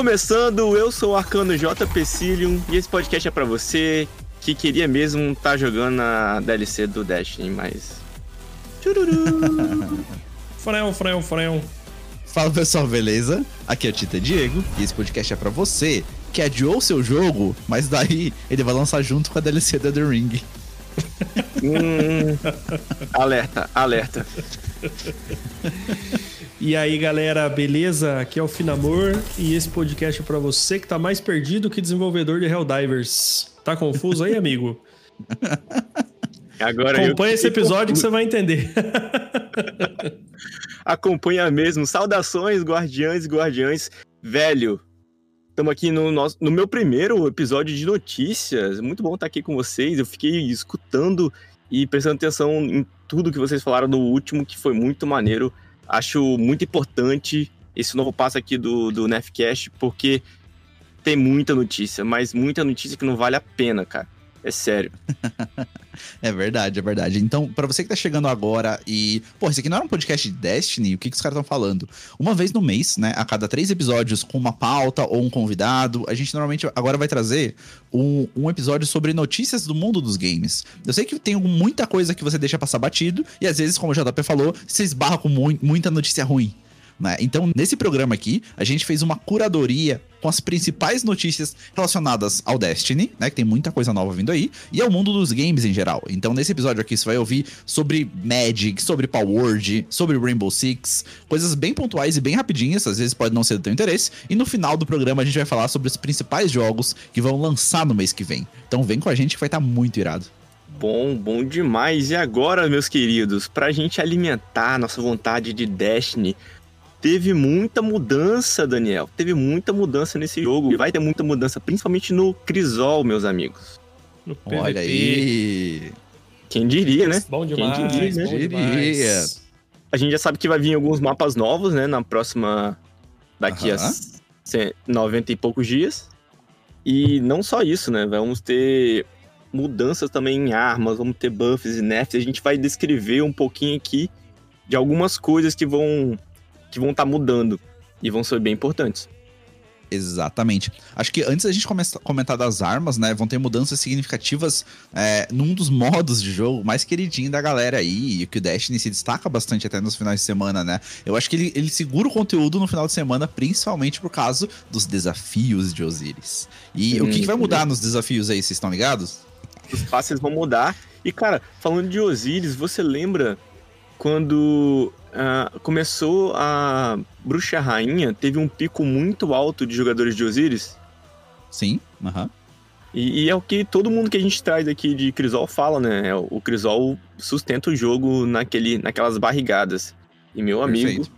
Começando, eu sou o Arcano J. Pecilium e esse podcast é para você que queria mesmo estar tá jogando a DLC do Destiny, mas. frão, frão, frão. Fala pessoal, beleza? Aqui é o Tita Diego e esse podcast é para você que adiou seu jogo, mas daí ele vai lançar junto com a DLC da The Ring. hum, alerta, alerta. E aí, galera, beleza? Aqui é o Finamor e esse podcast é para você que tá mais perdido que desenvolvedor de Helldivers. Tá confuso aí, amigo? Agora Acompanha esse episódio confuso. que você vai entender. Acompanha mesmo. Saudações, guardiães e guardiães. Velho, estamos aqui no, nosso, no meu primeiro episódio de notícias. Muito bom estar aqui com vocês. Eu fiquei escutando e prestando atenção em tudo que vocês falaram no último, que foi muito maneiro. Acho muito importante esse novo passo aqui do, do Nefcast, porque tem muita notícia, mas muita notícia que não vale a pena, cara. É sério. é verdade, é verdade. Então, para você que tá chegando agora e. Pô, esse aqui não era um podcast de Destiny? O que, que os caras estão falando? Uma vez no mês, né? A cada três episódios com uma pauta ou um convidado, a gente normalmente agora vai trazer um, um episódio sobre notícias do mundo dos games. Eu sei que tem muita coisa que você deixa passar batido, e às vezes, como o JP falou, você esbarra com mu muita notícia ruim. Né? Então, nesse programa aqui, a gente fez uma curadoria com as principais notícias relacionadas ao Destiny, né? Que tem muita coisa nova vindo aí, e ao mundo dos games em geral. Então, nesse episódio aqui, você vai ouvir sobre Magic, sobre Power sobre Rainbow Six, coisas bem pontuais e bem rapidinhas, às vezes pode não ser do teu interesse. E no final do programa, a gente vai falar sobre os principais jogos que vão lançar no mês que vem. Então, vem com a gente que vai estar tá muito irado. Bom, bom demais. E agora, meus queridos, pra gente alimentar nossa vontade de Destiny, teve muita mudança, Daniel. Teve muita mudança nesse jogo. E vai ter muita mudança, principalmente no Crisol, meus amigos. No Olha aí. Quem diria, né? Bom demais. Quem diria, né? Bom diria. A gente já sabe que vai vir alguns mapas novos, né? Na próxima. Daqui uh -huh. a 90 e poucos dias. E não só isso, né? Vamos ter mudanças também em armas, vamos ter buffs e nerfs. A gente vai descrever um pouquinho aqui de algumas coisas que vão que vão estar tá mudando e vão ser bem importantes. Exatamente. Acho que antes da gente comentar das armas, né? Vão ter mudanças significativas é, num dos modos de jogo mais queridinho da galera aí, e que o Destiny se destaca bastante até nos finais de semana, né? Eu acho que ele, ele segura o conteúdo no final de semana, principalmente por causa dos desafios de Osiris. E hum, o que, que, vai mudar nos desafios aí, vocês estão ligados? Os passes vão mudar. E, cara, falando de Osiris, você lembra quando uh, começou a Bruxa Rainha, teve um pico muito alto de jogadores de Osiris. Sim, aham. Uhum. E, e, é o que todo mundo que a gente traz aqui de Crisol fala, né? É o Crisol sustenta o jogo naquele, naquelas barrigadas. E meu amigo, Perfeito.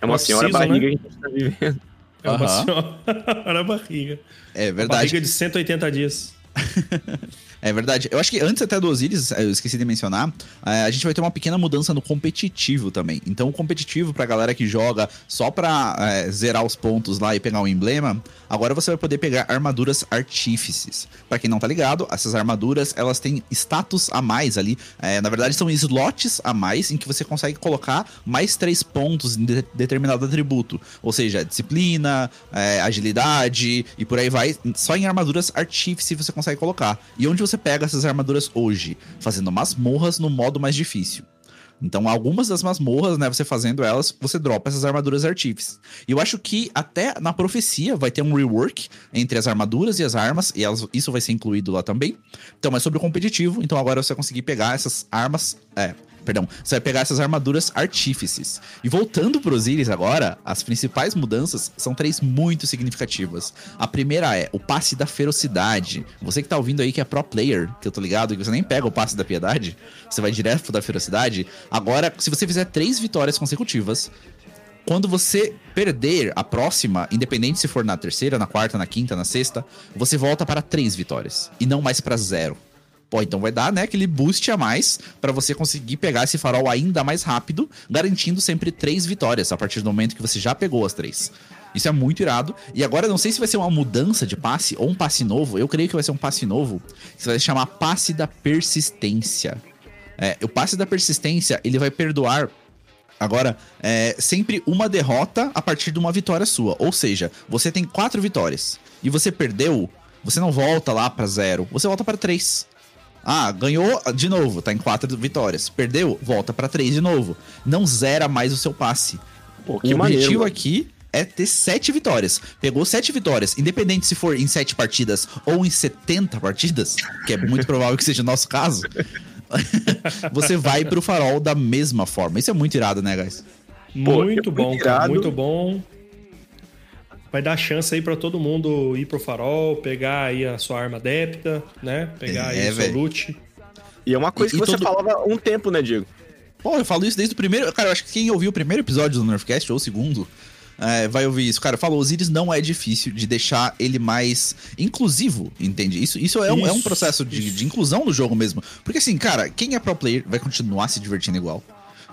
é uma senhora né? barriga né? que a gente tá vivendo. É uma uhum. senhora barriga. É verdade. Uma barriga de 180 dias. É verdade. Eu acho que antes até do Osiris, eu esqueci de mencionar, é, a gente vai ter uma pequena mudança no competitivo também. Então, o competitivo pra galera que joga só pra é, zerar os pontos lá e pegar um emblema, agora você vai poder pegar armaduras artífices. Para quem não tá ligado, essas armaduras, elas têm status a mais ali. É, na verdade, são slots a mais em que você consegue colocar mais três pontos em de determinado atributo. Ou seja, disciplina, é, agilidade e por aí vai. Só em armaduras artífices você consegue colocar. E onde você você pega essas armaduras hoje? Fazendo masmorras no modo mais difícil. Então, algumas das masmorras, né, você fazendo elas, você dropa essas armaduras artífices. E eu acho que até na profecia vai ter um rework entre as armaduras e as armas, e elas, isso vai ser incluído lá também. Então, é sobre o competitivo, então agora você vai conseguir pegar essas armas, é, Perdão, você vai pegar essas armaduras artífices. E voltando pro Osiris agora, as principais mudanças são três muito significativas. A primeira é o passe da ferocidade. Você que tá ouvindo aí que é pro player, que eu tô ligado, que você nem pega o passe da piedade, você vai direto da ferocidade. Agora, se você fizer três vitórias consecutivas, quando você perder a próxima, independente se for na terceira, na quarta, na quinta, na sexta, você volta para três vitórias e não mais para zero. Pô, então vai dar, né, aquele boost a mais para você conseguir pegar esse farol ainda mais rápido, garantindo sempre três vitórias a partir do momento que você já pegou as três. Isso é muito irado. E agora não sei se vai ser uma mudança de passe ou um passe novo. Eu creio que vai ser um passe novo. Que vai chamar passe da persistência. É, o passe da persistência, ele vai perdoar Agora, é sempre uma derrota a partir de uma vitória sua. Ou seja, você tem quatro vitórias e você perdeu, você não volta lá pra zero, você volta para três. Ah, ganhou de novo, tá em quatro vitórias. Perdeu, volta para três de novo. Não zera mais o seu passe. Pô, o maneiro, objetivo mano. aqui é ter sete vitórias. Pegou sete vitórias, independente se for em sete partidas ou em 70 partidas, que é muito provável que seja o nosso caso. você vai pro farol da mesma forma. Isso é muito irado, né, guys? Pô, muito é bom, muito cara. irado. Muito bom. Vai dar chance aí pra todo mundo ir pro farol, pegar aí a sua arma adepta, né? Pegar É, aí o seu loot. E é uma coisa E- que e você todo- falava há um tempo, né, Diego? Pô, eu falo isso desde o primeiro. Cara, eu acho que quem ouviu o primeiro episódio do Nerfcast, ou o segundo, é, vai ouvir isso. Cara, falou, Osiris não é difícil de deixar ele mais inclusivo, entende? Isso, isso, é, um, é um Isso, processo de, isso. de inclusão no jogo mesmo. Porque assim, cara, quem é pro player vai continuar se divertindo igual.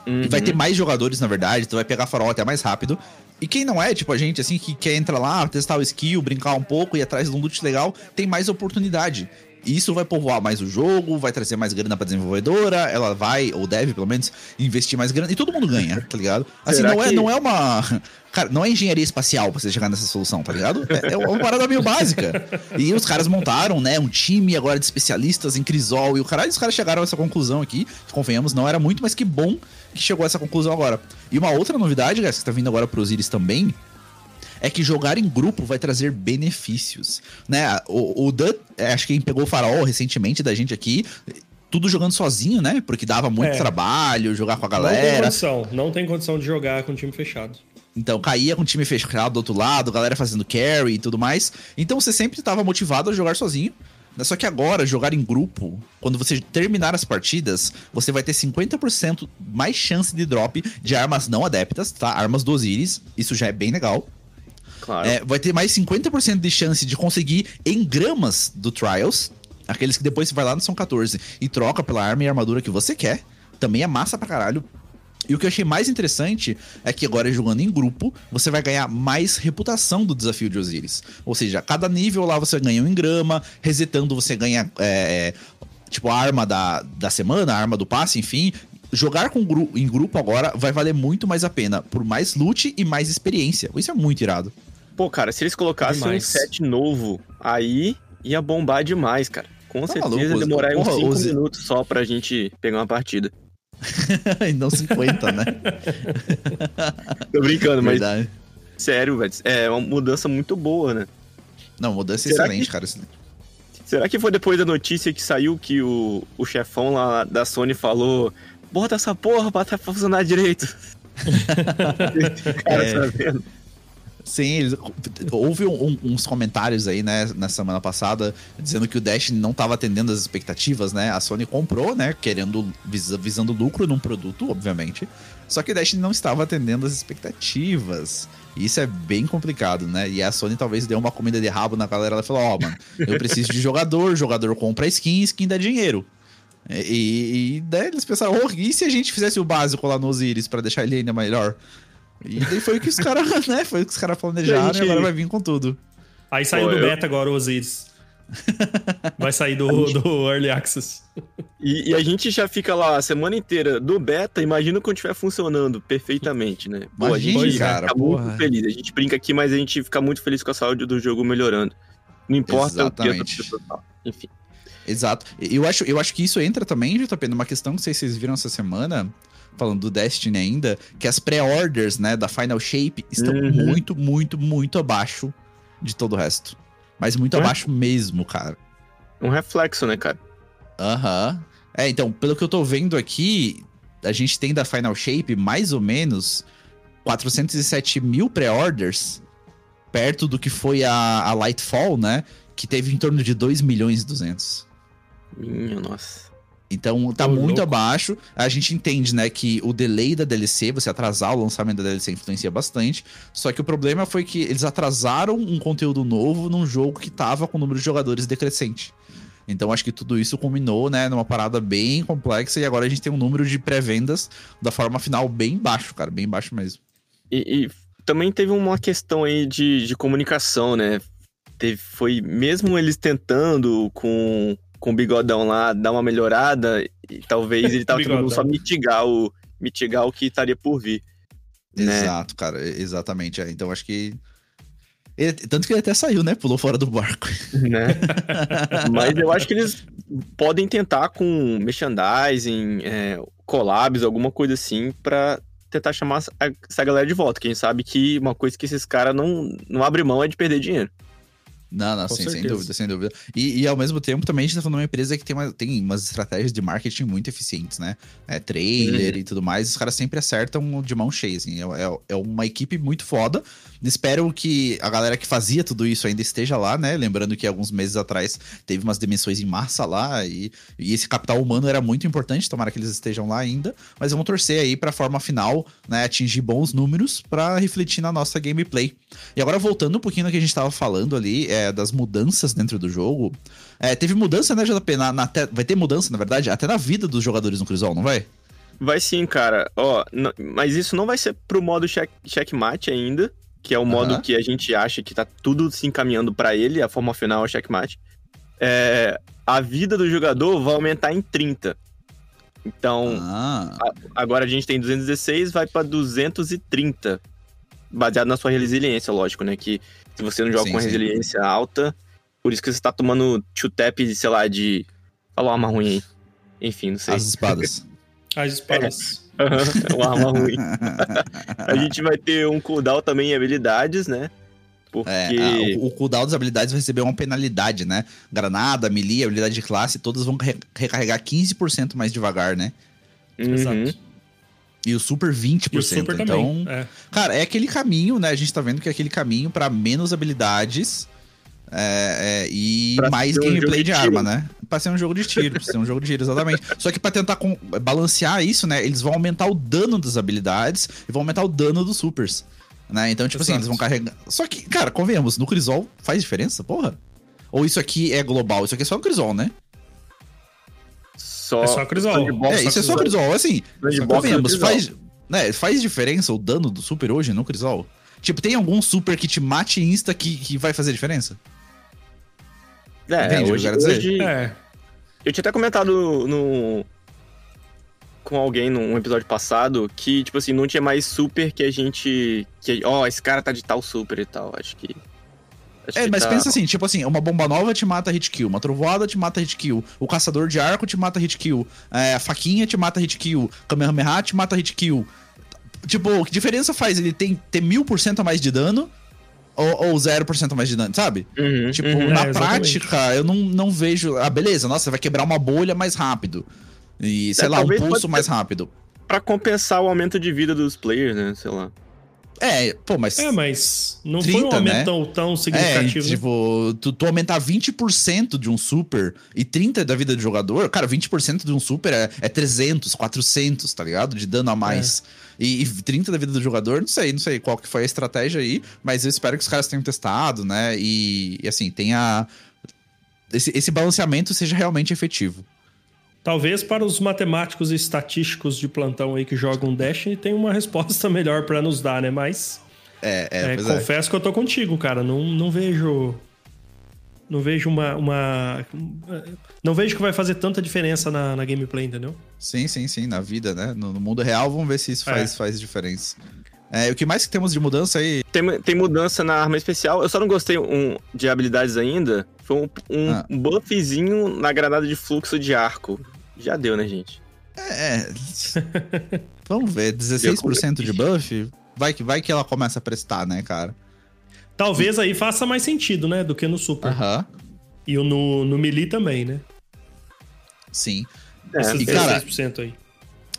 E vai ter mais jogadores, na verdade, tu vai pegar farol até mais rápido. E quem não é, tipo, a gente, assim, que quer entrar lá, testar o skill, brincar um pouco, ir atrás de um loot legal, tem mais oportunidade. Isso vai povoar mais o jogo, vai trazer mais grana pra desenvolvedora, ela vai, ou deve, pelo menos, investir mais grana. E todo mundo ganha, tá ligado? Assim, Será não é, que- não é uma. Cara, não é engenharia espacial pra você chegar nessa solução, tá ligado? É, é uma parada meio básica. E os caras montaram, né, um time agora de especialistas em Crisol. E o caralho, os caras chegaram a essa conclusão aqui. que, Convenhamos, não era muito, mas que bom que chegou a essa conclusão agora. E uma outra novidade, guys, que tá vindo agora pro Osiris também, é que jogar em grupo vai trazer benefícios, né? O, o Dan, é, acho que quem pegou o farol recentemente da gente aqui, tudo jogando sozinho, né? Porque dava muito É. trabalho jogar com a Não tem galera. condição, não tem condição de jogar com time fechado. Então caía com o time fechado do outro lado, galera fazendo carry e tudo mais. Então você sempre estava motivado a jogar sozinho. né? Só que agora, jogar em grupo, quando você terminar as partidas, você vai ter 50% mais chance de drop de armas não adeptas, tá? Armas do Osiris. Isso já é bem legal. Claro. É, vai ter mais 50% de chance de conseguir engramas do Trials. Aqueles que depois você vai lá no São 14 e troca pela arma e armadura que você quer. Também é massa pra caralho. E o que eu achei mais interessante é que agora jogando em grupo, você vai ganhar mais reputação do desafio de Osiris. Ou seja, cada nível lá você ganha um engrama, resetando você ganha, é, tipo, a arma da, da semana, a arma do passe, enfim. Jogar com gru em grupo agora vai valer muito mais a pena, por mais loot e mais experiência. Isso é muito irado. Pô, cara, se eles colocassem Demais. um set novo, aí ia bombar demais, cara. Com Tá certeza maluco, ia demorar uns porra, 5 Ozzy- minutos só pra gente pegar uma partida. e não 50, né? Tô brincando, mas Verdade. sério, velho. É uma mudança muito boa, né? Não, mudança Será excelente, que- cara. Será que foi depois da notícia que saiu que o, o chefão lá da Sony falou: bota essa porra pra tá funcionar direito? cara, É. tá vendo? Sim, eles- houve um- uns comentários aí, né, na semana passada, dizendo que o Destiny não estava atendendo as expectativas, né? A Sony comprou, né, querendo, visa- visando lucro num produto, obviamente. Só que o Destiny não estava atendendo as expectativas. E isso é bem complicado, né? E a Sony talvez deu uma comida de rabo na galera. Ela falou: Ó, mano, eu preciso de jogador, jogador compra skin, skin dá dinheiro. E, e, daí eles pensaram: oh, e se a gente fizesse o básico lá no Osiris pra deixar ele ainda melhor? E daí foi o que os caras, né? Foi o que os caras planejaram Gente- e agora vai vir com tudo. Aí saiu Pô, do eu- beta agora o Osiris. Vai sair do, do Early Access. E, e a gente já fica lá a semana inteira do beta, imagina quando estiver funcionando perfeitamente, né? Pô, a gente cara, fica porra. muito feliz. A gente brinca aqui, mas a gente fica muito feliz com a saúde do jogo melhorando. Não importa o que Exatamente. outra pessoa fala. Enfim. Exato. Eu acho, eu acho que isso entra também, JP, numa questão que vocês viram essa semana, falando do Destiny ainda, que as pré-orders, né, da Final Shape estão Uhum. muito, muito, muito abaixo de todo o resto. Mas muito É? abaixo mesmo, cara. Um reflexo, né, cara? Aham. É, então, pelo que eu tô vendo aqui, a gente tem da Final Shape mais ou menos 407 mil pré-orders, perto do que foi a, a Lightfall, né? Que teve em torno de 2 milhões e 200. Minha nossa. Então tá Ô, muito louco. abaixo. A gente entende, né, que o delay da DLC, você atrasar o lançamento da DLC influencia bastante. Só que o problema foi que eles atrasaram um conteúdo novo num jogo que tava com o número de jogadores decrescente. Então acho que tudo isso culminou, né, numa parada bem complexa e agora a gente tem um número de pré-vendas da forma final bem baixo, cara, bem baixo mesmo. E, e também teve uma questão aí de, de comunicação, né? Teve, foi mesmo eles tentando com, com o bigodão lá dar uma melhorada, e talvez ele tava tentando só mitigar o mitigar o que estaria por vir. Né? Exato, cara, exatamente. É. Então acho que. Ele, tanto que ele até saiu, né? Pulou fora do barco. Né? Mas eu acho que eles podem tentar com merchandising, é, collabs, alguma coisa assim, pra tentar chamar essa galera de volta. Quem sabe que uma coisa que esses caras não, não abrem mão é de perder dinheiro. Não, não, sim, sem dúvida, sem dúvida. E, e, ao mesmo tempo também a gente tá falando de uma empresa que tem, uma, tem umas estratégias de marketing muito eficientes, né? É, trailer uhum. e tudo mais, os caras sempre acertam de mão cheia, assim. É, é, é, uma equipe muito foda. Espero que a galera que fazia tudo isso ainda esteja lá, né? Lembrando que alguns meses atrás teve umas demissões em massa lá e, e esse capital humano era muito importante, tomara que eles estejam lá ainda. Mas vamos torcer aí pra forma final, né? Atingir bons números para refletir na nossa gameplay. E agora voltando um pouquinho no que a gente tava falando ali, é, das mudanças dentro do jogo. É, teve mudança, né, JP? Na, na vai ter mudança, na verdade, até na vida dos jogadores no Crisol, não vai? Vai sim, cara. Ó, mas isso não vai ser pro modo check, checkmate ainda, que é o modo que a gente acha que tá tudo se encaminhando para ele, a forma final é o checkmate. É, a vida do jogador vai aumentar em 30. Então, ah. a, agora a gente tem 216, vai para 230. Baseado na sua resiliência, lógico, né? Que se você não joga sim, com resiliência alta, por isso que você tá tomando two-tap, sei lá, de. Falou uma arma ruim aí. Enfim, não sei. As espadas. As espadas. É, é uma arma ruim. a gente vai ter um cooldown também em habilidades, né? Porque... É, a, o, o cooldown das habilidades vai receber uma penalidade, né? Granada, melee, habilidade de classe, todas vão recarregar 15% mais devagar, né? Uhum. Exato. E o Super 20%. E o Super então, é. cara, é aquele caminho, né? A gente tá vendo que é aquele caminho para menos habilidades é, é, e pra mais gameplay um de, de arma, né? Pra ser um jogo de tiro, pra ser um jogo de tiro, exatamente. Só que pra tentar com, balancear isso, né? Eles vão aumentar o dano das habilidades e vão aumentar o dano dos supers. Né? Então, tipo Exato. assim, eles vão carregar. Só que, cara, convenhamos, no Crisol faz diferença, porra? Ou isso aqui é global? Isso aqui é só no Crisol, né? Só, é só Crisol. É, isso é só Crisol. Assim, convenhamos, faz, né, faz diferença o dano do super hoje no Crisol? Tipo, tem algum super que te mate insta que, que vai fazer diferença? É, Entende hoje, hoje é. Eu tinha até comentado no, com alguém num episódio passado que, tipo assim, não tinha mais super que a gente. que Ó, oh, esse cara tá de tal super e tal. Acho que é, mas tá... pensa assim, tipo assim, uma bomba nova te mata hit kill, uma trovoada te mata hit kill, o caçador de arco te mata hit kill, é, a faquinha te mata hit kill, Kamehameha te mata hit kill. Tipo, que diferença faz ele tem ter mil por cento a mais de dano ou, ou 0% mais de dano, sabe? Uhum, tipo, uhum, na é, prática, eu não, não vejo. Ah, beleza, nossa, vai quebrar uma bolha mais rápido. E, sei é, lá, um pulso mais rápido. Pra compensar o aumento de vida dos players, né? Sei lá. É, pô, mas. É, mas não 30, foi um aumento né? tão, tão significativo. É, tipo, tu, tu aumentar 20% de um super e 30% da vida do jogador, cara, 20% de um super é, é 300, 400, tá ligado? De dano a mais. É. E, e 30% da vida do jogador, não sei, não sei qual que foi a estratégia aí, mas eu espero que os caras tenham testado, né? E, e assim, tenha. Esse, esse balanceamento seja realmente efetivo. Talvez para os matemáticos e estatísticos de plantão aí que jogam Destiny tem uma resposta melhor para nos dar, né? Mas é, é, é, é. confesso é. que eu tô contigo, cara. Não, não vejo não vejo uma, uma. Não vejo que vai fazer tanta diferença na, na gameplay, entendeu? Sim, sim, sim. Na vida, né? No, no mundo real, vamos ver se isso faz, é. faz diferença. É, o que mais que temos de mudança aí? Tem, tem mudança na arma especial. Eu só não gostei um, de habilidades ainda. Foi um, um ah. buffzinho na granada de fluxo de arco. Já deu, né, gente? É. Vamos ver, 16% de buff? Vai que, vai que ela começa a prestar, né, cara? Talvez aí faça mais sentido, né? Do que no Super. Aham. E no, no Melee também, né? Sim. É, Esses e, cara, aí.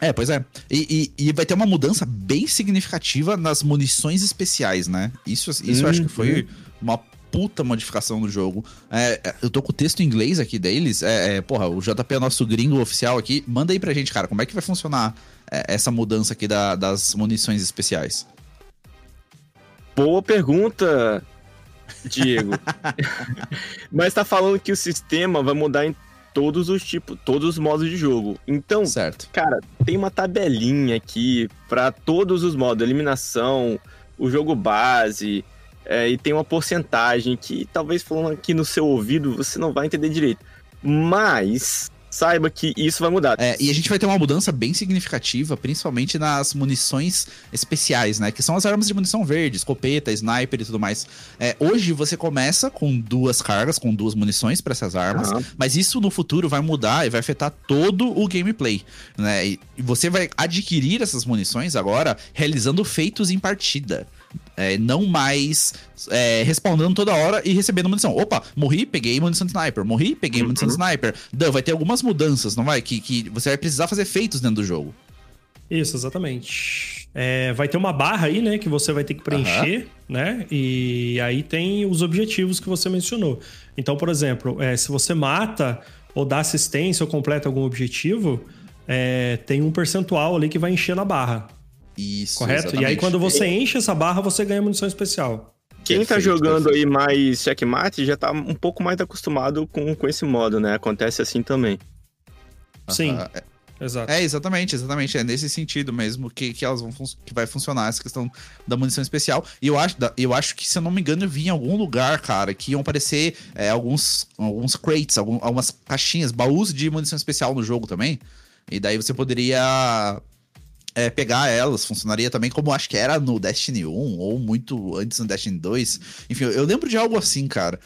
É, pois é. E, e, e, vai ter uma mudança bem significativa nas munições especiais, né? Isso, isso eu acho que foi uhum. uma puta modificação do jogo. É, é, eu tô com o texto em inglês aqui deles. É, é, porra, o JP é nosso gringo oficial aqui. Manda aí pra gente, cara, como é que vai funcionar é, essa mudança aqui da, das munições especiais? Boa pergunta, Diego. Mas tá falando que o sistema vai mudar em todos os tipos, todos os modos de jogo. Então, certo. cara, tem uma tabelinha aqui para todos os modos, eliminação, o jogo base, é, e tem uma porcentagem que talvez falando aqui no seu ouvido você não vai entender direito. Mas saiba que isso vai mudar. É, e a gente vai ter uma mudança bem significativa, principalmente nas munições especiais, né? Que são as armas de munição verde, escopeta, sniper e tudo mais. É, hoje você começa com duas cargas, com duas munições para essas armas, Aham. mas isso no futuro vai mudar e vai afetar todo o gameplay, né? E você vai adquirir essas munições agora realizando feitos em partida. É, não mais é, respondendo toda hora e recebendo munição. Opa, morri, peguei munição de sniper. Morri, peguei munição de sniper. Dan, vai ter algumas mudanças, não vai? Que, que você vai precisar fazer feitos dentro do jogo. Isso, exatamente. É, vai ter uma barra aí, né, que você vai ter que preencher, né? E aí tem os objetivos que você mencionou. Então, por exemplo, é, se você mata ou dá assistência ou completa algum objetivo, é, tem um percentual ali que vai encher na barra, Isso. correto? E aí, exatamente. quando você enche essa barra, você ganha munição especial. Quem tá Perfeito, jogando aí mais checkmate já tá um pouco mais acostumado com, com esse modo, né? Acontece assim também. Sim, Aham. exato. É, exatamente, exatamente. É nesse sentido mesmo que, que elas vão que vai funcionar essa questão da munição especial. E eu acho, eu acho que, se eu não me engano, eu vi em algum lugar, cara, que iam aparecer é, alguns, alguns crates, algum- algumas caixinhas, baús de munição especial no jogo também. E daí você poderia é, pegar elas. Funcionaria também como acho que era no Destiny 1, ou muito antes no Destiny 2. Enfim, eu lembro de algo assim, cara.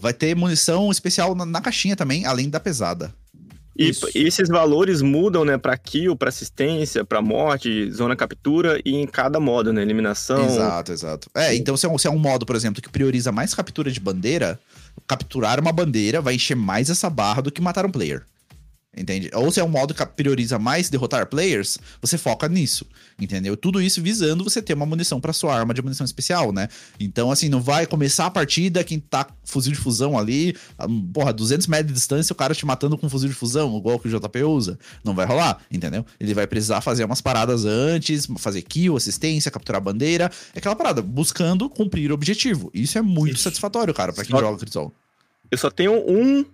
Vai ter munição especial na, na caixinha também, além da pesada. E p- esses valores mudam, né, pra kill, pra assistência, pra morte, zona captura e em cada modo, né? Eliminação. Exato, exato. É, então se é, um, se é um modo, por exemplo, que prioriza mais captura de bandeira, capturar uma bandeira vai encher mais essa barra do que matar um player. Entende? Ou se é um modo que prioriza mais derrotar players, você foca nisso. Entendeu? Tudo isso visando você ter uma munição pra sua arma de munição especial, né? Então, assim, não vai começar a partida quem tá com fuzil de fusão ali, porra, 200 metros de distância, o cara te matando com fuzil de fusão, igual que o JP usa. Não vai rolar, entendeu? Ele vai precisar fazer umas paradas antes, fazer kill, assistência, capturar bandeira. É aquela parada, buscando cumprir o objetivo. Isso é muito Isso. satisfatório, cara, pra quem Só- joga Crisol. Eu só tenho um,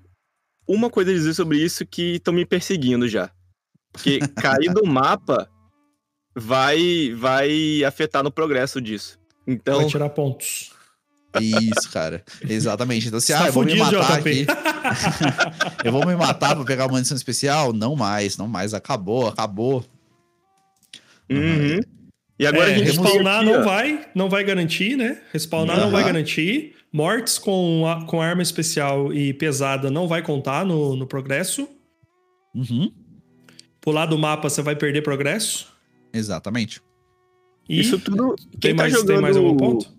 uma coisa a dizer sobre isso que estão me perseguindo já. Porque cair do mapa vai, vai afetar no progresso disso. Então, Vai tirar pontos. Isso, cara. Exatamente. Então, se Você ah, eu vou me matar JP. aqui. eu vou me matar pra pegar uma munição especial? Não mais, não mais. Acabou, acabou. uhum. E agora É, a gente respawnar aqui, não ó, vai, não vai garantir, né? Respawnar não vai garantir. Mortes com, a- com arma especial e pesada não vai contar no, no progresso. Uhum. Pular do mapa você vai perder progresso. Exatamente. E Isso tudo. tem, Quem tá mais, jogando tem mais algum ponto?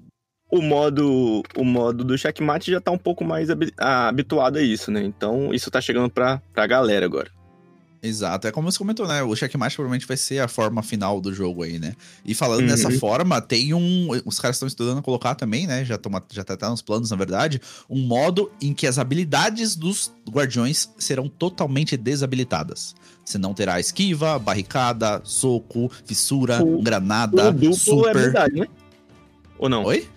o modo o modo do checkmate já tá um pouco mais habi- habituado a isso, né? Então isso tá chegando pra, pra galera agora. Exato, é como você comentou, né? O checkmate provavelmente vai ser a forma final do jogo aí, né? E falando Uhum. dessa forma, tem um. Os caras estão estudando colocar também, né? Já, toma, já tá até nos planos, na verdade, um modo em que as habilidades dos guardiões serão totalmente desabilitadas. Você não terá esquiva, barricada, soco, fissura, Pulo- granada, Pulo duplo é super. habilidade, né? Ou não? Oi?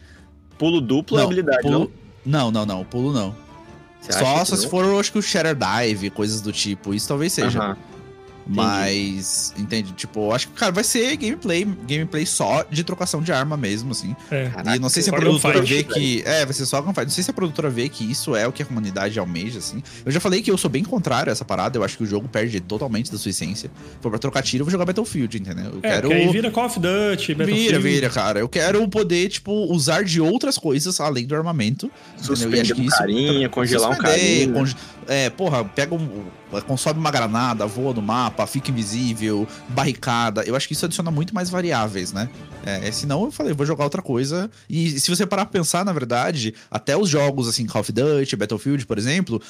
Pulo duplo é Não, habilidade, pulo- Não, não, não, pulo não. Você Só, se for, eu acho que o Shatter Dive, coisas do tipo. Isso talvez seja. Mas, entende? Tipo, eu acho que, cara, vai ser gameplay, gameplay só de trocação de arma mesmo, assim. É. Caraca, e não sei se a produtora vê que. É, vai ser só gunfight. Não sei se a produtora vê que isso é o que a comunidade almeja, assim. Eu já falei que eu sou bem contrário a essa parada. Eu acho que o jogo perde totalmente da sua essência. Se for pra trocar tiro, eu vou jogar Battlefield, entendeu? Eu É, quero. aí vira Call of Duty, Vira, Battlefield. vira, cara. Eu quero poder, tipo, usar de outras coisas além do armamento. E Suspender acho que um isso- carinha, congelar um carinha. conge- É, porra, pega um. Consome uma granada, voa no mapa, fica invisível, barricada. Eu acho que isso adiciona muito mais variáveis, né? É, senão eu falei, vou jogar outra coisa. E se você parar pra pensar, na verdade, até os jogos assim, Call of Duty, Battlefield, por exemplo.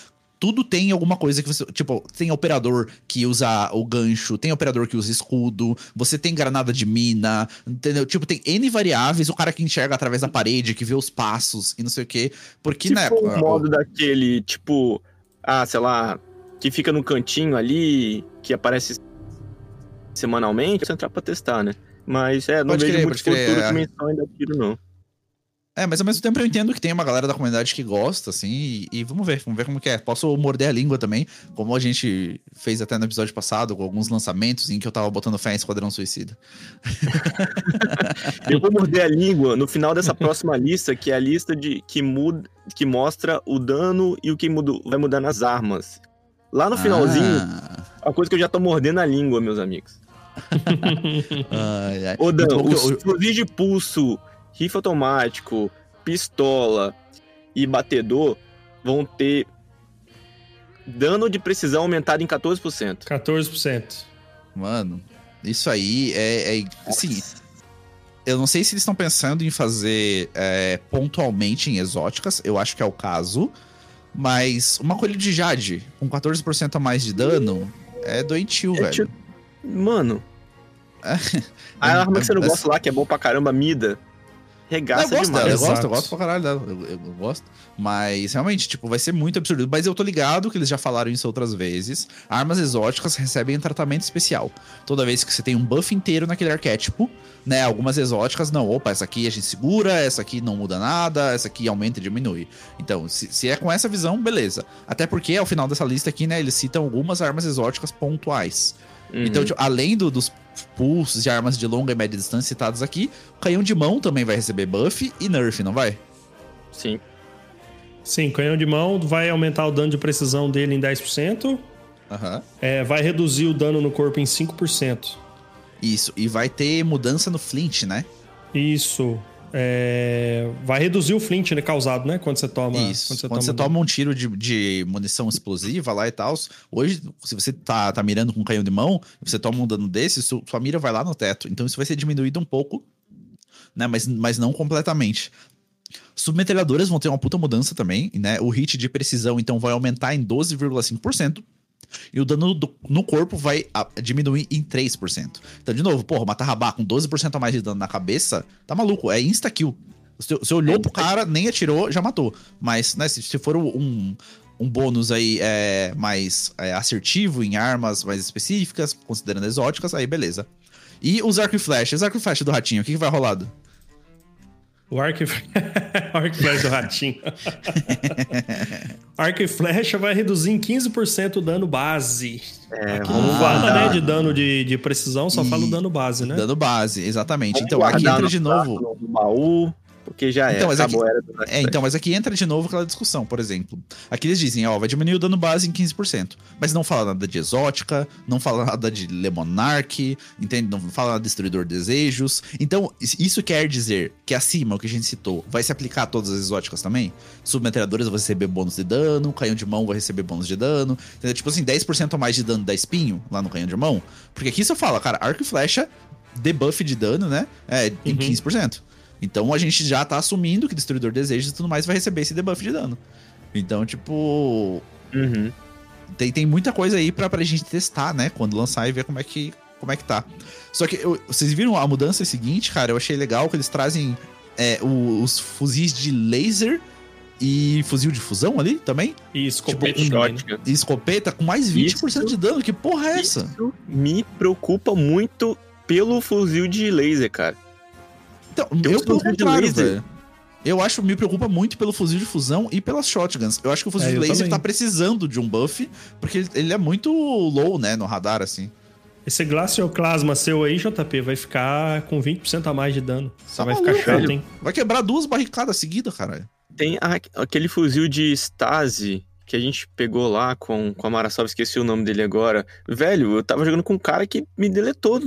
Tudo tem alguma coisa que você. Tipo, tem operador que usa o gancho, tem operador que usa escudo, você tem granada de mina, entendeu? Tipo, tem N variáveis, o cara que enxerga através da parede, que vê os passos e não sei o quê. Porque, Se né? o- modo daquele, tipo, ah, sei lá, que fica no cantinho ali, que aparece semanalmente, você entrar pra testar, né? Mas é, não Pode vejo crer, muito pode crer, futuro é. com menção ainda tiro, não. É, mas ao mesmo tempo eu entendo que tem uma galera da comunidade que gosta, assim, e, e vamos ver, vamos ver como que é. Posso morder a língua também, como a gente fez até no episódio passado, com alguns lançamentos em que eu tava botando fé em Esquadrão Suicida. Eu vou morder a língua no final dessa próxima lista, que é a lista de que muda, que mostra o dano e o que muda, vai mudar nas armas. Lá no finalzinho, Ah. a coisa que eu já tô mordendo a língua, meus amigos. Ai, ai. Ô, Dan, que os eu- fuzis de pulso, rifle automático, pistola e batedor vão ter dano de precisão aumentado em 14%. 14%. Mano, isso aí é. é assim, eu não sei se eles estão pensando em fazer é, pontualmente em exóticas, eu acho que é o caso. Mas uma colher de Jade com 14% a mais de dano é doentio, É velho. tipo- Mano. É. A arma que você não É- gosta lá, que é bom pra caramba, Mida. Regaça eu gosto demais. dela, eu gosto, eu gosto pra caralho dela, eu, eu- eu gosto. Mas realmente, tipo, vai ser muito absurdo. Mas eu tô ligado que eles já falaram isso outras vezes. Armas exóticas recebem um tratamento especial. Toda vez que você tem um buff inteiro naquele arquétipo, né? Algumas exóticas, não, opa, essa aqui a gente segura, essa aqui não muda nada, essa aqui aumenta e diminui. Então, se, se é com essa visão, beleza. Até porque ao final dessa lista aqui, né, eles citam algumas armas exóticas pontuais. Uhum. Então, tipo, além do- dos pulsos de armas de longa e média distância citados aqui, o canhão de mão também vai receber buff e nerf, não vai? Sim. Sim, canhão de mão vai aumentar o dano de precisão dele em 10%. Aham. É, vai reduzir o dano no corpo em 5%. Isso. E vai ter mudança no flint, né? Isso. É, vai reduzir o flint né, causado, né? Quando você toma. Isso. Quando você, toma, um tiro de, de munição explosiva lá e tal, hoje, se você tá, tá mirando com um canhão de mão, você toma um dano desse, su- sua mira vai lá no teto. Então isso vai ser diminuído um pouco, né? Mas, mas não completamente. Submetralhadoras vão ter uma puta mudança também, né? O hit de precisão, então, vai aumentar em 12,5%. E o dano do- no corpo vai ah, diminuir em 3%. Então, de novo, porra, matar rabá com 12% a mais de dano na cabeça, tá maluco, é insta-kill. Você, você olhou pro cara, nem atirou, já matou. Mas, né, se, se for um, um bônus aí é, mais é, assertivo em armas mais específicas, considerando exóticas, aí beleza. E os arco e flash, os arco e flash do ratinho, o que, que vai rolado? O arco e, o arco e flecha do ratinho. arco e flecha vai reduzir em 15% o dano base. É, Aqui vamos não fala, né, de dano de, de precisão, só E- fala o dano base, né? Dano base, exatamente. Vamos Então, aqui entra de novo. No baú, porque já Então, é. mas Acabou aqui- era do É, então, mas aqui entra de novo aquela discussão, por exemplo. Aqui eles dizem, ó, vai diminuir o dano base em 15%. Mas não fala nada de exótica, não fala nada de Lemonarch, entende? Não fala nada de Destruidor de Desejos. Então, isso quer dizer que acima, o que a gente citou, vai se aplicar a todas as exóticas também? Submetralhadoras vão receber bônus de dano, canhão de mão vai receber bônus de dano. Entendeu? Tipo assim, 10% a mais de dano da espinho lá no canhão de mão. Porque aqui você fala, cara, arco e flecha, debuff de dano, né? É, em Uhum. 15%. Então a gente já tá assumindo que Destruidor de Desejos e tudo mais vai receber esse debuff de dano. Então, tipo, Uhum. tem, tem muita coisa aí pra, pra gente testar, né? Quando lançar e ver como é que, como é que tá. Só que eu- vocês viram a mudança seguinte, cara? Eu achei legal que eles trazem é, o- os fuzis de laser e fuzil de fusão ali também. E escopeta Tipo, também, né? shotgun. E escopeta com mais 20% de dano. Que porra é essa? Isso me preocupa muito pelo fuzil de laser, cara. Então, eu pelo contrário, laser. velho. Eu acho, me preocupa muito pelo fuzil de fusão e pelas shotguns. Eu acho que o fuzil É, de laser também. tá precisando de um buff, porque ele, ele é muito low, né, no radar, assim. Esse Glacioclasma seu aí, JP, vai ficar com 20% a mais de dano. Você Tá vai maluco, ficar chato, velho. hein? Vai quebrar duas barricadas seguidas, caralho. Tem a- aquele fuzil de Stasi que a gente pegou lá com, com a Marasov, esqueci o nome dele agora. Velho, eu tava jogando com um cara que me deletou,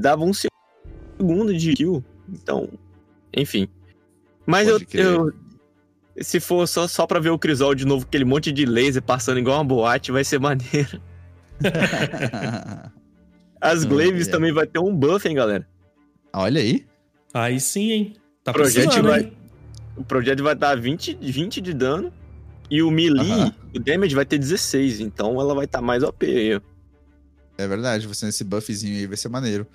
dava um segundo de kill. Então, enfim. Mas eu, eu- Se for só, só pra ver o Crisol de novo, aquele monte de laser passando igual uma boate, vai ser maneiro. As Não, Glaves é. também vai ter um buff, hein, galera? Olha aí. Aí sim, hein? Tá precisando, vai- hein? O projeto vai dar 20, 20 de dano. E o melee, Aham. o damage vai ter 16. Então ela vai estar mais OP aí. ó. É verdade, você nesse buffzinho aí vai ser maneiro.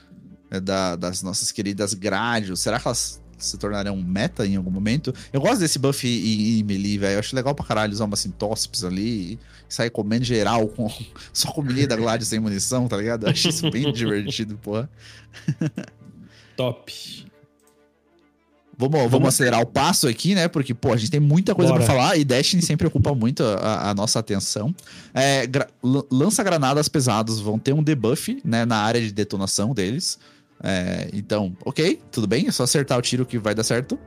É da- das nossas queridas Gradius. Será que elas se tornarão meta em algum momento? Eu gosto desse buff em, em melee, velho. Eu acho legal pra caralho usar uma Sintospes ali e sair comendo geral com, só com melee da Gladius sem munição, tá ligado? Eu acho isso bem divertido, porra. Top. Vamos, vamos, Vamos- acelerar o passo aqui, né? Porque, pô, a gente tem muita coisa pra falar e Destiny sempre ocupa muito a, a nossa atenção. É, gra- lan- lança-granadas pesados vão ter um debuff, né? Na área de detonação deles. É, então, ok, tudo bem, é só acertar o tiro que vai dar certo.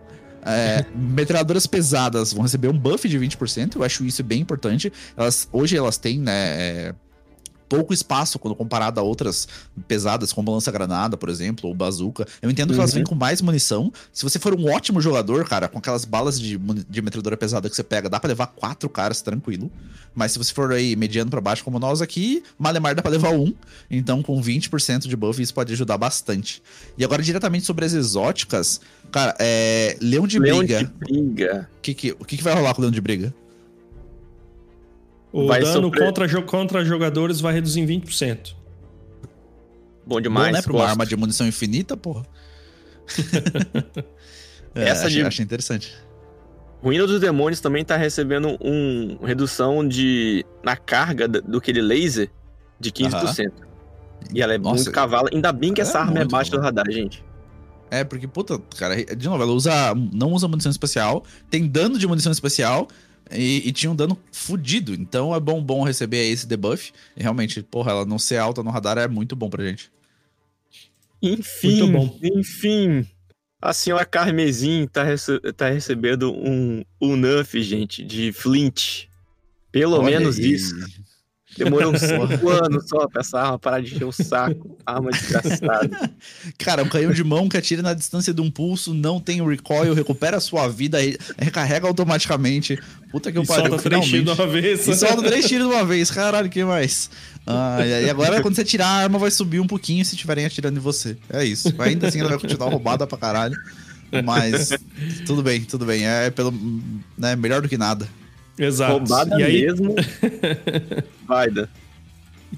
É, metralhadoras pesadas vão receber um buff de 20%, eu acho isso bem importante. Elas, hoje elas têm, né, é, pouco espaço quando comparado a outras pesadas, como lança-granada, por exemplo, ou bazuca. Eu entendo que uhum. elas vêm com mais munição. Se você for um ótimo jogador, cara, com aquelas balas de, de metralhadora pesada que você pega, dá pra levar quatro caras tranquilo. Mas se você for aí mediano para baixo, como nós aqui, Malemar dá pra levar um. Então, com 20% de buff, isso pode ajudar bastante. E agora, diretamente sobre as exóticas, cara, é. Leão de Leão Briga. De briga. O que, que, o que, que vai rolar com o Leão de Briga? O vai dano sofrer... contra, contra jogadores vai reduzir em 20%. Bom demais. Bom, né? Pra uma arma de munição infinita, porra. é, Essa achei, de... achei interessante. Ruína dos Demônios também tá recebendo um redução de na carga do aquele laser de 15%. E ela é Nossa, muito cavalo. Ainda bem que essa é arma é baixa do radar, gente. É, porque, puta, cara, de novo, ela usa, não usa munição especial, tem dano de munição especial, e, e, tinha um dano fudido. Então é bom, bom receber esse debuff. E realmente, porra, ela não ser alta no radar é muito bom pra gente. Enfim, enfim. A senhora Carmesim tá, rece tá recebendo um, um nerf, gente, de Flint. Pelo Olha menos aí. isso. Demorou uns 5 anos só pra essa arma parar de encher o saco. Arma desgraçada. Cara, um canhão de mão que atira na distância de um pulso, não tem recoil, recupera a sua vida, recarrega automaticamente. Puta que eu pariu. Solta três tiros de uma vez. E solta três tiros de uma vez. Caralho, que mais? Ah, e agora, quando você tirar, a arma vai subir um pouquinho se estiverem atirando em você. É isso. Ainda assim, ela vai continuar roubada pra caralho. Mas tudo bem, tudo bem. É pelo, né, melhor do que nada. Exato. Roubada e aí... mesmo. Vai, da.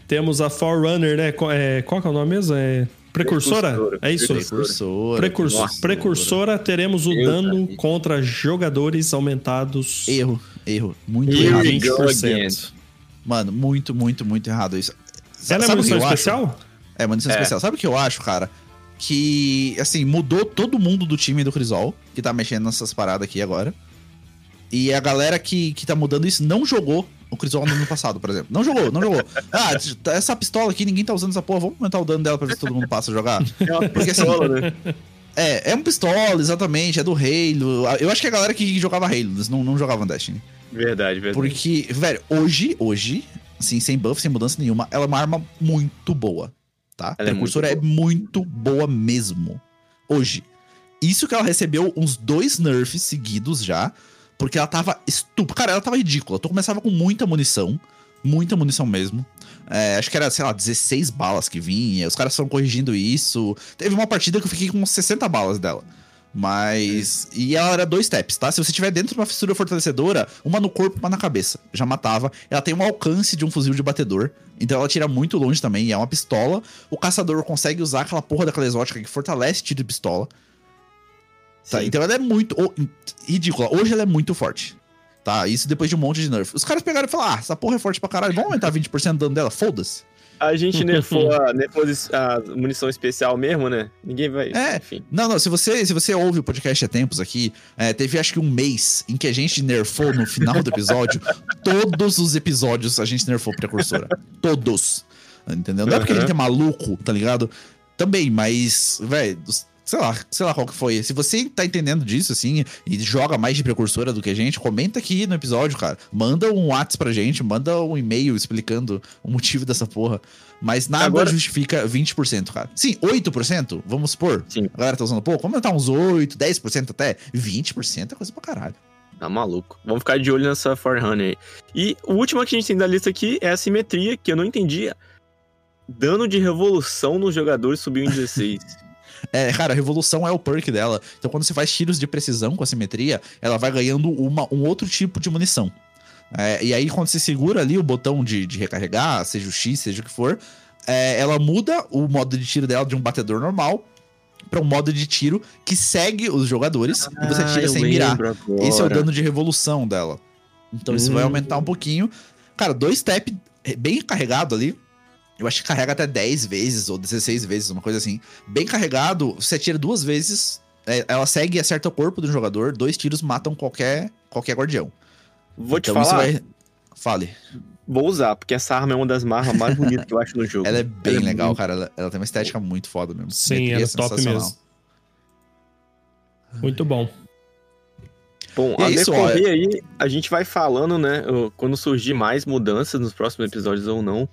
Temos a Forerunner, né? Qual, é, qual que é o nome mesmo? É Precursora? Precursora. É isso? Precursora. Precursora. Nossa, Precursora teremos o dano contra jogadores aumentados. Erro, erro. Muito errado. 20%. Mano, muito, muito, muito errado isso. Ela é munição especial? Acho? É, munição é. especial. Sabe o que eu acho, cara? Que, assim, mudou todo mundo do time do Crisol, que tá mexendo nessas paradas aqui agora. E a galera que, que tá mudando isso não jogou o Crisol no ano passado, por exemplo. Não jogou, não jogou. Ah, essa pistola aqui, ninguém tá usando essa porra, vamos aumentar o dano dela pra ver se todo mundo passa a jogar. É uma Porque, assim, pistola, assim, né? É, é uma pistola, exatamente, é do Halo. Eu acho que a galera que jogava Halo, eles não, não jogavam Destiny. Verdade, verdade. Porque, velho, hoje, hoje, assim, sem buff, sem mudança nenhuma, ela é uma arma muito boa, tá? Ela a precursora é muito, é muito boa mesmo. Hoje. Isso que ela recebeu uns dois nerfs seguidos já, porque ela tava estúpida. Cara, ela tava ridícula. Tu começava com muita munição. Muita munição mesmo. É, acho que era, sei lá, 16 balas que vinha. Os caras foram corrigindo isso. Teve uma partida que eu fiquei com 60 balas dela. Mas. E ela era dois steps, tá? Se você tiver dentro de uma fissura fortalecedora, uma no corpo, uma na cabeça. Já matava. Ela tem um alcance de um fuzil de batedor. Então ela tira muito longe também. é uma pistola. O caçador consegue usar aquela porra daquela exótica que fortalece tiro de pistola. Tá, então ela é muito. Oh, ridícula. Hoje ela é muito forte. Tá? Isso depois de um monte de nerf. Os caras pegaram e falaram: ah, essa porra é forte pra caralho, vamos aumentar 20% do dano dela, foda-se. A gente nerfou a, nerfou a munição especial mesmo, né? Ninguém vai. É. Enfim. Não, não. Se você, se você ouve o podcast há tempos aqui, é, teve acho que um mês em que a gente nerfou no final do episódio. todos os episódios a gente nerfou precursora. todos. Entendeu? Não é porque a gente é maluco, tá ligado? Também, mas, velho, sei lá, sei lá qual que foi. Se você tá entendendo disso, assim, e joga mais de precursora do que a gente, comenta aqui no episódio, cara. Manda um WhatsApp pra gente, manda um e-mail explicando o motivo dessa porra. Mas nada Agora... justifica 20%, cara. Sim, 8%, vamos supor. Sim. A galera tá usando pouco, aumentar uns 8, 10% até. 20% é coisa pra caralho. Tá maluco. Vamos ficar de olho nessa Forerunner aí. E o último que a gente tem da lista aqui é a simetria, que eu não entendi. Dano de revolução nos jogadores subiu em 16. É, cara, a revolução é o perk dela. Então, quando você faz tiros de precisão com a simetria, ela vai ganhando uma, um outro tipo de munição. É, e aí, quando você segura ali o botão de, de recarregar, seja o X, seja o que for, é, ela muda o modo de tiro dela de um batedor normal para um modo de tiro que segue os jogadores ah, e você tira sem mirar. Agora. Esse é o dano de revolução dela. Então, isso hum. vai aumentar um pouquinho. Cara, dois step bem carregado ali. Eu acho que carrega até 10 vezes ou 16 vezes, uma coisa assim. Bem carregado, você atira duas vezes, é, ela segue e acerta o corpo do jogador, dois tiros matam qualquer, qualquer guardião. Vou então, te falar. Vai... Fale. Vou usar, porque essa arma é uma das armas mais bonitas que eu acho no jogo. Ela é bem ela é legal, é muito... cara. Ela, ela, tem uma estética muito foda mesmo. Sim, ela é top mesmo. Muito bom. Bom, E é a isso, decorrer aí, a gente vai falando, né? Quando surgir mais mudanças nos próximos episódios ou não,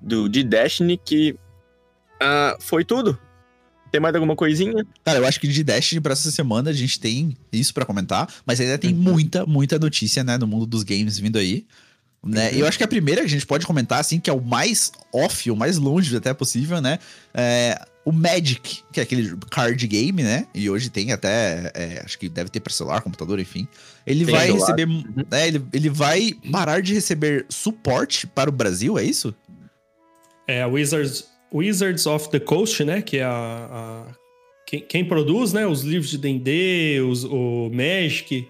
do, de Destiny, que ah, foi tudo. Tem mais alguma coisinha? Cara, eu acho que de Destiny pra essa semana a gente tem isso pra comentar, mas ainda tem Uhum. muita, muita notícia, né, no mundo dos games vindo aí. Né? Uhum. E eu acho que a primeira que a gente pode comentar, assim, que é o mais off, o mais longe até possível, né? É o Magic, que é aquele card game, né? E hoje tem até, é, acho que deve ter pra celular, computador, enfim. Ele Tem vai receber, né, ele, ele vai parar de receber suporte para o Brasil, é isso? É a Wizards, Wizards of the Coast, né? Que é a. a- quem, quem produz, né? Os livros de D&D, o Magic.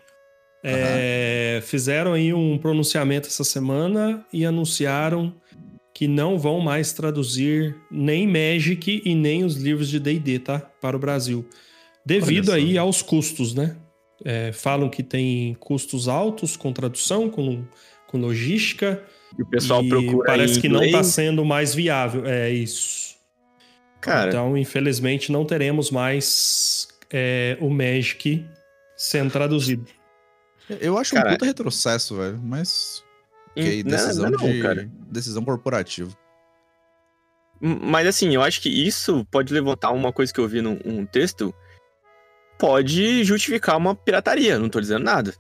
é, fizeram aí um pronunciamento essa semana e anunciaram que não vão mais traduzir nem Magic e nem os livros de D&D, tá? Para o Brasil. Devido aí aos custos, né? É, falam que tem custos altos com tradução, com, com logística. E o pessoal e procura Parece que não está sendo mais viável. É isso. Cara, Então, infelizmente, não teremos mais é, o Magic sendo traduzido. Eu acho Cara, um puta retrocesso, velho, mas... Ok, não, decisão não, de... cara. Decisão corporativa. Mas assim, eu acho que isso pode levantar uma coisa que eu vi num um texto. Pode justificar uma pirataria, não tô dizendo nada.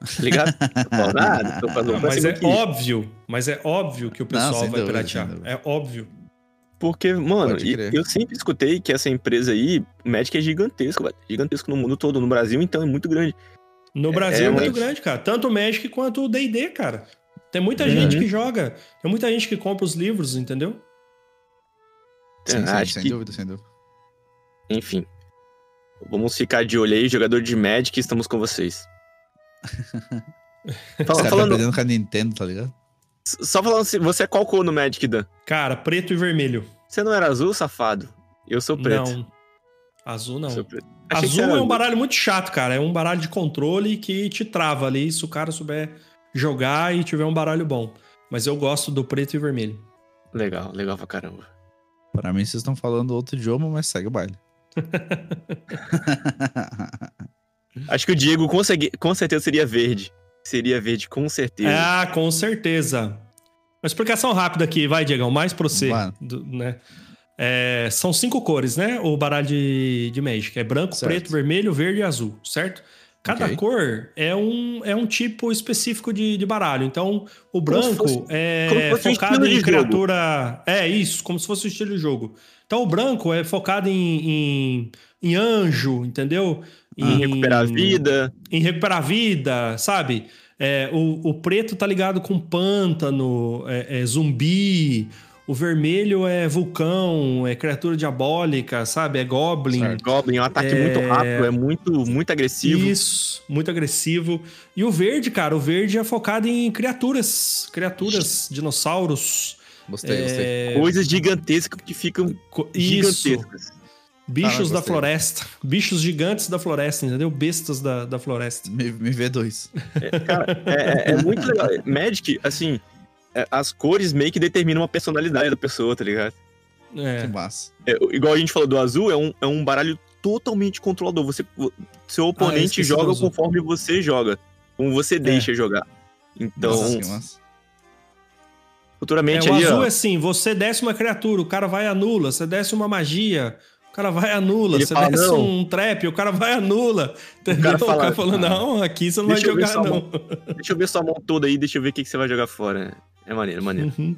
Tá ligado? Tô falando nada, tô fazendo pra mas é óbvio, mas é óbvio que o pessoal sem vai dúvida, piratear. É óbvio. Porque, mano, eu sempre escutei que essa empresa aí, o Magic é gigantesco, velho. Gigantesco no mundo todo. No Brasil, então, é muito grande. No Brasil é, mas- muito grande, cara. Tanto o Magic quanto o D&D, cara. Tem muita Uhum. gente que joga. Tem muita gente que compra os livros, entendeu? Sim, É, sim, acho sem que- dúvida, sem dúvida. Enfim. Vamos ficar de olho aí, jogador de Magic, estamos com vocês. Fala- falando, aprendendo com a Nintendo, tá ligado? só falando assim, você é qual cor no Magic, Dan? Cara, preto e vermelho. Você não era azul, safado? Eu sou preto. Não. Azul não. Azul é um baralho muito chato, cara. É um baralho de controle que te trava ali se o cara souber jogar e tiver um baralho bom. Mas eu gosto do preto e vermelho. Legal, legal pra caramba. Pra mim, vocês estão falando outro idioma, mas segue o baile. Acho que o Diego com, segui- com certeza seria verde. Seria verde, com certeza. Ah, com certeza. Uma explicação rápida aqui, vai, Diegão, mais pra você. Do- né? É, são cinco cores, né? O baralho de, de Magic. É branco, Certo. preto, vermelho, verde e azul, certo? Cada Ok. cor é um, é um tipo específico de, de baralho. Então, o branco fosse- é focado em de jogo. criatura. É isso, como se fosse o estilo de jogo. Então, o branco é focado em, em, em anjo, entendeu? Em recuperar a vida. em recuperar a vida, sabe? É, o, o preto tá ligado com pântano, é, é zumbi. O vermelho é vulcão, é criatura diabólica, sabe? É goblin. Certo. Goblin é um ataque É. muito rápido, é muito, muito agressivo. Isso, muito agressivo. E o verde, cara, o verde é focado em criaturas, criaturas, dinossauros. Gostei, gostei. é, Coisas gigantescas que ficam Isso, gigantescas. Bichos Ah, da floresta. Bichos gigantes da floresta, entendeu? Bestas da, da floresta. Me, me vê dois. Cara, é, é- é muito legal. Magic, assim, é, as cores meio que determinam a personalidade da pessoa, tá ligado? Que É. massa. É, igual a gente falou do azul, é um, é um baralho totalmente controlador. Você, seu oponente esqueci do joga conforme você joga. Como você deixa jogar. Então, Nossa, que massa. futuramente É, o aí, azul ó, é assim, você desce uma criatura, o cara vai e anula. Você desce uma magia, cara vai anula. Ele Você fala, desce um trap, o cara vai anula. Entendeu? O cara cara, fala, falou, "Ah, não, aqui você não vai jogar, não. deixa eu ver sua mão toda aí, deixa eu ver o que, que você vai jogar fora. É maneiro, maneiro. Uhum,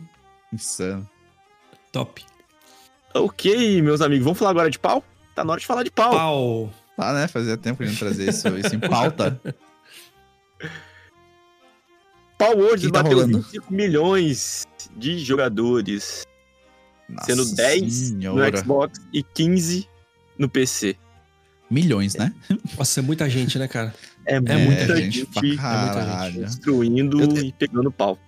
Insano. Top. ok, meus amigos, vamos falar agora de pau? Tá na hora de falar de pau. Pau. Tá, né? Fazia tempo que a gente trazia isso, isso em pauta. Pau World que tá bateu rolando? 25 milhões de jogadores, sendo Nossa 10 senhora. no Xbox e 15 no PC. Milhões, né? Nossa, é muita gente, né, cara? É, É muita gente gente, pra muita caralho. destruindo Eu e pegando pau.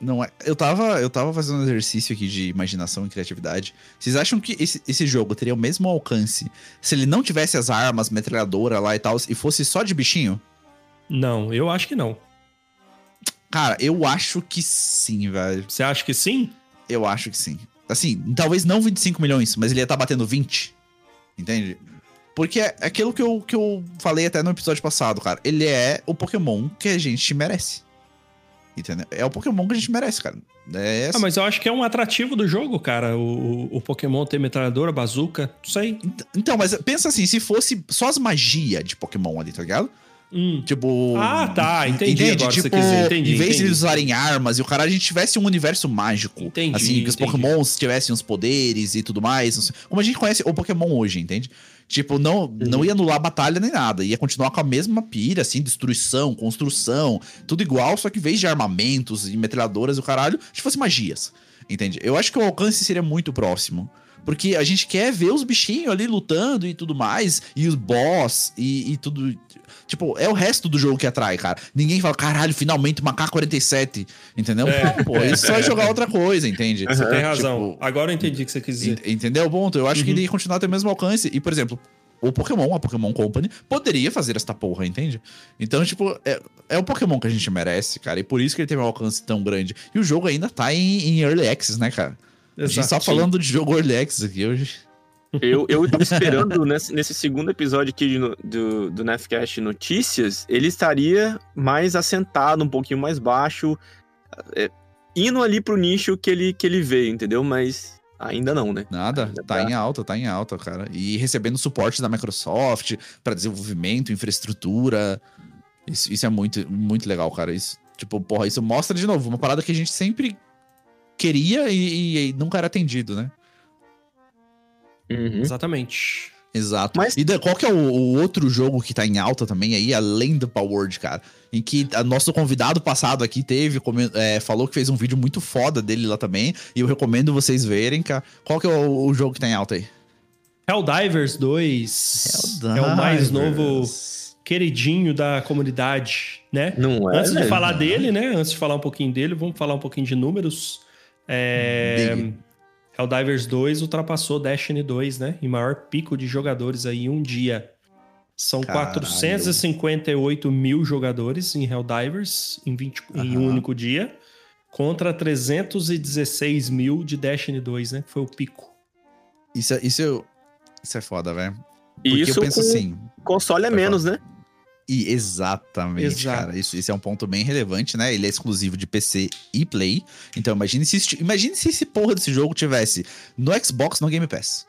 Não é. Eu tava, eu tava fazendo um exercício aqui de imaginação e criatividade. Vocês acham que esse, esse jogo teria o mesmo alcance se ele não tivesse as armas, metralhadora lá e tal, e fosse só de bichinho? Não, eu acho que não. Cara, eu acho que sim, velho. Você acha que sim? Eu acho que sim. Assim, talvez não 25 milhões, mas ele ia estar batendo 20. Entende? Porque é aquilo que eu, que eu falei até no episódio passado, cara. Ele é o Pokémon que a gente merece. Entendeu? É o Pokémon que a gente merece, cara. É ah, mas eu acho que é um atrativo do jogo, cara. O, o Pokémon ter metralhadora, bazuca, isso aí. Então, mas pensa assim, se fosse só as magias de Pokémon ali, tá ligado? Hum. Tipo. Ah, tá. Entendi. Entende? Agora tipo, entendi, em vez entendi. de eles usarem armas e o cara a gente tivesse um universo mágico. Entendi. Assim, que os entendi. Pokémons tivessem os poderes e tudo mais. Como a gente conhece o Pokémon hoje, entende? Tipo, não, uhum. não ia anular a batalha nem nada. Ia continuar com a mesma pira, assim, destruição, construção, tudo igual, só que em vez de armamentos e metralhadoras e o caralho, se fosse magias. Entende? Eu acho que o alcance seria muito próximo. Porque a gente quer ver os bichinhos ali lutando e tudo mais, e os boss e, e tudo. Tipo, é o resto do jogo que atrai, cara. Ninguém fala, caralho, finalmente uma K-47, entendeu? É, Não, pô, isso só é jogar outra coisa, entende? Você tem razão. Tipo, Agora eu entendi o que você quis dizer. Entendeu o ponto? Eu acho uhum. que ele ia continuar a ter o mesmo alcance. E, por exemplo, o Pokémon, a Pokémon Company, poderia fazer esta porra, entende? Então, tipo, é, é o Pokémon que a gente merece, cara. E por isso que ele tem um alcance tão grande. E o jogo ainda tá em, em Early Access, né, cara? Exato, a gente só falando de jogo Early Access aqui hoje. Eu, eu tava esperando nesse, nesse, segundo episódio aqui do, do, do Nefcast Notícias, ele estaria mais assentado, um pouquinho mais baixo, é, indo ali pro nicho que ele, que ele veio, entendeu? Mas ainda não, né? Nada, ainda tá, tá em alta, tá em alta, cara. E recebendo suporte da Microsoft para desenvolvimento, infraestrutura. Isso, isso é muito, muito legal, cara. Isso, tipo, porra, isso mostra de novo uma parada que a gente sempre queria e, e nunca era atendido, né? Uhum. Exatamente. Exato. Mas... E qual que é o, o, outro jogo que tá em alta também aí, além do Power cara? Em que a, nosso convidado passado aqui teve, é, falou que fez um vídeo muito foda dele lá também. E eu recomendo vocês verem, cara. Qual que é o, o jogo que tá em alta aí? Helldivers 2. Helldivers. É o mais novo queridinho da comunidade, né? Não é, Antes de falar dele, né? Antes de falar um pouquinho dele, vamos falar um pouquinho de números. É... Helldivers 2 ultrapassou Destiny 2, né? Em maior pico de jogadores aí em um dia. São Caralho. 458 mil jogadores em Helldivers em, 20, uhum. em um único dia, contra 316 mil de Destiny 2, né? Foi o pico. Isso, é, isso, isso é foda, velho. Isso eu penso assim. Console é menos, né? E exatamente, Exato. cara. Isso, isso é um ponto bem relevante, né? Ele é exclusivo de PC e Play. Então imagine se, imagine se esse porra desse jogo tivesse no Xbox, no Game Pass.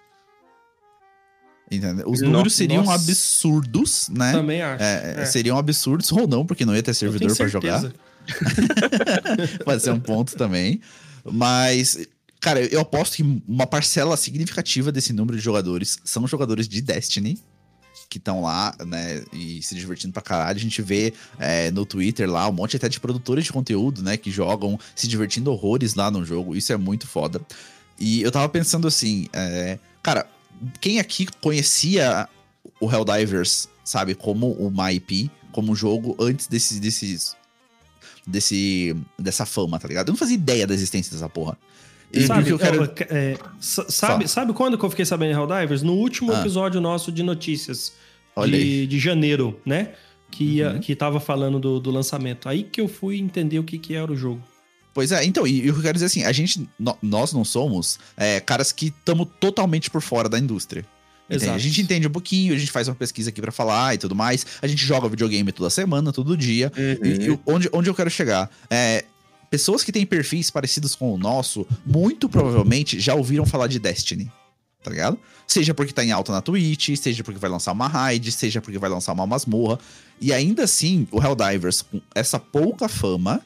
Entendeu? Os números seriam Nossa. absurdos, né? Também acho. É, é. Seriam absurdos ou não, porque não ia ter servidor para jogar. Pode ser um ponto também. Mas, cara, eu aposto que uma parcela significativa desse número de jogadores são jogadores de Destiny que estão lá, né, e se divertindo pra caralho. A gente vê é, no Twitter lá um monte até de produtores de conteúdo, né, que jogam se divertindo horrores lá no jogo. Isso é muito foda. E eu tava pensando assim, é, cara, quem aqui conhecia o Helldivers, sabe, como uma IP, como jogo antes desses, desses desse dessa fama, tá ligado? Eu não fazia ideia da existência dessa porra. E sabe, eu quero... é, sabe, sabe quando que eu fiquei sabendo em Helldivers? No último ah. episódio nosso de notícias de, de, janeiro, né? Que, ia, uhum. que tava falando do, do, lançamento. Aí que eu fui entender o que, que era o jogo. Pois é, então, e, e eu quero dizer assim, a gente, no, nós não somos é, caras que estamos totalmente por fora da indústria. Exato. A gente entende um pouquinho, a gente faz uma pesquisa aqui para falar e tudo mais. A gente joga videogame toda semana, todo dia. Uhum. E, e, onde, onde eu quero chegar? É, pessoas que têm perfis parecidos com o nosso, muito provavelmente já ouviram falar de Destiny. Tá ligado? Seja porque tá em alta na Twitch, seja porque vai lançar uma raid, seja porque vai lançar uma masmorra. E ainda assim, o Helldivers, com essa pouca fama,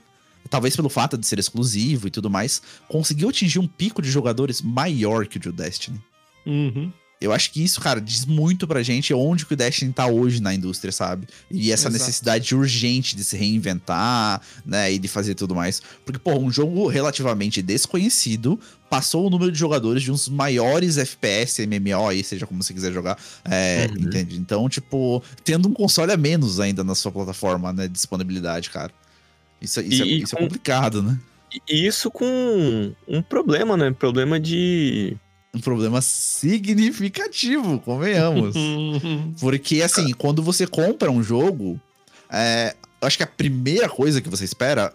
talvez pelo fato de ser exclusivo e tudo mais, conseguiu atingir um pico de jogadores maior que o de Destiny. Uhum. Eu acho que isso, cara, diz muito pra gente onde que o Destiny tá hoje na indústria, sabe? E essa Exato. necessidade urgente de se reinventar, né? E de fazer tudo mais. Porque, pô, um jogo relativamente desconhecido passou o número de jogadores de uns maiores FPS, MMO aí, seja como você quiser jogar. É, uhum. Entende? Então, tipo, tendo um console a menos ainda na sua plataforma, né? Disponibilidade, cara. Isso, isso, e, é, isso é com, é complicado, né? E isso com um problema, né? Problema de um problema significativo, convenhamos. Porque, assim, quando você compra um jogo, é, eu acho que a primeira coisa que você espera,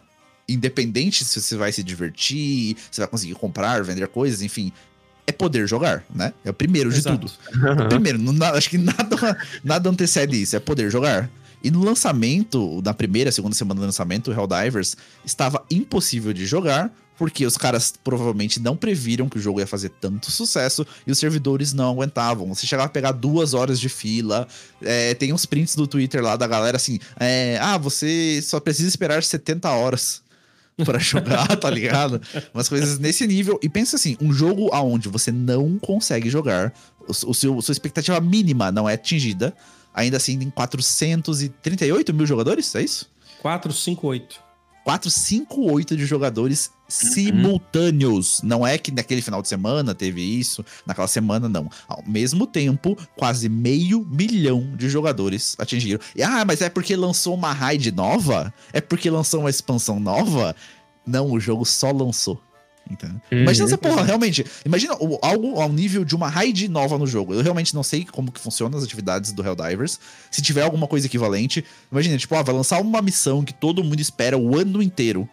independente se você vai se divertir, se vai conseguir comprar, vender coisas, enfim, é poder jogar, né? É o primeiro de Exato. tudo. Primeiro, não- acho que nada, nada antecede isso, é poder jogar. E no lançamento, na primeira, segunda semana do lançamento, o Helldivers estava impossível de jogar, porque os caras provavelmente não previram que o jogo ia fazer tanto sucesso e os servidores não aguentavam. Você chegava a pegar duas horas de fila. é, tem uns prints do Twitter lá da galera assim: é, ah, você só precisa esperar 70 horas pra jogar, tá ligado? Umas coisas nesse nível. E pensa assim: um jogo aonde você não consegue jogar, o, o seu, sua expectativa mínima não é atingida, ainda assim tem 438 mil jogadores, é isso? 458. 458 de jogadores simultâneos. Não é que naquele final de semana teve isso, naquela semana não. Ao mesmo tempo, quase meio milhão de jogadores atingiram. E, ah, mas é porque lançou uma raid nova? É porque lançou uma expansão nova? Não, o jogo só lançou. Então, imagina essa porra, realmente. Imagina algo ao nível de uma raid nova no jogo. Eu realmente não sei como que funcionam as atividades do Helldivers. Se tiver alguma coisa equivalente, imagina, tipo, ó, vai lançar uma missão que todo mundo espera o ano inteiro.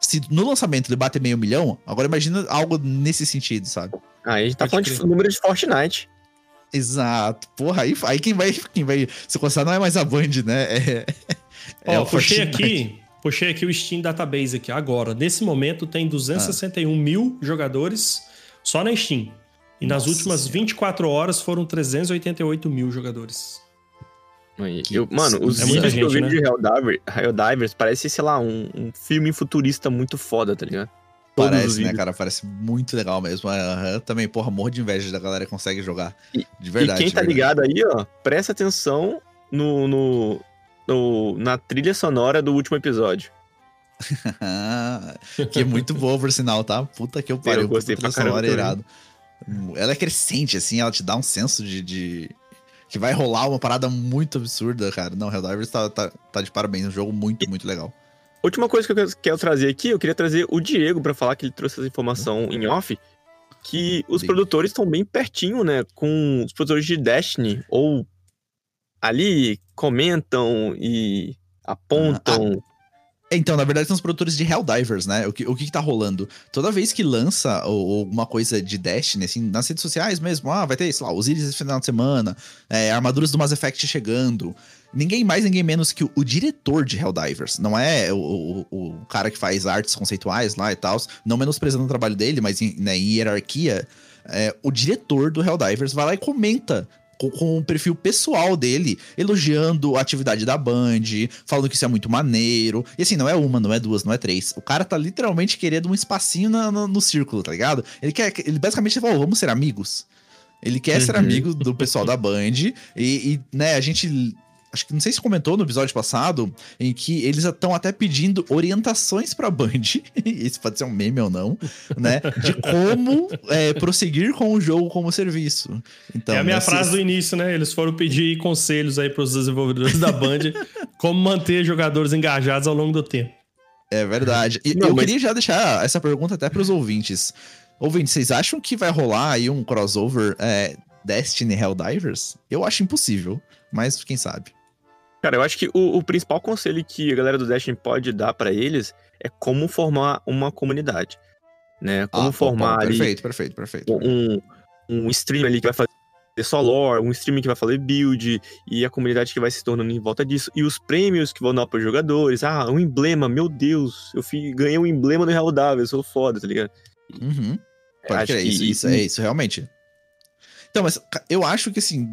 Se no lançamento ele bater meio milhão, agora imagina algo nesse sentido, sabe? Aí a gente tá Pode falando de crer. número de Fortnite. Exato. Porra, aí, aí quem vai quem vai se considerar não é mais a Band, né? É, Ó, o puxei Fortnite. aqui, puxei aqui o Steam Database aqui agora. Nesse momento tem 261 mil jogadores só na Steam. E nas Nossa últimas Senhora. 24 horas foram 388 mil jogadores. Eu- mano, os é vídeos que eu vi gente, de Helldiver, Helldivers parece, sei lá, um, um filme futurista muito foda, tá ligado? Todos os Parece, né, cara? Parece muito legal mesmo. Aham, Também, porra, morro de inveja da galera que consegue jogar. De verdade. e quem tá de verdade. ligado aí, ó, presta atenção no, no, no- na trilha sonora do último episódio. que é muito boa, por sinal, tá? Puta que eu pariu. Eu gostei pra caramba irado. Ela é crescente, assim, ela te dá um senso de. de- Que vai rolar uma parada muito absurda, cara. Não, Helldivers tá, tá, tá de parabéns. Um jogo muito, muito legal. Última coisa que eu quero- trazer aqui, eu queria trazer o Diego pra falar que ele trouxe essa informação em off, que os produtores estão bem pertinho, né, com os produtores de Destiny, ou ali comentam e apontam. Então, na verdade, são os produtores de Helldivers, né? O que, o que, tá rolando? Toda vez que lança alguma coisa de Destiny, assim, nas redes sociais mesmo, ah, vai ter, sei lá, Osiris esse final de semana, é, armaduras do Mass Effect chegando. Ninguém mais, ninguém menos que o, o diretor de Helldivers. Não é o, o, o cara que faz artes conceituais lá e tal, não menosprezando o trabalho dele, mas em, né, em hierarquia, é, o diretor do Helldivers vai lá e comenta com, com o perfil pessoal dele, elogiando a atividade da Band, falando que isso é muito maneiro. E assim, não é uma, não é duas, não é três. O cara tá literalmente querendo um espacinho na- no, no círculo, tá ligado? Ele quer. Ele basicamente falou, vamos ser amigos. Ele quer ser Uhum. amigo do pessoal da Band. E, e, né, a gente. Acho que não sei se comentou no episódio passado, em que eles estão até pedindo orientações pra Band. Isso pode ser um meme ou não, né? De como é, prosseguir com o jogo como serviço. Então, é a minha se- frase do início, né? Eles foram pedir conselhos aí pros desenvolvedores da Band como manter jogadores engajados ao longo do tempo. É verdade. E Não, eu mas- queria já deixar essa pergunta até pros ouvintes. Ouvintes, vocês acham que vai rolar aí um crossover é, Destiny Helldivers? Eu acho impossível, mas quem sabe. Cara, eu acho que o, o principal conselho que a galera do Destiny pode dar pra eles é como formar uma comunidade, né? Como Ah, formar pô, ali Perfeito, perfeito, perfeito. um, um stream ali que vai fazer só lore, um stream que vai fazer build, e a comunidade que vai se tornando em volta disso, e os prêmios que vão dar para os jogadores. Ah, um emblema, meu Deus, eu fui, ganhei um emblema no Real Davi, eu sou foda, tá ligado? Uhum. Pode Acho crer, que- isso, isso, é isso, realmente. Então, mas eu acho que assim.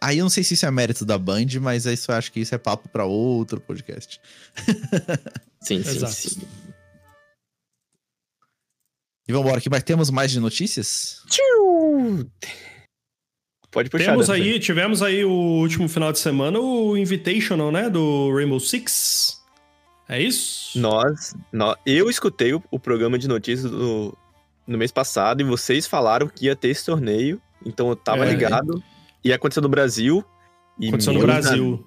Aí eu não sei se isso é mérito da Band, mas isso eu acho que isso é papo pra outro podcast. Sim, sim, Exato. sim. E vambora, que mais temos mais de notícias? Tchiu! Pode puxar. Temos aí, tivemos aí o último final de semana o Invitational, né? Do Rainbow Six. É isso? Nós, nó- eu escutei o, o programa de notícias do, no mês passado e vocês falaram que ia ter esse torneio, então eu tava É. ligado. Ia acontecer no Brasil. E Aconteceu no Brasil.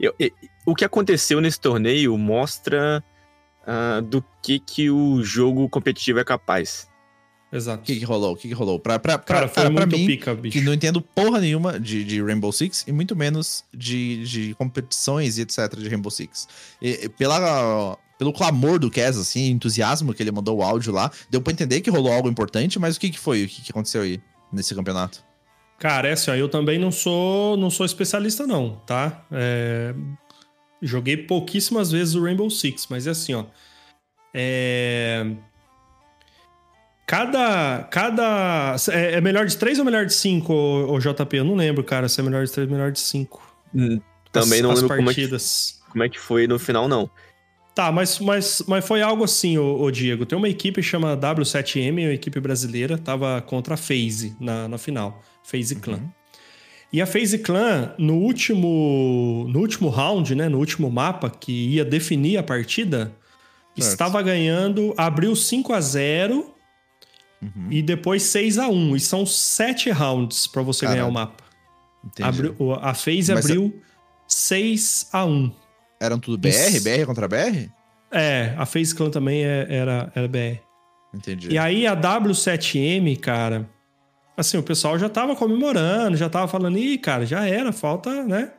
Eu- eu- o que aconteceu nesse torneio mostra ah, do que, que o jogo competitivo é capaz. Exato. O que, que rolou? O que, que rolou? Pra, pra, pra, Cara, foi cara, pra muito mim, pica, bicho. que não entendo porra nenhuma de, de Rainbow Six e muito menos de, de competições e etc de Rainbow Six. E- e pela, pelo clamor do Kes, assim, entusiasmo que ele mandou o áudio lá. Deu pra entender que rolou algo importante, mas o que, que foi? O que, que aconteceu aí nesse campeonato? Cara, é assim, ó, eu também não sou, não sou especialista, não, tá? É, joguei pouquíssimas vezes o Rainbow Six, mas é assim, ó. É, cada. cada é, é melhor de 3 ou melhor de 5, o, JP? Eu não lembro, cara, se é melhor de 3 ou melhor de 5. Hum, também as, não lembro como é, que, como é que foi no final, não. Tá, mas, mas, mas foi algo assim, ô, ô Diego. Tem uma equipe chama W7M, uma equipe brasileira, tava contra a FaZe na, na final. FaZe Clan. Uhum. E a FaZe Clan, no último, no último round, né, no último mapa, que ia definir a partida, certo. estava ganhando, abriu 5 a 0 uhum. e depois 6 a 1 E são 7 rounds para você Caramba. ganhar o mapa. Abriu, a FaZe abriu a... 6 a 1 eram tudo BR? Isso. BR contra BR? É, a FaZe Clan também é, era, era BR. Entendi. E aí a W7M, cara, assim, o pessoal já tava comemorando, já tava falando, ih, cara, já era, falta, né?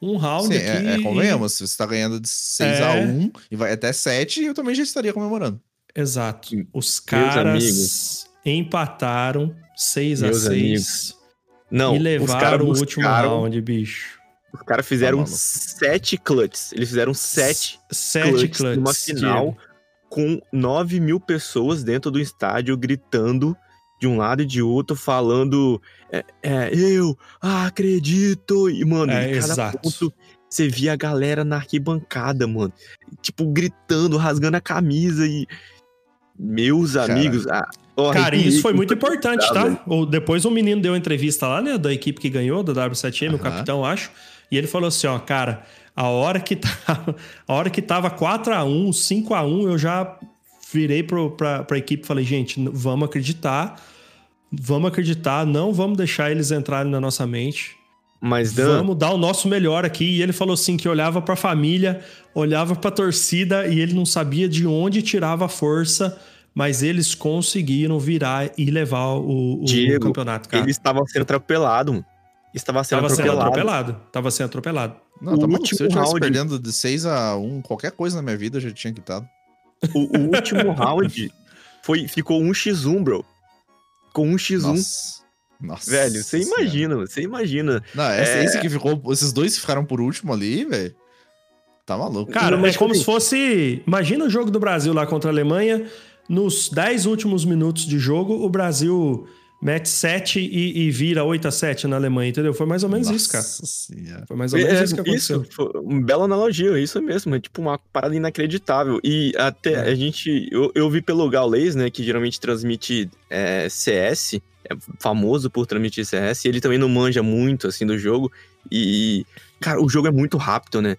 Um round Sim, aqui. É, é convenhamos, se você tá ganhando de 6 é... a 1 e vai até 7, eu também já estaria comemorando. Exato. Os caras empataram 6 a 6 Não, e levaram o último round, bicho. Os caras fizeram tá sete clutches. Eles fizeram sete, sete clutches, clutches numa final com nove mil pessoas dentro do estádio gritando de um lado e de outro, falando é, é, eu acredito. E, mano, é, em cada exato. ponto você via a galera na arquibancada, mano. Tipo, gritando, rasgando a camisa e. Meus Cara. amigos. Ah, oh, Cara, isso foi muito importante, tá? Depois o um menino deu uma entrevista lá, né? Da equipe que ganhou, da W7M, o capitão, acho. E ele falou assim, ó, cara, a hora que tava, a hora que tava 4 a 1, 5 a 1, eu já virei pro, pra, pra equipe e falei, gente, vamos acreditar. Vamos acreditar, não vamos deixar eles entrarem na nossa mente. Mas Dan... vamos dar o nosso melhor aqui. E ele falou assim que olhava para a família, olhava para a torcida e ele não sabia de onde tirava a força, mas eles conseguiram virar e levar o, o Diego, campeonato, cara. Eles estavam sendo atropelados estava sendo tava atropelado. Sendo atropelado. Tava sendo atropelado. Não, o tá último Se eu tivesse round... perdendo de 6 a 1 qualquer coisa na minha vida, eu já tinha quitado. O, o último round foi, ficou 1x1, bro. Com 1x1. Nossa. Nossa velho, você imagina, você imagina. Não, esse, é... esse que ficou. Esses dois ficaram por último ali, velho. Tá maluco. Cara, mas como se fosse. Imagina o jogo do Brasil lá contra a Alemanha. Nos 10 últimos minutos de jogo, o Brasil mete 7 e, e, vira 8 a 7 na Alemanha, entendeu? Foi mais ou menos Nossa isso, cara. Senhora. Foi mais ou menos é, isso que aconteceu. Isso, foi uma bela analogia, isso mesmo. É tipo uma parada inacreditável. E até é. a gente. Eu, eu vi pelo Gaules, né, que geralmente transmite é, CS, é famoso por transmitir CS, e ele também não manja muito, assim, do jogo. E, cara, o jogo é muito rápido, né?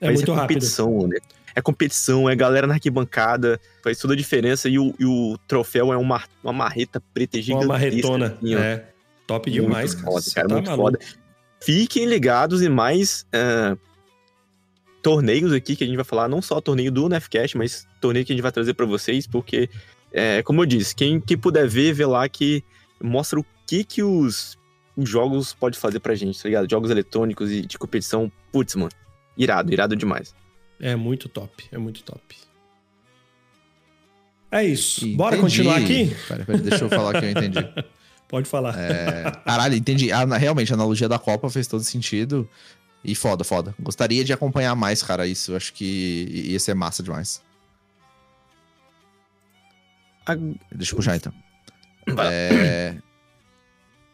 É Mas muito é competição, rápido. né? É competição, é galera na arquibancada, faz toda a diferença. E o, e o troféu é uma, uma marreta preta. Uma marretona, assim, é. Top demais, muito Foda, cara, tá muito maluco. foda. Fiquem ligados em mais uh, torneios aqui que a gente vai falar, não só torneio do Nefcast, mas torneio que a gente vai trazer para vocês, porque, é, como eu disse, quem, quem puder ver, vê lá que mostra o que que os, os jogos podem fazer pra gente, tá ligado? Jogos eletrônicos e de competição, putz, mano, irado, irado demais. É muito top, é muito top. É isso. Entendi. Bora continuar aqui? Pera, pera, deixa eu falar que eu entendi. Pode falar. É... Caralho, entendi. Ah, realmente, a analogia da Copa fez todo sentido. E foda, foda. Gostaria de acompanhar mais, cara, isso. Eu acho que ia ser massa demais. A... Deixa eu puxar então. É...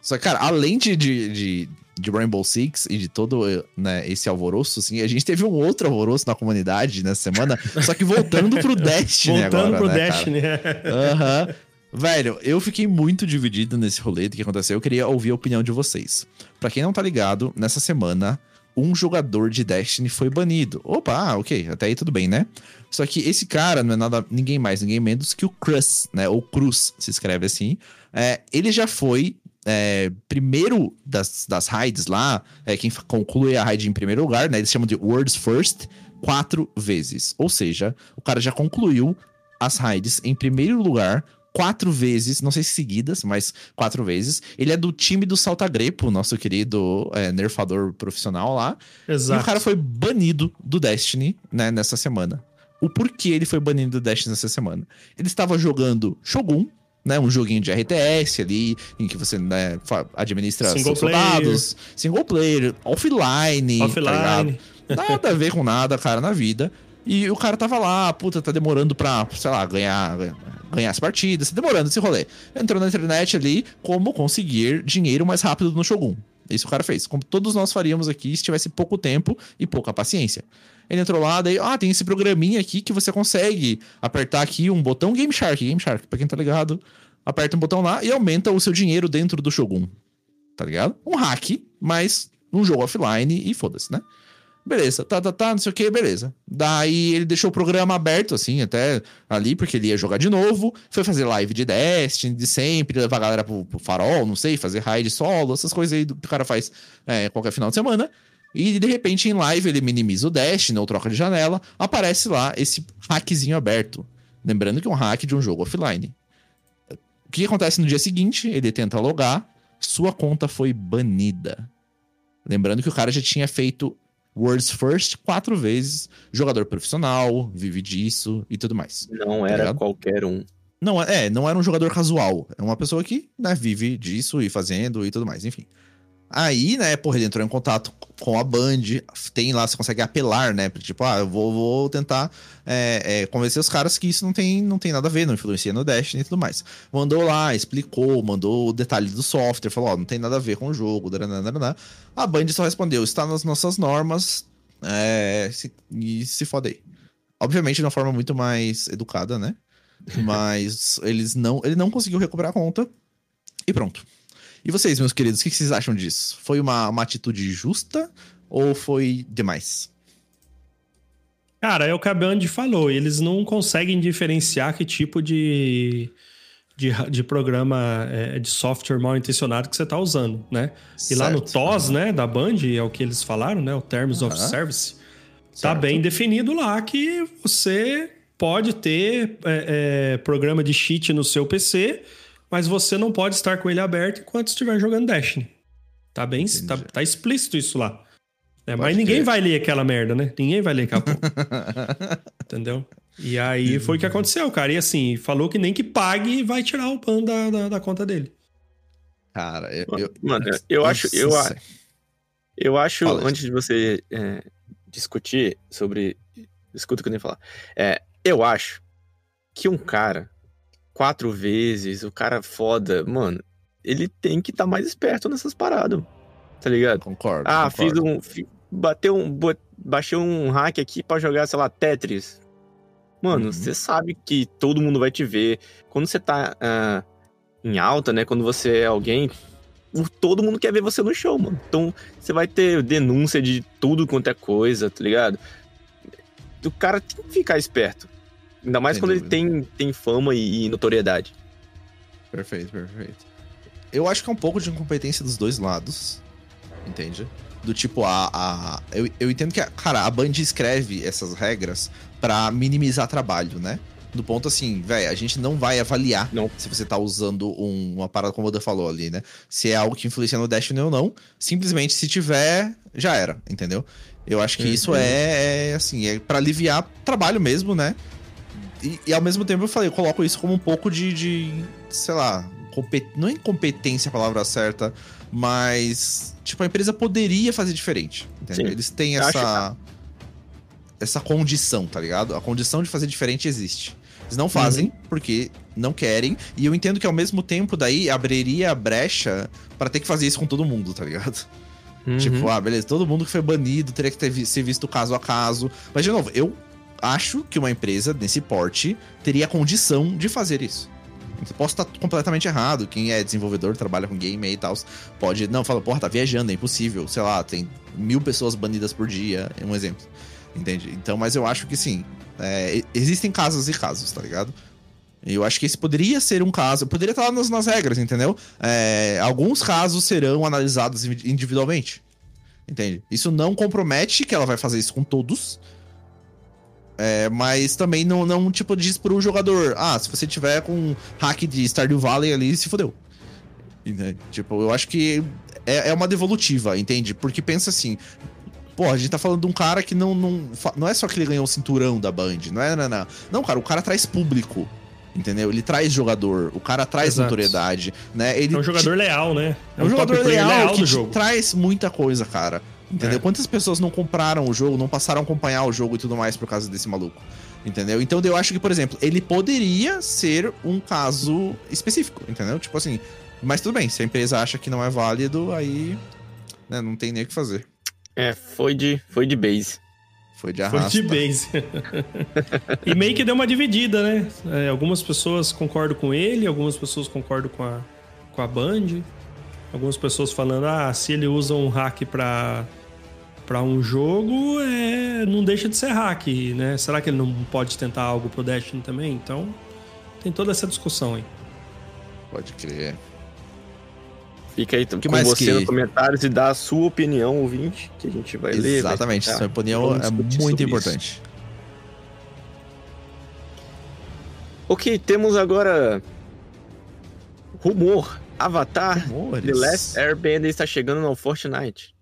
Só que, cara, além de, de, de Rainbow Six e de todo né, esse alvoroço, assim, a gente teve um outro alvoroço na comunidade nessa semana, só que voltando pro Destiny voltando agora, pro né, Destiny, Aham. Uhum. Velho, eu fiquei muito dividido nesse rolê do que aconteceu. Eu queria ouvir a opinião de vocês. Para quem não tá ligado, nessa semana, um jogador de Destiny foi banido. Opa, ok, até aí tudo bem, né? Só que esse cara não é nada, ninguém mais, ninguém menos que o Cruz, né? Ou Cruz, se escreve assim. É, ele já foi é, primeiro das, das raids lá, é, quem conclui a raid em primeiro lugar, né? Eles chamam de Words First, quatro vezes. Ou seja, o cara já concluiu as raids em primeiro lugar quatro vezes, não sei se seguidas, mas quatro vezes. Ele é do time do Saltagrepo, nosso querido é, nerfador profissional lá. Exato. E o cara foi banido do Destiny, né, nessa semana. o porquê ele foi banido do Destiny nessa semana. Ele estava jogando Shogun, né, um joguinho de RTS ali, em que você né, administra Single player. soldados, single player, offline, Offline. tá? Nada a ver com nada, cara, na vida. E o cara tava lá, puta, tá demorando pra, sei lá, ganhar, ganhar as partidas, tá demorando esse rolê. Entrou na internet ali, como conseguir dinheiro mais rápido no Shogun. Isso o cara fez. Como todos nós faríamos aqui se tivesse pouco tempo e pouca paciência. Ele entrou lá, daí, ah, tem esse programinha aqui que você consegue apertar aqui um botão Game Shark, Game Shark, pra quem tá ligado, aperta um botão lá e aumenta o seu dinheiro dentro do Shogun. Tá ligado? Um hack, mas um jogo offline e foda-se, né? Beleza, tá, tá, tá, não sei o que, beleza. Daí ele deixou o programa aberto, assim, até ali, porque ele ia jogar de novo. Foi fazer live de Destiny, de sempre, levar a galera pro, pro farol, não sei, fazer raid solo, essas coisas aí que o cara faz é, qualquer final de semana. E de repente em live ele minimiza o Destiny ou troca de janela, aparece lá esse hackzinho aberto. Lembrando que é um hack de um jogo offline. O que acontece no dia seguinte? Ele tenta logar, sua conta foi banida. Lembrando que o cara já tinha feito World's First quatro vezes, jogador profissional, vive disso e tudo mais. Não Tá era ligado? qualquer um. Não, é, não era um jogador casual. É uma pessoa que, né, vive disso e fazendo e tudo mais, enfim. Aí, né, porra, ele entrou em contato com a Band, tem lá, você consegue apelar, né, tipo, ah, eu vou, vou tentar é, é, convencer os caras que isso não tem, não tem nada a ver, não influencia no Destiny e tudo mais. Mandou lá, explicou, mandou o detalhe do software, falou, ó, não tem nada a ver com o jogo, daranana. A Band só respondeu, está nas nossas normas, é, se, e se foda aí. Obviamente de uma forma muito mais educada, né? Mas eles não, ele não conseguiu recuperar a conta e pronto. E vocês, meus queridos, o que vocês acham disso? Foi uma, uma atitude justa ou foi demais? Cara, é o que a Band falou. Eles não conseguem diferenciar que tipo de, de, de programa, é, de software mal intencionado que você está usando, né? E lá no Certo. TOS, né, da Band, é o que eles falaram, né? O Terms of Aham. Service. Tá Certo. bem definido lá que você pode ter é, é, programa de cheat no seu PC, mas você não pode estar com ele aberto enquanto estiver jogando Destiny. Tá bem, tá, tá explícito isso lá. É, mas ninguém vai ler aquela merda, né? Ninguém vai ler aquela porra. Entendeu? E aí foi o que aconteceu, cara. E assim, falou que nem que pague vai tirar o ban da, da, da conta dele. Cara, eu. eu Mano, eu acho, eu, eu acho, Fala, antes de você é, discutir sobre. Escuta o que eu tenho que falar. É, eu acho que um cara, quatro vezes, o cara foda, mano, ele tem que estar mais esperto nessas paradas. Tá ligado? Concordo. Ah, concordo. fiz um. Bateu um. Baixei um hack aqui pra jogar, sei lá, Tetris. Mano, Uhum. você sabe que todo mundo vai te ver. Quando você tá ah, em alta, né? Quando você é alguém. Todo mundo quer ver você no show, mano. Então você vai ter denúncia de tudo quanto é coisa, tá ligado? O cara tem que ficar esperto. Ainda mais Sem quando dúvida. ele tem, tem fama e, e notoriedade. Perfeito, perfeito. Eu acho que é um pouco de incompetência dos dois lados. Entende? Do tipo, a. a eu, eu entendo que, a, cara, a Band escreve essas regras pra minimizar trabalho, né? Do ponto assim, velho, a gente não vai avaliar Não. se você tá usando um- uma parada como o Oda falou ali, né? Se é algo que influencia no Destiny ou não. Simplesmente, se tiver, já era, entendeu? Eu acho que Uhum. isso é, é, assim, é pra aliviar trabalho mesmo, né? E, e ao mesmo tempo eu falei, eu coloco isso como um pouco de, de sei lá, não é incompetência a palavra certa, mas tipo a empresa poderia fazer diferente. Eles têm Eu acho- essa essa condição, tá ligado? A condição de fazer diferente existe. Eles não fazem Uhum. porque não querem, e eu entendo que ao mesmo tempo daí abriria a brecha pra ter que fazer isso com todo mundo, tá ligado? Uhum. Tipo, ah, beleza, todo mundo que foi banido teria que ter ser visto caso a caso. Mas, de novo, eu acho que uma empresa nesse porte teria a condição de fazer isso. Posso estar completamente errado. Quem é desenvolvedor, trabalha com game e tal, pode. Não, fala, porra, tá viajando, é impossível. Sei lá, tem mil pessoas banidas por dia, é um exemplo. Entende? Então, mas eu acho que sim. é, existem casos e casos, tá ligado? Eu acho que esse poderia ser um caso, poderia estar lá nas, nas regras, entendeu? É, alguns casos serão analisados indivi- individualmente. Entende? Isso não compromete que ela vai fazer isso com todos. É, mas também não, não, tipo, diz pro jogador: ah, se você tiver com hack de Stardew Valley ali, se fodeu. Entende? Tipo, eu acho que é, é uma devolutiva, entende? Porque pensa assim: Pô, a gente tá falando de um cara que não, não, não é só que ele ganhou o cinturão da Band, não é, não, não. Não, cara, o cara traz público. Entendeu? Ele traz jogador, o cara traz Exato. notoriedade, né? Ele é um jogador te... leal, né? É um, um jogador leal, leal que jogo. traz muita coisa, cara. Entendeu? É. Quantas pessoas não compraram o jogo, não passaram a acompanhar o jogo e tudo mais por causa desse maluco? Entendeu? Então eu acho que, por exemplo, ele poderia ser um caso específico, entendeu? Tipo assim, mas tudo bem, se a empresa acha que não é válido, aí né, não tem nem o que fazer. É, foi de, foi de base. Foi de arrasta. Foi de base. e meio que deu uma dividida, né? É, algumas pessoas concordam com ele, algumas pessoas concordam com a, com a Band. Algumas pessoas falando, ah, se ele usa um hack pra, pra um jogo, é, não deixa de ser hack, né? Será que ele não pode tentar algo pro Destiny também? Então, tem toda essa discussão aí. Pode crer. Fica aí que com mais você que... nos comentários e dá a sua opinião, ouvinte, que a gente vai Exatamente, ler. Exatamente, sua opinião é muito importante. Isso. Ok, temos agora rumor. Avatar Rumores. The Last Airbender está chegando no Fortnite.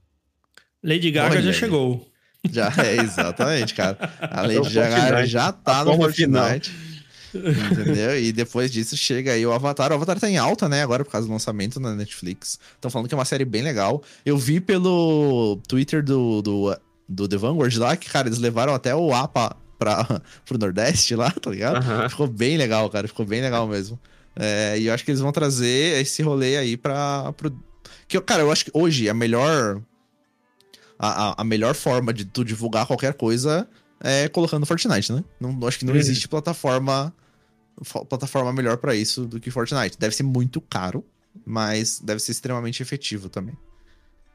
Lady Gaga Olha já aí. chegou. Já é, exatamente, cara. A Lady Gaga já tá no Fortnite. Final. Entendeu? E depois disso chega aí o Avatar. O Avatar tá em alta, né? Agora por causa do lançamento na Netflix. Estão falando que é uma série bem legal. Eu vi pelo Twitter do, do, do The Vanguard lá que, cara, eles levaram até o APA pra, pro Nordeste lá, tá ligado? Uhum. Ficou bem legal, cara. Ficou bem legal mesmo. É, e eu acho que eles vão trazer esse rolê aí pra. Pro... Que, cara, eu acho que hoje a melhor. A, a, melhor forma de tu divulgar qualquer coisa é colocando Fortnite, né? Não, acho que não uhum. existe plataforma plataforma melhor para isso do que Fortnite. Deve ser muito caro, mas deve ser extremamente efetivo também.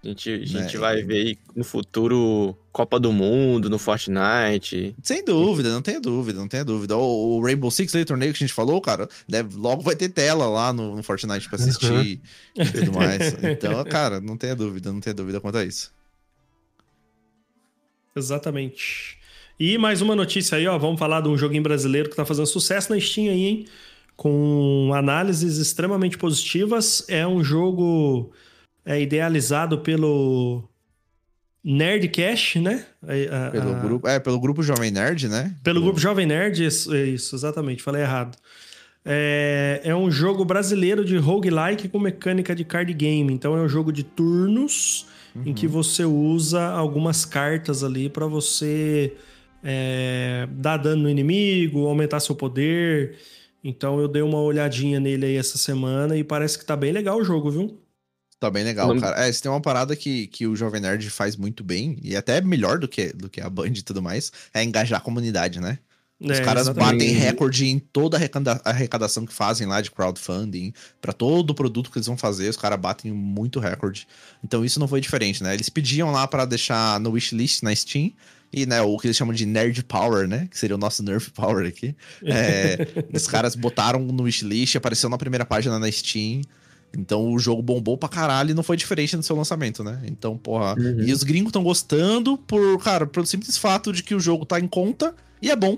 A gente, a gente né? vai ver no futuro Copa do Mundo no Fortnite. Sem dúvida, não tenha dúvida, não tenha dúvida. O, o Rainbow Six aí, torneio que a gente falou, cara, deve, logo vai ter tela lá no, no Fortnite pra assistir uhum. e tudo mais. Então, cara, não tenha dúvida, não tenha dúvida quanto a isso. Exatamente. E mais uma notícia aí, ó. Vamos falar de um joguinho brasileiro que tá fazendo sucesso na Steam aí, hein? Com análises extremamente positivas. É um jogo é, idealizado pelo Nerdcast, né? A, pelo, Grupo, é, pelo grupo Jovem Nerd, né? Pelo grupo Jovem Nerd, isso, isso exatamente, falei errado. É, é, um jogo brasileiro de roguelike com mecânica de card game. Então é um jogo de turnos uhum. em que uhum. você usa algumas cartas ali para você é, dar dano no inimigo, aumentar seu poder. Então eu dei uma olhadinha nele aí essa semana e parece que tá bem legal o jogo, viu? Tá bem legal, cara. É, se tem uma parada que, que o Jovem Nerd faz muito bem, e até melhor do que, do que a Band e tudo mais, é engajar a comunidade, né? Os é, caras exatamente. batem recorde em toda a arrecadação que fazem lá de crowdfunding, para todo o produto que eles vão fazer, os caras batem muito recorde. Então isso não foi diferente, né? Eles pediam lá para deixar no wishlist na Steam, e, né, o que eles chamam de Nerd Power, né? Que seria o nosso Nerf Power aqui. É, os caras botaram no wishlist, apareceu na primeira página na Steam. Então o jogo bombou pra caralho e não foi diferente no seu lançamento, né? Então, porra. Uhum. E os gringos estão gostando por, cara, pelo simples fato de que o jogo tá em conta e é bom.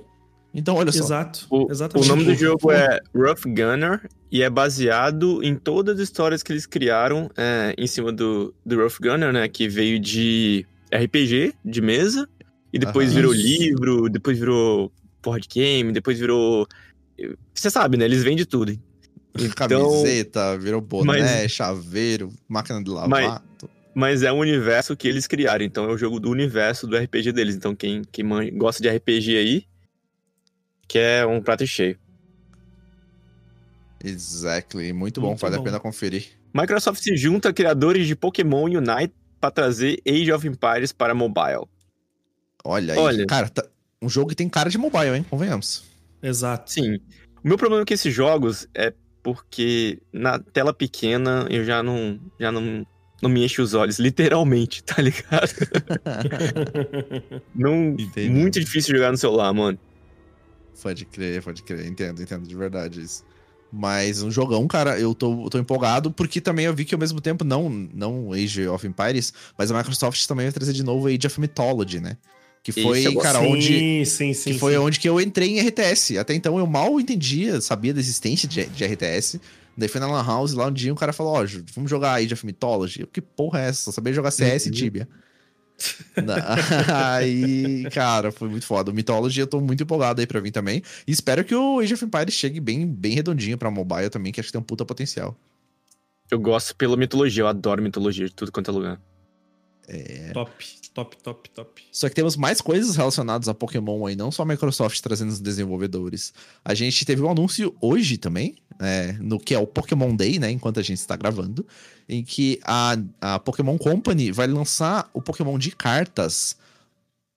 Então, olha só. Exato. O, Exatamente. o nome do jogo é Rough Gunner e é baseado em todas as histórias que eles criaram é, em cima do, do Rough Gunner, né? Que veio de RPG de mesa e depois Aham. virou livro, depois virou board game, depois virou. Você sabe, né? Eles vendem tudo. Então... Camiseta, virou boné, mas... chaveiro, máquina de lavar. Mas... mas... é um universo que eles criaram, então é o jogo do universo do RPG deles. Então quem, quem gosta de RPG aí, quer um prato cheio. Exactly, muito bom, muito vale bom. a pena conferir. Microsoft se junta a criadores de Pokémon Unite para trazer Age of Empires para mobile. Olha, Olha aí, cara, tá... um jogo que tem cara de mobile, hein? Convenhamos. Exato. Sim. O meu problema com esses jogos é porque na tela pequena eu já não, já não, não me enche os olhos, literalmente, tá ligado? não, Entendi. muito difícil jogar no celular, mano. Pode crer, pode crer, entendo, entendo de verdade isso. Mas um jogão, cara, eu tô, tô empolgado, porque também eu vi que ao mesmo tempo, não, não Age of Empires, mas a Microsoft também vai trazer de novo Age of Mythology, né? Que foi, Isso, cara, sim, onde. Sim, sim, que foi onde que eu entrei em RTS. Até então eu mal entendia, sabia da existência de, de RTS. Daí foi na Lan House, lá um dia um cara falou: Ó, oh, vamos jogar Age of Mythology. Eu, que porra é essa? Só sabia jogar CS e uhum. Tibia. aí, cara, foi muito foda. O Mythology eu tô muito empolgado aí pra mim também. E espero que o Age of Empires chegue bem, bem redondinho pra mobile também, que acho que tem um puta potencial. Eu gosto pela mitologia, eu adoro mitologia de tudo quanto é lugar. É. Top, top, top, top. Só que temos mais coisas relacionadas a Pokémon aí, não só a Microsoft trazendo os desenvolvedores. A gente teve um anúncio hoje também, é, no que é o Pokémon Day, né? Enquanto a gente está gravando, em que a, a Pokémon Company vai lançar o Pokémon de cartas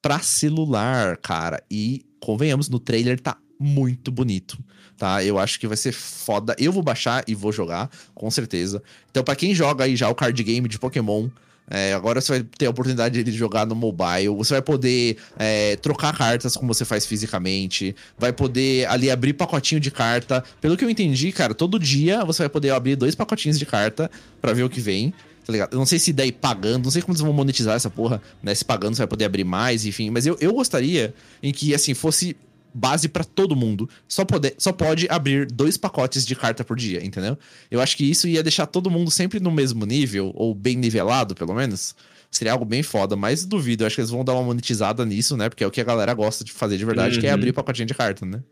para celular, cara. E convenhamos, no trailer tá muito bonito, tá? Eu acho que vai ser foda. Eu vou baixar e vou jogar, com certeza. Então, para quem joga aí já o card game de Pokémon, é, agora você vai ter a oportunidade de jogar no mobile. Você vai poder é, trocar cartas como você faz fisicamente. Vai poder ali abrir pacotinho de carta. Pelo que eu entendi, cara, todo dia você vai poder abrir dois pacotinhos de carta para ver o que vem. Tá ligado? Eu não sei se daí pagando, não sei como eles vão monetizar essa porra, né? Se pagando você vai poder abrir mais, enfim. Mas eu, eu gostaria em que, assim, fosse base para todo mundo. Só, pode, só pode abrir dois pacotes de carta por dia, entendeu? Eu acho que isso ia deixar todo mundo sempre no mesmo nível, ou bem nivelado, pelo menos. Seria algo bem foda, mas duvido. Eu acho que eles vão dar uma monetizada nisso, né? Porque é o que a galera gosta de fazer de verdade, uhum. que é abrir pacotinho de carta, né?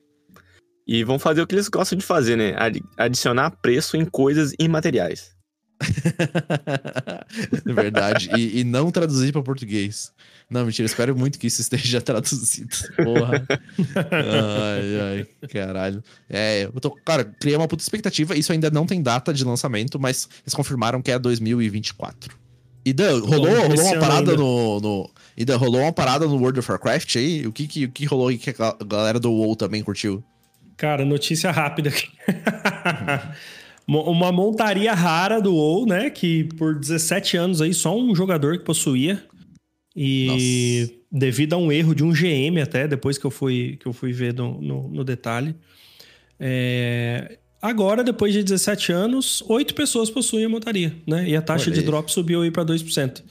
E vão fazer o que eles gostam de fazer, né? Adicionar preço em coisas imateriais. verdade. E, e, não traduzir para português. Não, mentira, espero muito que isso esteja traduzido. Porra. ai, ai, caralho. É, eu tô, cara, criei uma puta expectativa. Isso ainda não tem data de lançamento, mas eles confirmaram que é 2024. E Dan, rolou, rolou uma parada no, no. E Dan, rolou uma parada no World of Warcraft aí? O que, que, o que rolou aí que a galera do WoW também curtiu? Cara, notícia rápida aqui. uma montaria rara do WoW, né? Que por 17 anos aí só um jogador que possuía. E Nossa. devido a um erro de um GM até, depois que eu fui, que eu fui ver no, no, no detalhe. É... Agora, depois de 17 anos, 8 pessoas possuem a montaria, né? E a taxa de drop subiu aí para 2%.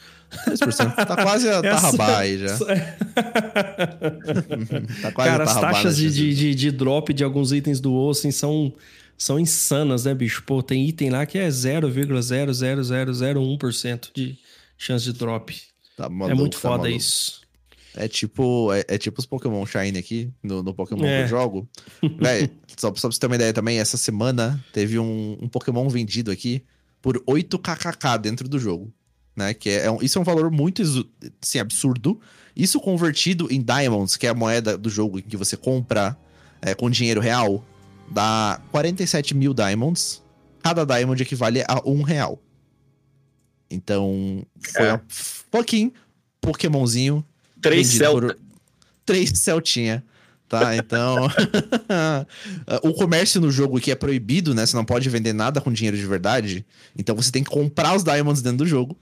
2%. Tá quase a Tarrabá aí já. tá quase Cara, as taxas de, de, de, drop de alguns itens do assim, são, são insanas, né, bicho? Pô, tem item lá que é 0,00001% de chance de drop. Tá é muito tá foda tá isso. É tipo, é, é, tipo os Pokémon Shine aqui, no, no Pokémon é. que eu jogo. Véi, só, só pra você ter uma ideia também, essa semana teve um, um Pokémon vendido aqui por 8 kkk dentro do jogo. Né? Que é, é um, isso é um valor muito assim, absurdo. Isso convertido em Diamonds, que é a moeda do jogo em que você compra é, com dinheiro real, dá 47 mil Diamonds. Cada Diamond equivale a um real. Então, foi é. Pouquinho Pokémonzinho. Três Celta. Por... Três Celtinha. Tá, então. o comércio no jogo aqui é proibido, né? Você não pode vender nada com dinheiro de verdade. Então você tem que comprar os Diamonds dentro do jogo.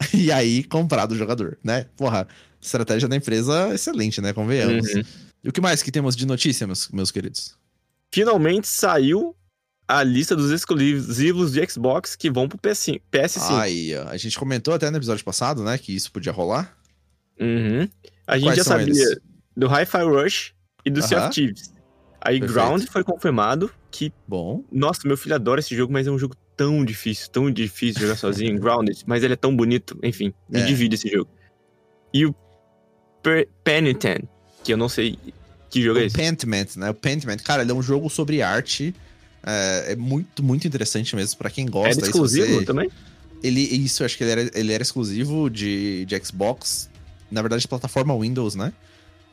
e aí comprar do jogador, né? Porra, estratégia da empresa excelente, né? Convenhamos. Uhum. E o que mais que temos de notícia, meus, meus queridos? Finalmente saiu a lista dos exclusivos de Xbox que vão pro PS5. PS5. Aí. A gente comentou até no episódio passado, né, que isso podia rolar. Uhum. A gente Quais já sabia eles? do Hi-Fi Rush e do uh -huh. Sea of Thieves. Aí Perfeito. Ground foi confirmado que... Bom. Nossa, meu filho adora esse jogo, mas é um jogo tão difícil, tão difícil de jogar sozinho. Grounded, mas ele é tão bonito. Enfim, me é. divide esse jogo. E o Penitent, que eu não sei que jogo o é esse. Pentiment, né? O Pentiment, cara, ele é um jogo sobre arte é, é muito, muito interessante mesmo para quem gosta. É exclusivo você... também? Ele, isso, acho que ele era, ele era exclusivo de, de Xbox, na verdade, de plataforma Windows, né?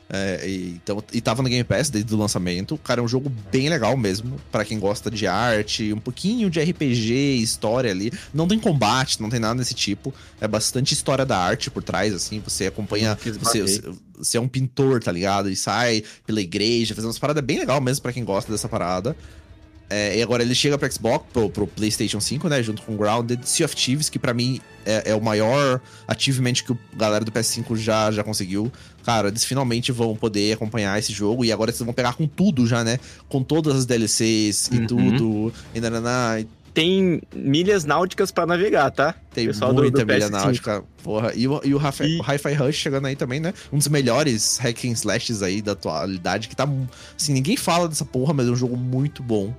É, e, então, e tava no Game Pass desde o lançamento. Cara, é um jogo bem legal mesmo, para quem gosta de arte, um pouquinho de RPG, história ali. Não tem combate, não tem nada desse tipo. É bastante história da arte por trás, assim. Você acompanha. Você, você, você, é um pintor, tá ligado? E sai pela igreja, fazendo umas paradas bem legal mesmo para quem gosta dessa parada. É, e agora ele chega pro Xbox, pro, pro, PlayStation 5, né? Junto com Grounded, Sea of Thieves, que para mim é, é, o maior achievement que a galera do PS5 já, já conseguiu. Cara, eles finalmente vão poder acompanhar esse jogo e agora eles vão pegar com tudo já, né? Com todas as DLCs e uhum. tudo. E nananá, tem milhas náuticas para navegar, tá? Tem Pessoal muita do, do milha náutica, porra. E o, e o Hi-Fi Rush chegando aí também, né? Um dos melhores hack and slashes aí da atualidade, que tá... Assim, ninguém fala dessa porra, mas é um jogo muito bom.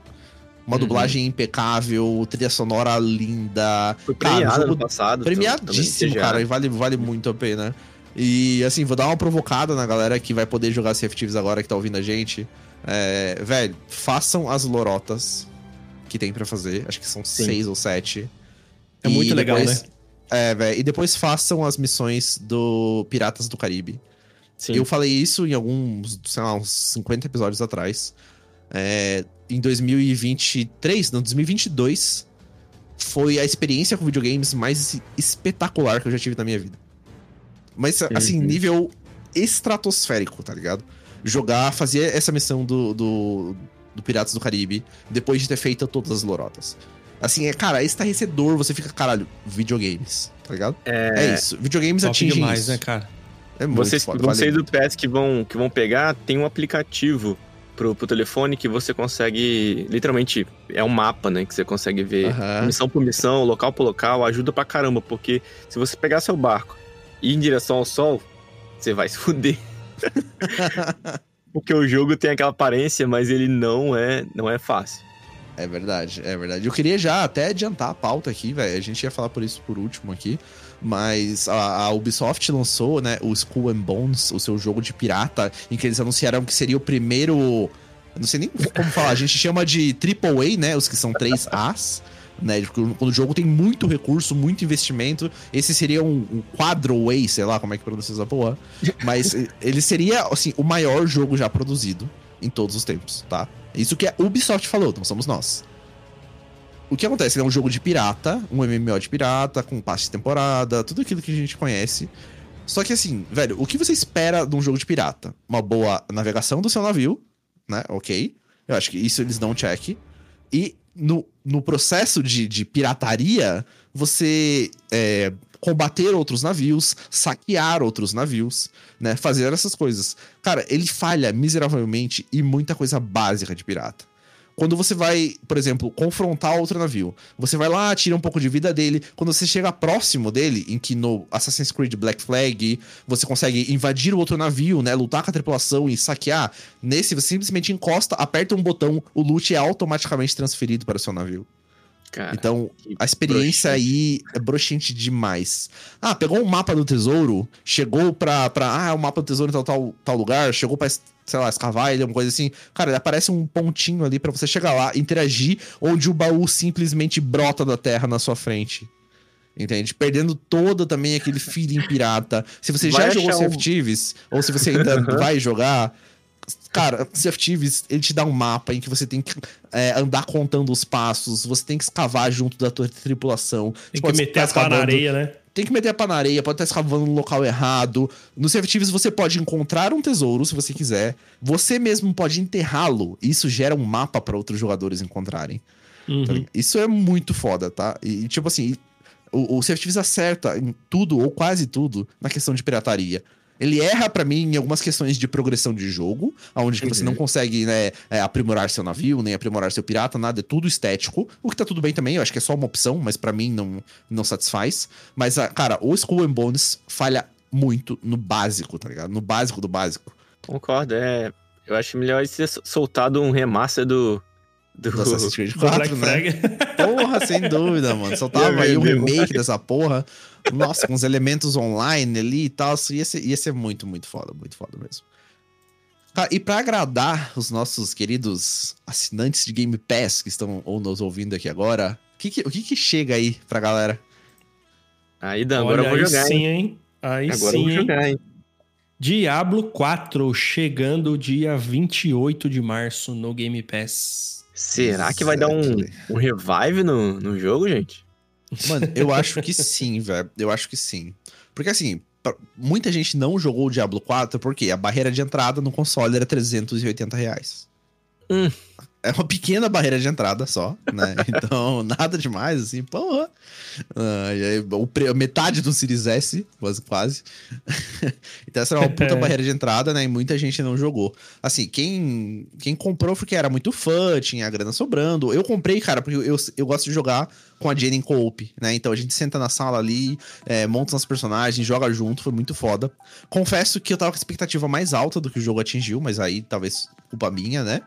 Uma uhum. dublagem impecável, trilha sonora linda. Foi premiado cara, no passado. Premiadíssimo, cara, e vale, vale muito a pena. E assim, vou dar uma provocada na galera que vai poder jogar CFTVs agora que tá ouvindo a gente. É, velho, façam as lorotas que tem para fazer. Acho que são Sim. seis ou sete. É muito legal, né? É, velho. E depois façam as missões do Piratas do Caribe. Sim. Eu falei isso em alguns, sei lá, uns 50 episódios atrás. É, em 2023, não, 2022, foi a experiência com videogames mais espetacular que eu já tive na minha vida. Mas, assim, nível estratosférico, tá ligado? Jogar, fazer essa missão do, do, do, Piratas do Caribe, depois de ter feito todas as lorotas. Assim, é, cara, é estarrecedor, você fica, caralho, videogames, tá ligado? É, é isso. Videogames atingem demais, isso. né, cara? É muito vocês, foda, vocês do PS que vão, que vão pegar, tem um aplicativo pro, pro telefone que você consegue. Literalmente, é um mapa, né? Que você consegue ver uhum. missão por missão, local por local, ajuda pra caramba. Porque se você pegar seu barco e ir em direção ao sol, você vai se fuder. porque o jogo tem aquela aparência, mas ele não é, não é fácil. É verdade, é verdade. Eu queria já até adiantar a pauta aqui, velho. A gente ia falar por isso por último aqui. Mas a, a, Ubisoft lançou, né, o Skull and Bones, o seu jogo de pirata, em que eles anunciaram que seria o primeiro. Não sei nem como falar, a gente chama de AAA, né? Os que são 3 As. Né, quando o jogo tem muito recurso, muito investimento, esse seria um, um quadro-way, sei lá como é que pronuncia essa porra. Mas ele seria, assim, o maior jogo já produzido em todos os tempos, tá? Isso que a Ubisoft falou, não somos nós. O que acontece? Ele é um jogo de pirata, um MMO de pirata, com passe de temporada, tudo aquilo que a gente conhece. Só que assim, velho, o que você espera de um jogo de pirata? Uma boa navegação do seu navio, né? Ok. Eu acho que isso eles dão check. E no, no processo de, de pirataria, você é, combater outros navios, saquear outros navios, né? Fazer essas coisas. Cara, ele falha miseravelmente e muita coisa básica de pirata. Quando você vai, por exemplo, confrontar outro navio, você vai lá, tira um pouco de vida dele. Quando você chega próximo dele, em que no Assassin's Creed Black Flag você consegue invadir o outro navio, né? Lutar com a tripulação e saquear. Nesse, você simplesmente encosta, aperta um botão, o loot é automaticamente transferido para o seu navio. Cara, então, a experiência broxante. aí é broxante demais. Ah, pegou um mapa do tesouro, chegou pra. pra ah, o mapa do tesouro em tal, tal, tal lugar, chegou pra sei lá, escavar ele, uma coisa assim. Cara, ele aparece um pontinho ali para você chegar lá, interagir, onde o baú simplesmente brota da terra na sua frente. Entende? Perdendo todo também aquele feeling pirata. Se você vai já jogou Sea of Thieves, ou se você ainda vai jogar, Cara, Sea of Thieves, ele te dá um mapa em que você tem que é, andar contando os passos, você tem que escavar junto da tua tripulação. Tem que meter a pá na areia, né? Tem que meter a pá na areia, pode estar escavando no local errado. No Thieves você pode encontrar um tesouro se você quiser. Você mesmo pode enterrá-lo. Isso gera um mapa para outros jogadores encontrarem. Uhum. Então, isso é muito foda, tá? E, tipo assim, o, o acerta em tudo, ou quase tudo, na questão de pirataria. Ele erra para mim em algumas questões de progressão de jogo, onde uhum. você não consegue né, é, aprimorar seu navio, nem aprimorar seu pirata, nada, é tudo estético. O que tá tudo bem também, eu acho que é só uma opção, mas para mim não, não satisfaz. Mas, ah, cara, o Skull and Bones falha muito no básico, tá ligado? No básico do básico. Concordo, é. Eu acho melhor ser soltado um remaster do. Do, do Assassin's Creed 4, né? Porra, sem dúvida, mano. Soltava aí um remake dessa porra. Nossa, com os elementos online ali e tal. Ia ser, ia ser muito, muito foda, muito foda mesmo. Tá, e para agradar os nossos queridos assinantes de Game Pass que estão ou nos ouvindo aqui agora, o que, que, o que, que chega aí pra galera? Aí, Dan, agora eu vou jogar. Sim, hein? Aí agora sim, eu vou jogar, hein? Diablo 4 chegando dia 28 de março no Game Pass. Será que vai dar um, um revive no, no jogo, gente? Mano, eu acho que sim, velho. Eu acho que sim. Porque assim, muita gente não jogou o Diablo 4 porque a barreira de entrada no console era 380 reais. Hum. É uma pequena barreira de entrada só, né? Então, nada demais, assim, porra. Uh, o, metade do Series S, quase. quase. então, essa era uma puta barreira de entrada, né? E muita gente não jogou. Assim, quem, quem comprou porque era muito fã, tinha a grana sobrando. Eu comprei, cara, porque eu, eu gosto de jogar com a Jenny em co-op, né? Então a gente senta na sala ali, é, monta nossos personagens, joga junto, foi muito foda. Confesso que eu tava com a expectativa mais alta do que o jogo atingiu, mas aí talvez culpa minha, né?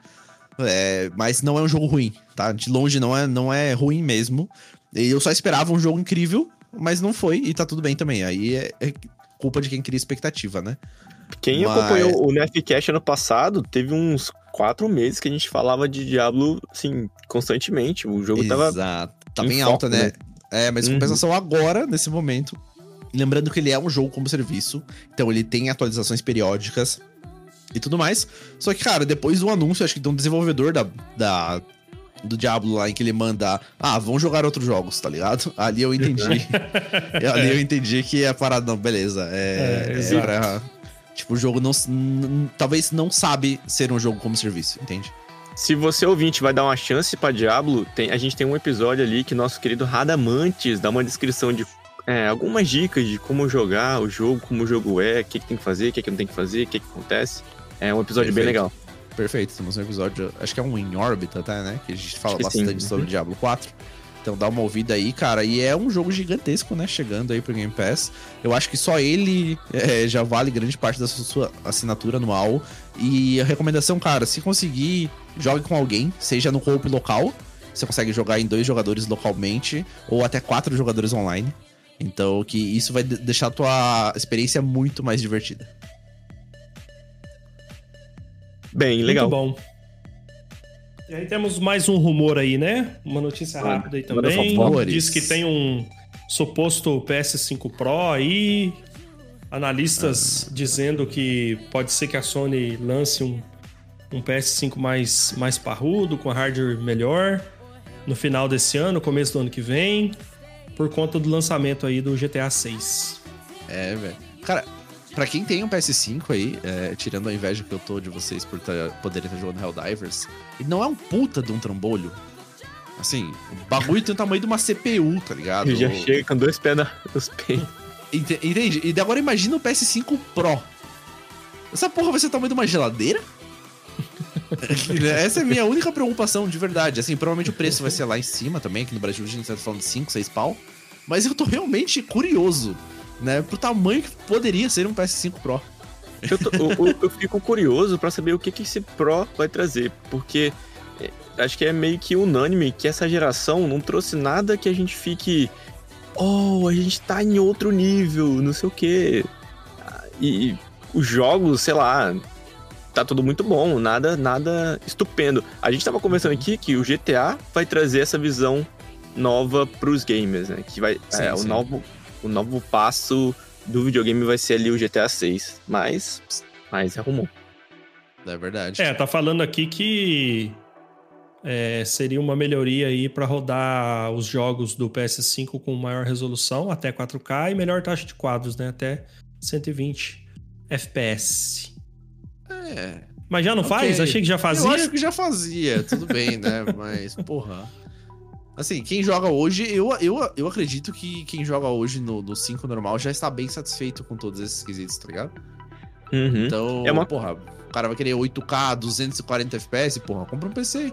É, mas não é um jogo ruim, tá? De longe não é, não é ruim mesmo. E eu só esperava um jogo incrível, mas não foi, e tá tudo bem também. Aí é, é culpa de quem cria expectativa, né? Quem Mas- acompanhou o Nerfcast ano passado, teve uns quatro meses que a gente falava de Diablo, assim, constantemente. O jogo tava. Exato. Tá em bem alta, né? né? É, mas Uhum. compensação agora, nesse momento. Lembrando que ele é um jogo como serviço, então ele tem atualizações periódicas e tudo mais. Só que, cara, depois do anúncio, acho que de um desenvolvedor da, da- do Diablo lá, em que ele manda, ah, vamos jogar outros jogos, tá ligado? Ali eu entendi. Ali eu entendi que a parada, não, beleza. É, É, é Tipo, o jogo não. talvez não sabe ser um jogo como serviço, entende? Se você ouvinte vai dar uma chance pra Diablo, tem- a gente tem um episódio ali que nosso querido Radamantes dá uma descrição de é, algumas dicas de como jogar o jogo, como o jogo é, o que, que tem que fazer, o que, que não tem que fazer, o que, que acontece. É um episódio bem Perfeito. legal. Perfeito, temos um episódio, acho que é um em órbita, tá, né? Que a gente fala que sim. bastante sobre Diablo 4. Então dá uma ouvida aí, cara. E é um jogo gigantesco, né? Chegando aí pro Game Pass. Eu acho que só ele é, já vale grande parte da sua assinatura anual. E a recomendação, cara, se conseguir, jogue com alguém, seja no co-op local. Você consegue jogar em dois jogadores localmente, ou até quatro jogadores online. Então, que isso vai de- deixar a tua experiência muito mais divertida. Bem, legal. Muito bom. E aí temos mais um rumor aí, né? Uma notícia rápida aí também. Diz que tem um suposto PS5 Pro aí. Analistas dizendo que pode ser que a Sony lance um, um PS5 mais, mais parrudo, com hardware melhor, no final desse ano, começo do ano que vem, por conta do lançamento aí do GTA 6. É, velho. Cara, pra quem tem um PS5 aí, é, tirando a inveja que eu tô de vocês por tá- poderem estar jogando Helldivers, ele não é um puta de um trambolho. Assim, o bagulho tem o tamanho de uma CPU, tá ligado? Já chega com dois pés nos peitos. Ente- Entende? E agora imagina o PS5 Pro. Essa porra vai ser o tamanho de uma geladeira? Essa é a minha única preocupação, de verdade. Assim, provavelmente o preço vai ser lá em cima também, que no Brasil a gente tá falando de 5, 6 pau. Mas eu tô realmente curioso, né? Pro tamanho que poderia ser um PS5 Pro. Eu, tô- eu- eu- fico curioso pra saber o que, que esse Pro vai trazer, porque é, acho que é meio que unânime que essa geração não trouxe nada que a gente fique. Oh, a gente tá em outro nível, não sei o quê. Ah, E os jogos, sei lá, tá tudo muito bom, nada, nada estupendo. A gente tava conversando aqui que o GTA vai trazer essa visão nova pros gamers, né? Que vai. Sim, é, o sim. novo, o novo passo do videogame vai ser ali o GTA 6. Mas. Mas é rumor. É verdade. É, tá falando aqui que é, seria uma melhoria aí para rodar os jogos do PS5 com maior resolução, até 4K, e melhor taxa de quadros, né? Até 120 FPS. É. Mas já não Ok. faz? Achei que já fazia. Eu acho que já fazia, tudo bem, né? Mas, porra. Assim, quem joga hoje, eu, eu, eu acredito que quem joga hoje no, no 5 normal já está bem satisfeito com todos esses quesitos, tá ligado? Uhum. Então, É uma- porra, o cara vai querer 8K, 240 FPS, porra, compra um PC.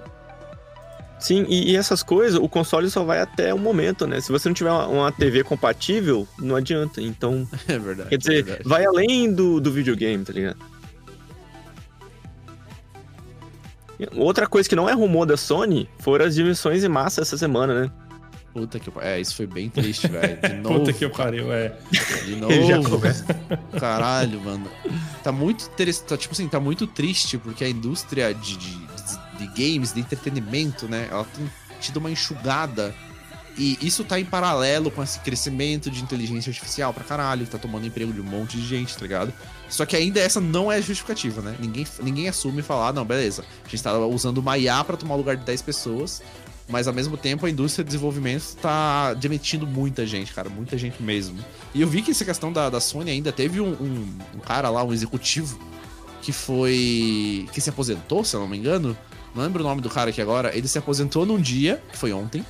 Sim, e, e essas coisas, o console só vai até o momento, né? Se você não tiver uma, uma TV compatível, não adianta. Então, É verdade. quer dizer, é verdade. vai além do, do videogame, tá ligado? Outra coisa que não é rumor da Sony foram as dimensões em massa essa semana, né? Puta que É, isso foi bem triste, velho. De novo. Puta que pariu, é. De Ele já novo. começa. Caralho, mano. Tá muito interessante. Tá, tipo assim, tá muito triste, porque a indústria de, de, de games, de entretenimento, né? Ela tem tido uma enxugada. E isso tá em paralelo com esse crescimento de inteligência artificial pra caralho, que tá tomando emprego de um monte de gente, tá ligado? Só que ainda essa não é justificativa, né? Ninguém, ninguém assume fala, ah, não, beleza. A gente tá usando uma IA pra tomar o lugar de 10 pessoas. Mas ao mesmo tempo a indústria de desenvolvimento tá demitindo muita gente, cara, muita gente mesmo. E eu vi que essa questão da, da Sony ainda teve um, um, um cara lá, um executivo, que foi. que se aposentou, se eu não me engano. Não lembro o nome do cara aqui agora. Ele se aposentou num dia, que foi ontem.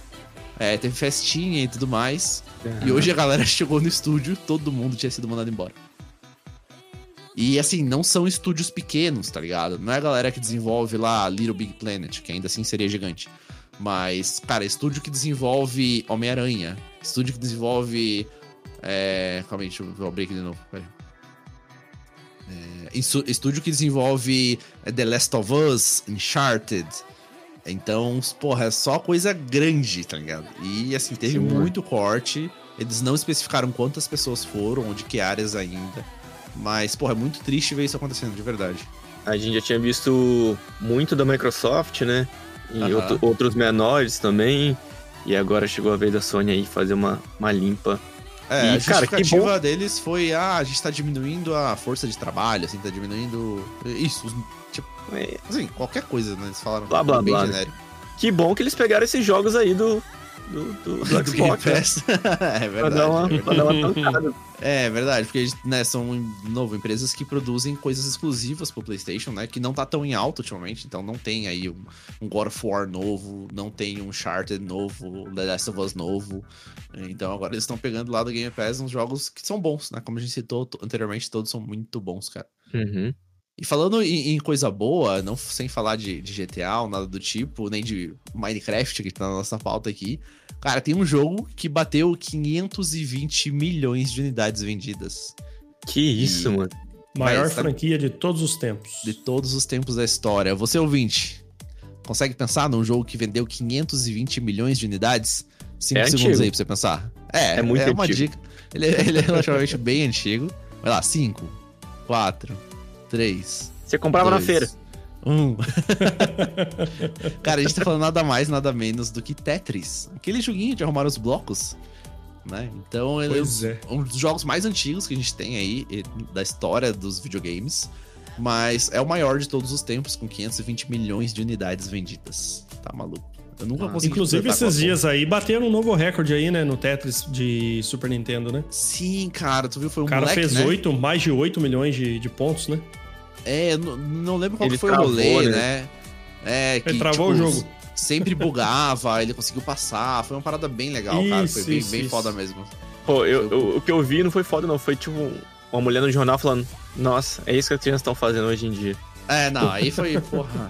É, teve festinha e tudo mais. E hoje a galera chegou no estúdio, todo mundo tinha sido mandado embora. E assim, não são estúdios pequenos, tá ligado? Não é a galera que desenvolve lá Little Big Planet, que ainda assim seria gigante. Mas, cara, estúdio que desenvolve Homem-Aranha. Estúdio que desenvolve. É... Calma aí, deixa eu abrir aqui de novo. Pera. É, estúdio que desenvolve é, The Last of Us, Uncharted. Então, porra, é só coisa grande, tá ligado? E assim, teve Sim. muito corte. Eles não especificaram quantas pessoas foram ou de que áreas ainda. Mas, porra, é muito triste ver isso acontecendo, de verdade. A gente já tinha visto muito da Microsoft, né? E Aham. outro- outros menores também. E agora chegou a vez da Sony aí fazer uma, uma limpa. É, E, a cara, justificativa deles foi, ah, a gente tá diminuindo a força de trabalho, assim, tá diminuindo... Isso, tipo, É, assim, qualquer coisa, né? Eles falaram Blá, blá, bem blá, né? genérico. Que bom que eles pegaram esses jogos aí do, do, do, do né? Pass. é Pra verdade. dar uma, é verdade. pra dar uma tancada. É verdade, porque né, são, de novo, empresas que produzem coisas exclusivas pro PlayStation, né? Que não tá tão em alta ultimamente, então não tem aí um, um God of War novo, não tem um Uncharted novo, The Last of Us novo. Então agora eles estão pegando lá do Game Pass uns jogos que são bons, né? Como a gente citou to- anteriormente, todos são muito bons, cara. Uhum. E falando em, em coisa boa, não sem falar de, de GTA ou nada do tipo, nem de Minecraft, que tá na nossa pauta aqui. Cara, tem um jogo que bateu 520 milhões de unidades vendidas. Que isso, E- mano. Maior Mas, tá- franquia de todos os tempos. de todos os tempos da história. Você ouvinte, consegue pensar num jogo que vendeu 520 milhões de unidades? 5 É segundos antigo. aí pra você pensar. É, É muito é uma antigo. dica. Ele, é- ele é relativamente bem antigo. Vai lá, 5, 4, 3, Você comprava na feira. Um. Cara, a gente tá falando nada mais, nada menos do que Tetris. Aquele joguinho de arrumar os blocos. Né? Então, ele Pois é. um dos jogos mais antigos que a gente tem aí da história dos videogames. Mas é o maior de todos os tempos, com 520 milhões de unidades vendidas. Tá maluco. Eu nunca Ah, consegui Inclusive, esses dias aí bateram um novo recorde aí, né? No Tetris de Super Nintendo, né? Sim, cara, tu viu? Foi um O cara moleque, fez né? oito, mais de 8 milhões de, de pontos, né? É, eu não, não lembro qual Ele foi travou, o rolê, né? né? É, que Ele travou tipo, o jogo. sempre bugava, ele conseguiu passar. Foi uma parada bem legal, cara. Foi Isso, bem, isso, bem isso. foda mesmo. Pô, eu, eu- o que eu vi não foi foda, não. Foi tipo uma mulher no jornal falando: Nossa, é isso que as crianças estão fazendo hoje em dia. É, não, aí foi, porra.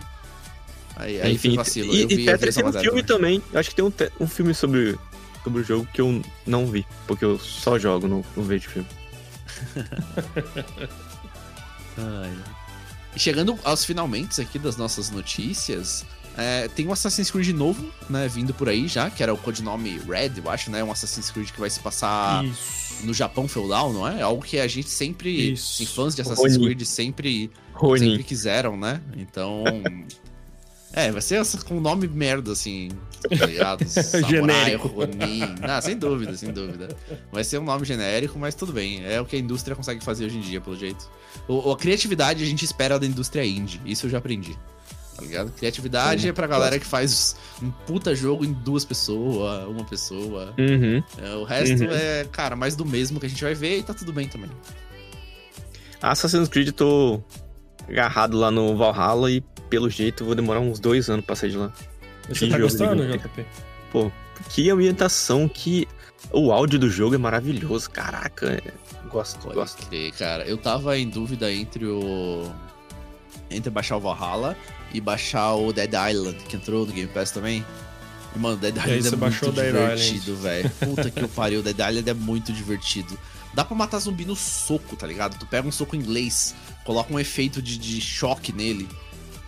Aí, aí Enfim, foi vacilo. e, eu e vi a Tetris tem um filme também. também. Eu acho que tem um, te- um filme sobre, sobre o jogo que eu não vi. Porque eu só jogo, não, não vejo filme. Ai. E chegando aos finalmente aqui das nossas notícias, é, tem um Assassin's Creed novo, né, vindo por aí já, que era o codinome Red, eu acho, né? Um Assassin's Creed que vai se passar Isso. no Japão feudal, não é? Algo que a gente sempre, Isso. fãs de Assassin's. Creed sempre Rony. sempre quiseram, né? Então. é, vai ser com um nome merda, assim, tá ligado? Samurai, Genérico. Ronin. Ah, sem dúvida, sem dúvida. Vai ser um nome genérico, mas tudo bem. É o que a indústria consegue fazer hoje em dia, pelo jeito. O, a criatividade a gente espera da indústria indie. Isso eu já aprendi. Tá ligado? Criatividade Sim. é pra galera que faz um puta jogo em duas pessoas, uma pessoa. Uhum. É, o resto Uhum. é, cara, mais do mesmo que a gente vai ver e tá tudo bem também. Assassin's Creed, tô agarrado lá no Valhalla e pelo jeito vou demorar uns dois anos pra sair de lá. Você Que tá jogo gostando, legal. JP? Pô, que ambientação, que. O áudio do jogo é maravilhoso, caraca. é- Gosto, Pode gosto. crer, cara. Eu tava em dúvida entre o. Entre baixar o Valhalla e baixar o Dead Island, que entrou no Game Pass também. E, mano, Dead Island é você muito baixou o Dead divertido, velho. Puta que eu pariu, Dead Island é muito divertido. Dá pra matar zumbi no soco, tá ligado? Tu pega um soco inglês, coloca um efeito de, de choque nele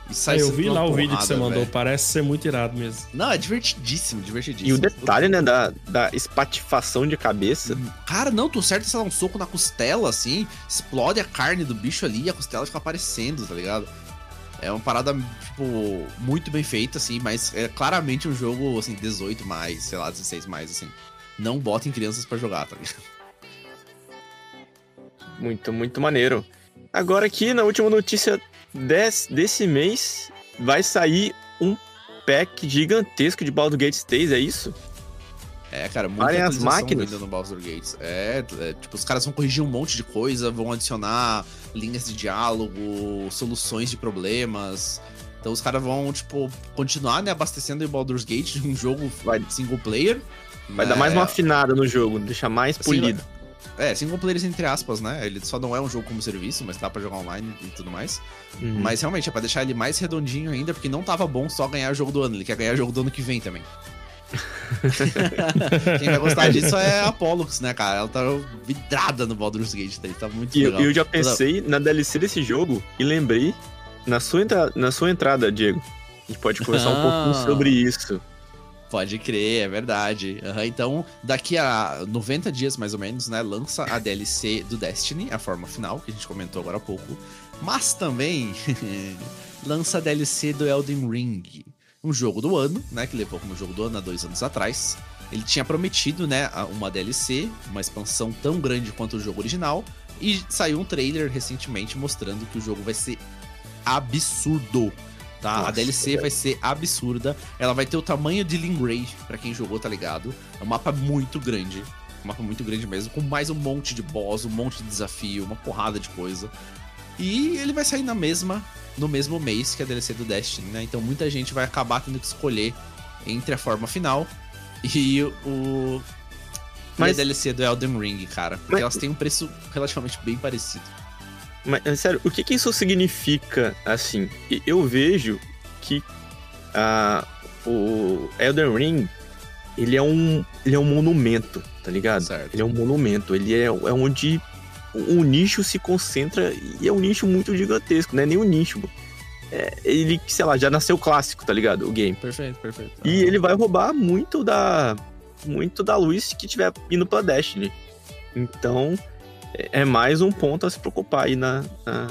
e sai Aí eu vi lá o vídeo que você mandou, velho. parece ser muito irado mesmo. Não, é divertidíssimo, divertidíssimo. E o detalhe, né, da, da espatifação de cabeça. Cara, não, tu acerta, sei lá, um soco na costela, assim, explode a carne do bicho ali e a costela fica aparecendo, tá ligado? É uma parada, tipo, muito bem feita, assim, mas é claramente um jogo, assim, 18 mais, sei lá, 16 mais, assim. Não botem crianças pra jogar, tá ligado? Muito, muito maneiro. Agora aqui, na última notícia desse, desse mês, vai sair um pack gigantesco de Baldur's Gate 3, é isso? É, cara, muita Parem as máquinas. no Baldur's Gates. É, é, tipo, os caras vão corrigir um monte de coisa, vão adicionar linhas de diálogo, soluções de problemas. Então os caras vão, tipo, continuar, né, abastecendo o Baldur's Gate de um jogo Vai- single player. Vai né? dar mais uma afinada no jogo, deixar mais Assim, polido. É, single players entre aspas, né? Ele só não é um jogo como serviço, mas dá pra jogar online e tudo mais. Uhum. Mas realmente é pra deixar ele mais redondinho ainda, porque não tava bom só ganhar o jogo do ano, ele quer ganhar o jogo do ano que vem também. Quem vai gostar disso é a Pollux, né, cara? Ela tá vidrada no Baldur's Gate, daí tá muito E eu, legal. eu já pensei na DLC desse jogo e lembrei na sua, entra- na sua entrada, Diego. A gente pode conversar um Ah. pouquinho sobre isso. Pode crer, é verdade. Uhum, então, daqui a 90 dias, mais ou menos, né, lança a DLC do Destiny, a forma final, que a gente comentou agora há pouco. Mas também lança a DLC do Elden Ring, um jogo do ano, né, que levou como jogo do ano há dois anos atrás. Ele tinha prometido, né, uma DLC, uma expansão tão grande quanto o jogo original, e saiu um trailer recentemente mostrando que o jogo vai ser absurdo tá? Nossa, a DLC vai ser absurda. Ela vai ter o tamanho de Lingrave, para quem jogou, tá ligado? É um mapa muito grande. Um mapa muito grande mesmo, com mais um monte de boss, um monte de desafio, uma porrada de coisa. E ele vai sair na mesma, no mesmo mês que a DLC do Destiny, né? Então muita gente vai acabar tendo que escolher entre a forma final e o. Mas... E a DLC do Elden Ring, cara. Porque Mas... elas têm um preço relativamente bem parecido. Mas, sério, o que, que isso significa, assim? Eu vejo que a, o Elden Ring, ele é um, ele é um monumento, tá ligado? Certo. Ele é um monumento, ele é, é onde um nicho se concentra e é um nicho muito gigantesco, não é nem um nicho. É, ele, sei lá, já nasceu clássico, tá ligado? O game. Perfeito, perfeito. E ele vai roubar muito da muito da luz que tiver indo pra Destiny. Então, é mais um ponto a se preocupar aí na, na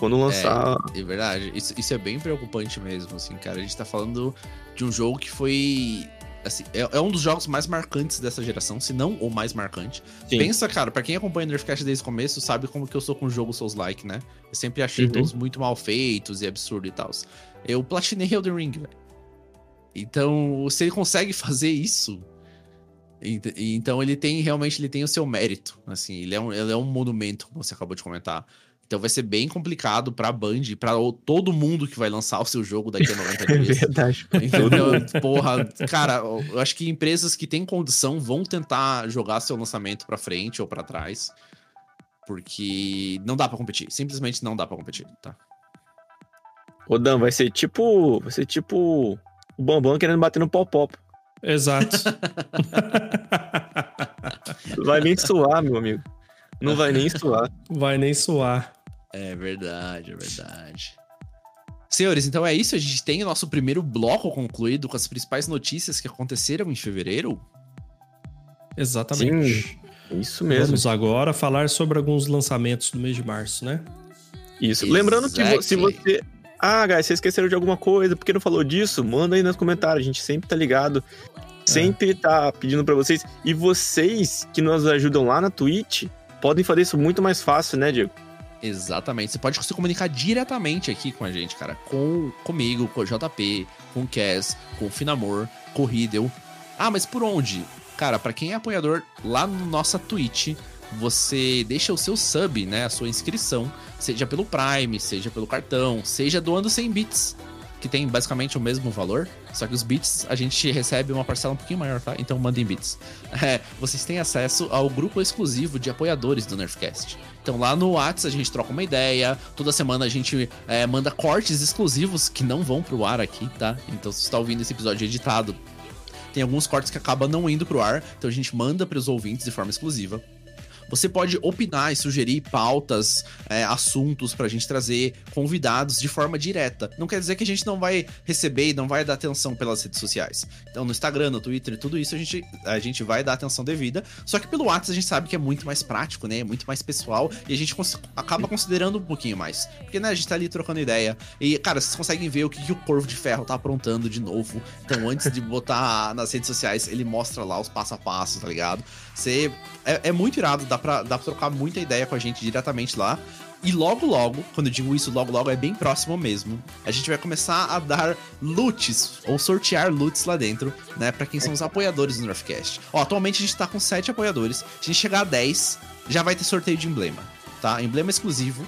quando lançar. É, é verdade. Isso, isso é bem preocupante mesmo, assim, cara. A gente tá falando de um jogo que foi. Assim, é, é um dos jogos mais marcantes dessa geração, se não o mais marcante. Sim. Pensa, cara, para quem acompanha o Nerfcast desde o começo, sabe como que eu sou com o jogo Souls-like, né? Eu sempre achei uhum. todos muito mal feitos e absurdo e tal. Eu platinei Elden Ring, velho. Então, se ele consegue fazer isso, então ele tem realmente ele tem o seu mérito, assim, ele é um, ele é um monumento, como você acabou de comentar. Então vai ser bem complicado pra Band, pra todo mundo que vai lançar o seu jogo daqui a 90 dias. É verdade. Então, porra, cara, eu acho que empresas que têm condição vão tentar jogar seu lançamento pra frente ou pra trás. Porque não dá pra competir. Simplesmente não dá pra competir, tá? Ô Dan, vai ser tipo. Vai ser tipo o Bambam querendo bater no pop-pop. Exato. vai nem suar, meu amigo. Não vai nem suar. Vai nem suar. É verdade, é verdade. Senhores, então é isso. A gente tem o nosso primeiro bloco concluído com as principais notícias que aconteceram em fevereiro. Exatamente. Sim, isso mesmo. Vamos agora falar sobre alguns lançamentos do mês de março, né? Isso. Exactly. Lembrando que se você ah, guys, vocês esqueceram de alguma coisa, por que não falou disso? Manda aí nos comentários, a gente sempre tá ligado. Sempre é. tá pedindo para vocês. E vocês que nos ajudam lá na Twitch, podem fazer isso muito mais fácil, né, Diego? Exatamente. Você pode se comunicar diretamente aqui com a gente, cara. Com comigo, com o JP, com o Cass, com o Finamor, com o Riddle. Ah, mas por onde? Cara, para quem é apoiador lá no nossa Twitch, você deixa o seu sub, né, a sua inscrição, seja pelo Prime, seja pelo cartão, seja doando 100 bits, que tem basicamente o mesmo valor, só que os bits a gente recebe uma parcela um pouquinho maior, tá? Então mandem bits. É, vocês têm acesso ao grupo exclusivo de apoiadores do Nerfcast. Então lá no Whats a gente troca uma ideia, toda semana a gente é, manda cortes exclusivos que não vão pro ar aqui, tá? Então se você tá ouvindo esse episódio editado, tem alguns cortes que acabam não indo pro ar, então a gente manda para os ouvintes de forma exclusiva. Você pode opinar e sugerir pautas, é, assuntos pra gente trazer convidados de forma direta. Não quer dizer que a gente não vai receber e não vai dar atenção pelas redes sociais. Então, no Instagram, no Twitter, tudo isso a gente, a gente vai dar atenção devida. Só que pelo WhatsApp a gente sabe que é muito mais prático, né? É muito mais pessoal e a gente cons acaba considerando um pouquinho mais. Porque, né, a gente tá ali trocando ideia. E, cara, vocês conseguem ver o que, que o Corvo de Ferro tá aprontando de novo. Então, antes de botar nas redes sociais, ele mostra lá os passo a passo, tá ligado? Você. É, é muito irado, dá pra, dá pra trocar muita ideia com a gente diretamente lá. E logo, logo, quando eu digo isso, logo, logo é bem próximo mesmo. A gente vai começar a dar loots, ou sortear loots lá dentro, né? Pra quem são os apoiadores do Northcast. Ó, atualmente a gente tá com 7 apoiadores. Se a gente chegar a 10, já vai ter sorteio de emblema, tá? Emblema exclusivo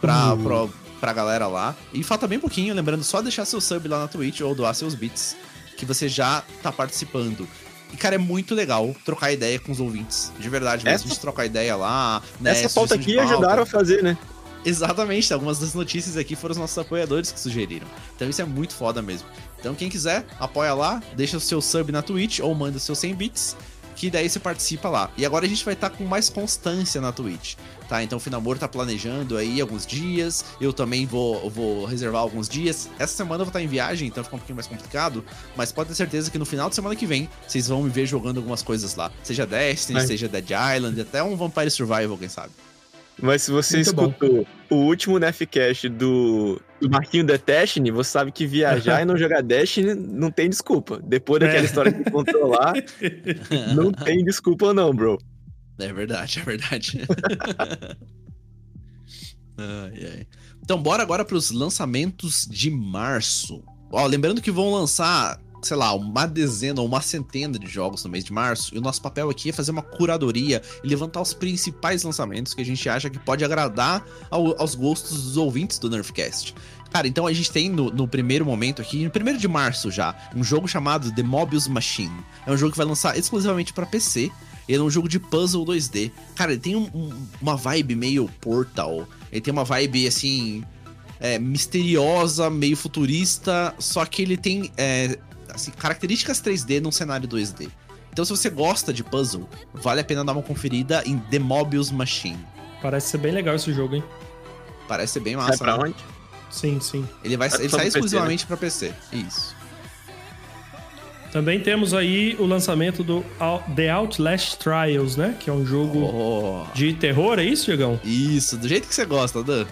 pra, uhum. pra, pra galera lá. E falta bem pouquinho, lembrando, só deixar seu sub lá na Twitch ou doar seus bits, que você já tá participando. E, cara, é muito legal trocar ideia com os ouvintes. De verdade mesmo. Essa... A gente trocar ideia lá, né? Essa pauta aqui pauta. ajudaram a fazer, né? Exatamente, algumas das notícias aqui foram os nossos apoiadores que sugeriram. Então isso é muito foda mesmo. Então quem quiser, apoia lá, deixa o seu sub na Twitch ou manda o seu 100 bits, que daí você participa lá. E agora a gente vai estar tá com mais constância na Twitch, tá? Então o Finamor tá planejando aí alguns dias, eu também vou, vou reservar alguns dias. Essa semana eu vou estar tá em viagem, então fica um pouquinho mais complicado, mas pode ter certeza que no final de semana que vem vocês vão me ver jogando algumas coisas lá. Seja Destiny, Ai. seja Dead Island, até um Vampire Survival, quem sabe. Mas se você Muito escutou bom. o último Nefcast do, do Marquinho da Destiny, você sabe que viajar e não jogar Destiny não tem desculpa. Depois daquela é. história que contou lá, não tem desculpa não, bro. É verdade, é verdade. ai, ai. Então, bora agora para os lançamentos de março. Ó, lembrando que vão lançar sei lá, uma dezena ou uma centena de jogos no mês de março, e o nosso papel aqui é fazer uma curadoria e levantar os principais lançamentos que a gente acha que pode agradar ao, aos gostos dos ouvintes do Nerfcast. Cara, então a gente tem no, no, primeiro momento aqui, no primeiro de março já, um jogo chamado The Mobius Machine. É um jogo que vai lançar exclusivamente para PC. Ele é um jogo de puzzle 2D. Cara, ele tem um, um, uma vibe meio Portal. Ele tem uma vibe assim. É, misteriosa, meio futurista. Só que ele tem é, assim, características 3D num cenário 2D. Então, se você gosta de puzzle, vale a pena dar uma conferida em The Mobius Machine. Parece ser bem legal esse jogo, hein? Parece ser bem massa. Sai pra né? onde? Sim, sim. Ele vai ele sai exclusivamente PC, né? para PC. Isso. Também temos aí o lançamento do The Outlast Trials, né? Que é um jogo oh. de terror, é isso, Diegão? Isso, do jeito que você gosta, Dan.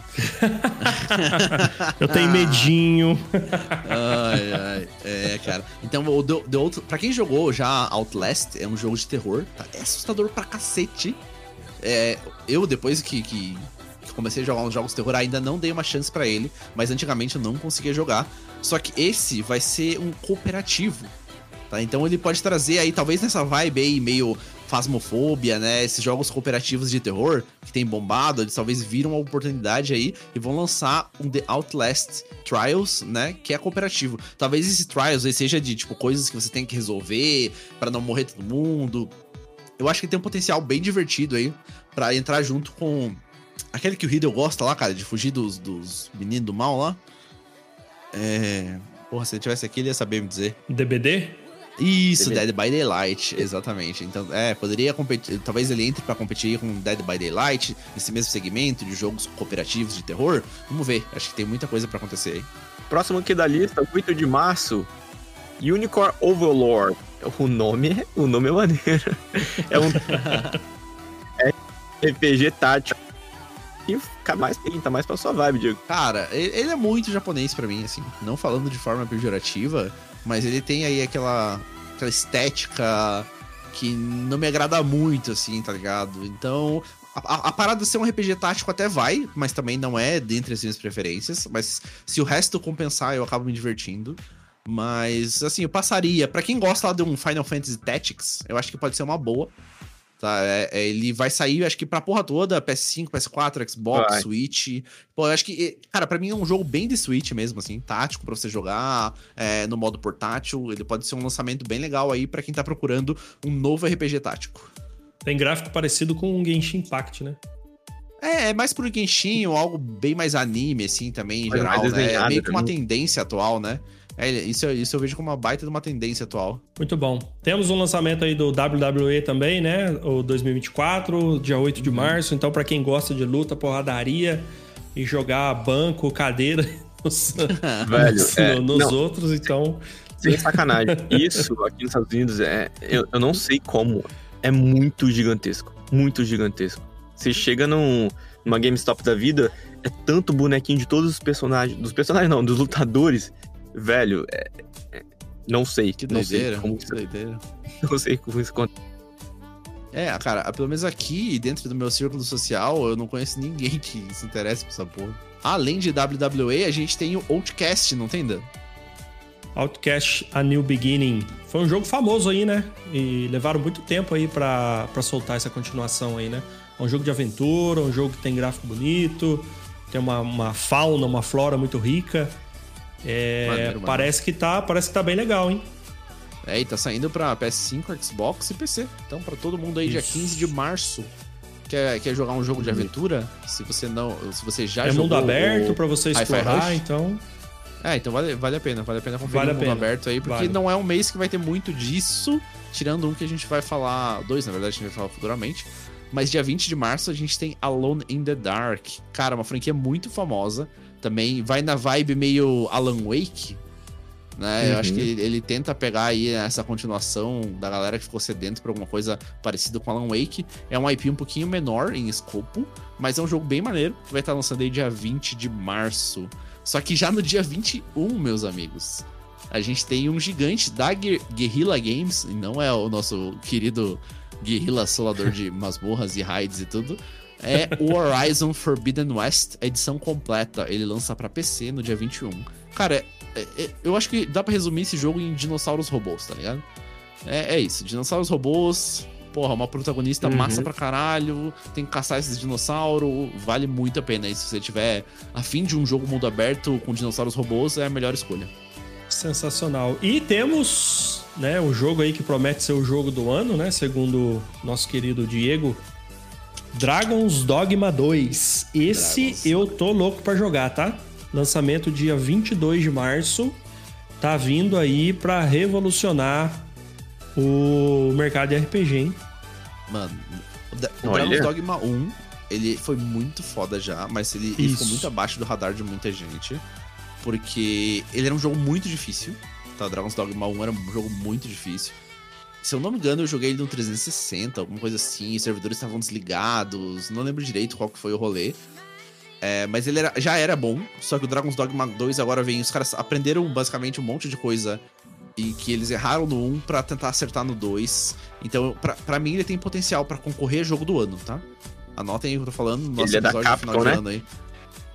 Eu tenho medinho. ai, ai. É, cara. Então, o The, The pra quem jogou já Outlast, é um jogo de terror, tá? É assustador pra cacete. É, eu, depois que, que comecei a jogar uns jogos de terror, ainda não dei uma chance para ele, mas antigamente eu não conseguia jogar. Só que esse vai ser um cooperativo. Tá? Então ele pode trazer aí, talvez nessa vibe aí, meio fasmofobia, né? Esses jogos cooperativos de terror que tem bombado, eles talvez viram uma oportunidade aí e vão lançar um The Outlast Trials, né? Que é cooperativo. Talvez esse Trials aí seja de, tipo, coisas que você tem que resolver para não morrer todo mundo. Eu acho que tem um potencial bem divertido aí para entrar junto com aquele que o Riddle gosta lá, cara, de fugir dos, dos meninos do mal lá. É. Porra, se ele tivesse aqui, ele ia saber me dizer. DBD? Isso, Dead by Daylight, exatamente. Então, é, poderia competir. Talvez ele entre para competir com Dead by Daylight, nesse mesmo segmento de jogos cooperativos de terror. Vamos ver, acho que tem muita coisa para acontecer aí. Próximo aqui da lista, 8 de março, Unicorn Overlord. O nome é, o nome é maneiro. É um é RPG tático. E fica mais pinta mais pra sua vibe, Diego. Cara, ele é muito japonês para mim, assim. Não falando de forma pejorativa, mas ele tem aí aquela, aquela estética que não me agrada muito, assim, tá ligado? Então, a, a, parada de ser um RPG tático até vai, mas também não é dentre as minhas preferências. Mas se o resto compensar, eu acabo me divertindo. Mas, assim, eu passaria. para quem gosta lá de um Final Fantasy Tactics, eu acho que pode ser uma boa. Tá? É, é, ele vai sair, acho que pra porra toda, PS5, PS4, Xbox, vai. Switch. Pô, eu acho que, cara, pra mim é um jogo bem de Switch mesmo, assim, tático pra você jogar é, no modo portátil. Ele pode ser um lançamento bem legal aí para quem tá procurando um novo RPG tático. Tem gráfico parecido com um Genshin Impact, né? É, é mais pro Genshin ou algo bem mais anime, assim, também, em Mas geral, né? É meio que uma tendência atual, né? É, isso, isso eu vejo como uma baita de uma tendência atual. Muito bom. Temos um lançamento aí do WWE também, né? O 2024, dia 8 de uhum. março. Então, para quem gosta de luta, porradaria e jogar banco, cadeira nos, Velho, nos, é, nos outros, então. Sem sacanagem. Isso aqui nos Estados Unidos é. Eu, eu não sei como. É muito gigantesco. Muito gigantesco. Você chega num, numa GameStop da vida, é tanto bonequinho de todos os personagens. Dos personagens não, dos lutadores velho, é, é, não sei. Que não doideira, sei como que doideira. Não sei como isso acontece. É, cara, pelo menos aqui, dentro do meu círculo social, eu não conheço ninguém que se interesse por essa porra. Além de WWE, a gente tem o Outcast, não tem, Dan? Outcast A New Beginning. Foi um jogo famoso aí, né? E levaram muito tempo aí para soltar essa continuação aí, né? É um jogo de aventura, um jogo que tem gráfico bonito, tem uma, uma fauna, uma flora muito rica. É, maneiro, parece que tá, parece que tá bem legal, hein? É, e tá saindo pra PS5, Xbox e PC. Então, para todo mundo aí, Isso. dia 15 de março, quer, quer jogar um jogo de aventura, se você não, se você já é jogou mundo aberto para você explorar, então É, então vale, vale a pena, vale a pena conferir Vale o mundo pena. aberto aí, porque Vale. não é um mês que vai ter muito disso, tirando um que a gente vai falar, dois na verdade, a gente vai falar futuramente. Mas dia 20 de março a gente tem Alone in the Dark. Cara, uma franquia muito famosa. Também vai na vibe meio Alan Wake. Né? Eu acho Uhum. que ele, ele tenta pegar aí essa continuação da galera que ficou sedento por alguma coisa parecida com Alan Wake. É um IP um pouquinho menor em escopo, mas é um jogo bem maneiro. Vai estar lançando aí dia 20 de março. Só que já no dia 21, meus amigos, a gente tem um gigante da Guer- Guerrilla Games, e não é o nosso querido Guerrilla Solador de masmorras e raids e tudo. É o Horizon Forbidden West, a edição completa. Ele lança pra PC no dia 21. Cara, é- é- eu acho que dá pra resumir esse jogo em dinossauros robôs, tá ligado? É, é isso, dinossauros robôs. Porra, uma protagonista Uhum. massa pra caralho. Tem que caçar esses dinossauros. Vale muito a pena. E se você tiver afim de um jogo mundo aberto com dinossauros robôs, é a melhor escolha. Sensacional. E temos, né, um jogo aí que promete ser o jogo do ano, né, segundo nosso querido Diego. Dragon's Dogma 2. Esse Dragon's eu tô louco pra jogar, tá? Lançamento dia 22 de março. Tá vindo aí pra revolucionar o mercado de RPG, hein? Mano, o. Dragon's Dogma 1, ele foi muito foda já, mas ele, ele ficou muito abaixo do radar de muita gente. Porque ele era um jogo muito difícil. Tá? Dragon's Dogma 1 era um jogo muito difícil. Se eu não me engano, eu joguei ele no 360, alguma coisa assim. Os servidores estavam desligados. Não lembro direito qual que foi o rolê. É, mas ele era- já era bom. Só que o Dragon's Dogma 2 agora vem. Os caras aprenderam basicamente um monte de coisa. E que eles erraram no 1 pra tentar acertar no 2. Então, pra, pra mim, ele tem potencial pra concorrer a jogo do ano, tá? Anotem aí o que eu tô falando no nosso Ele é da episódio no final Capcom, de né? ano aí.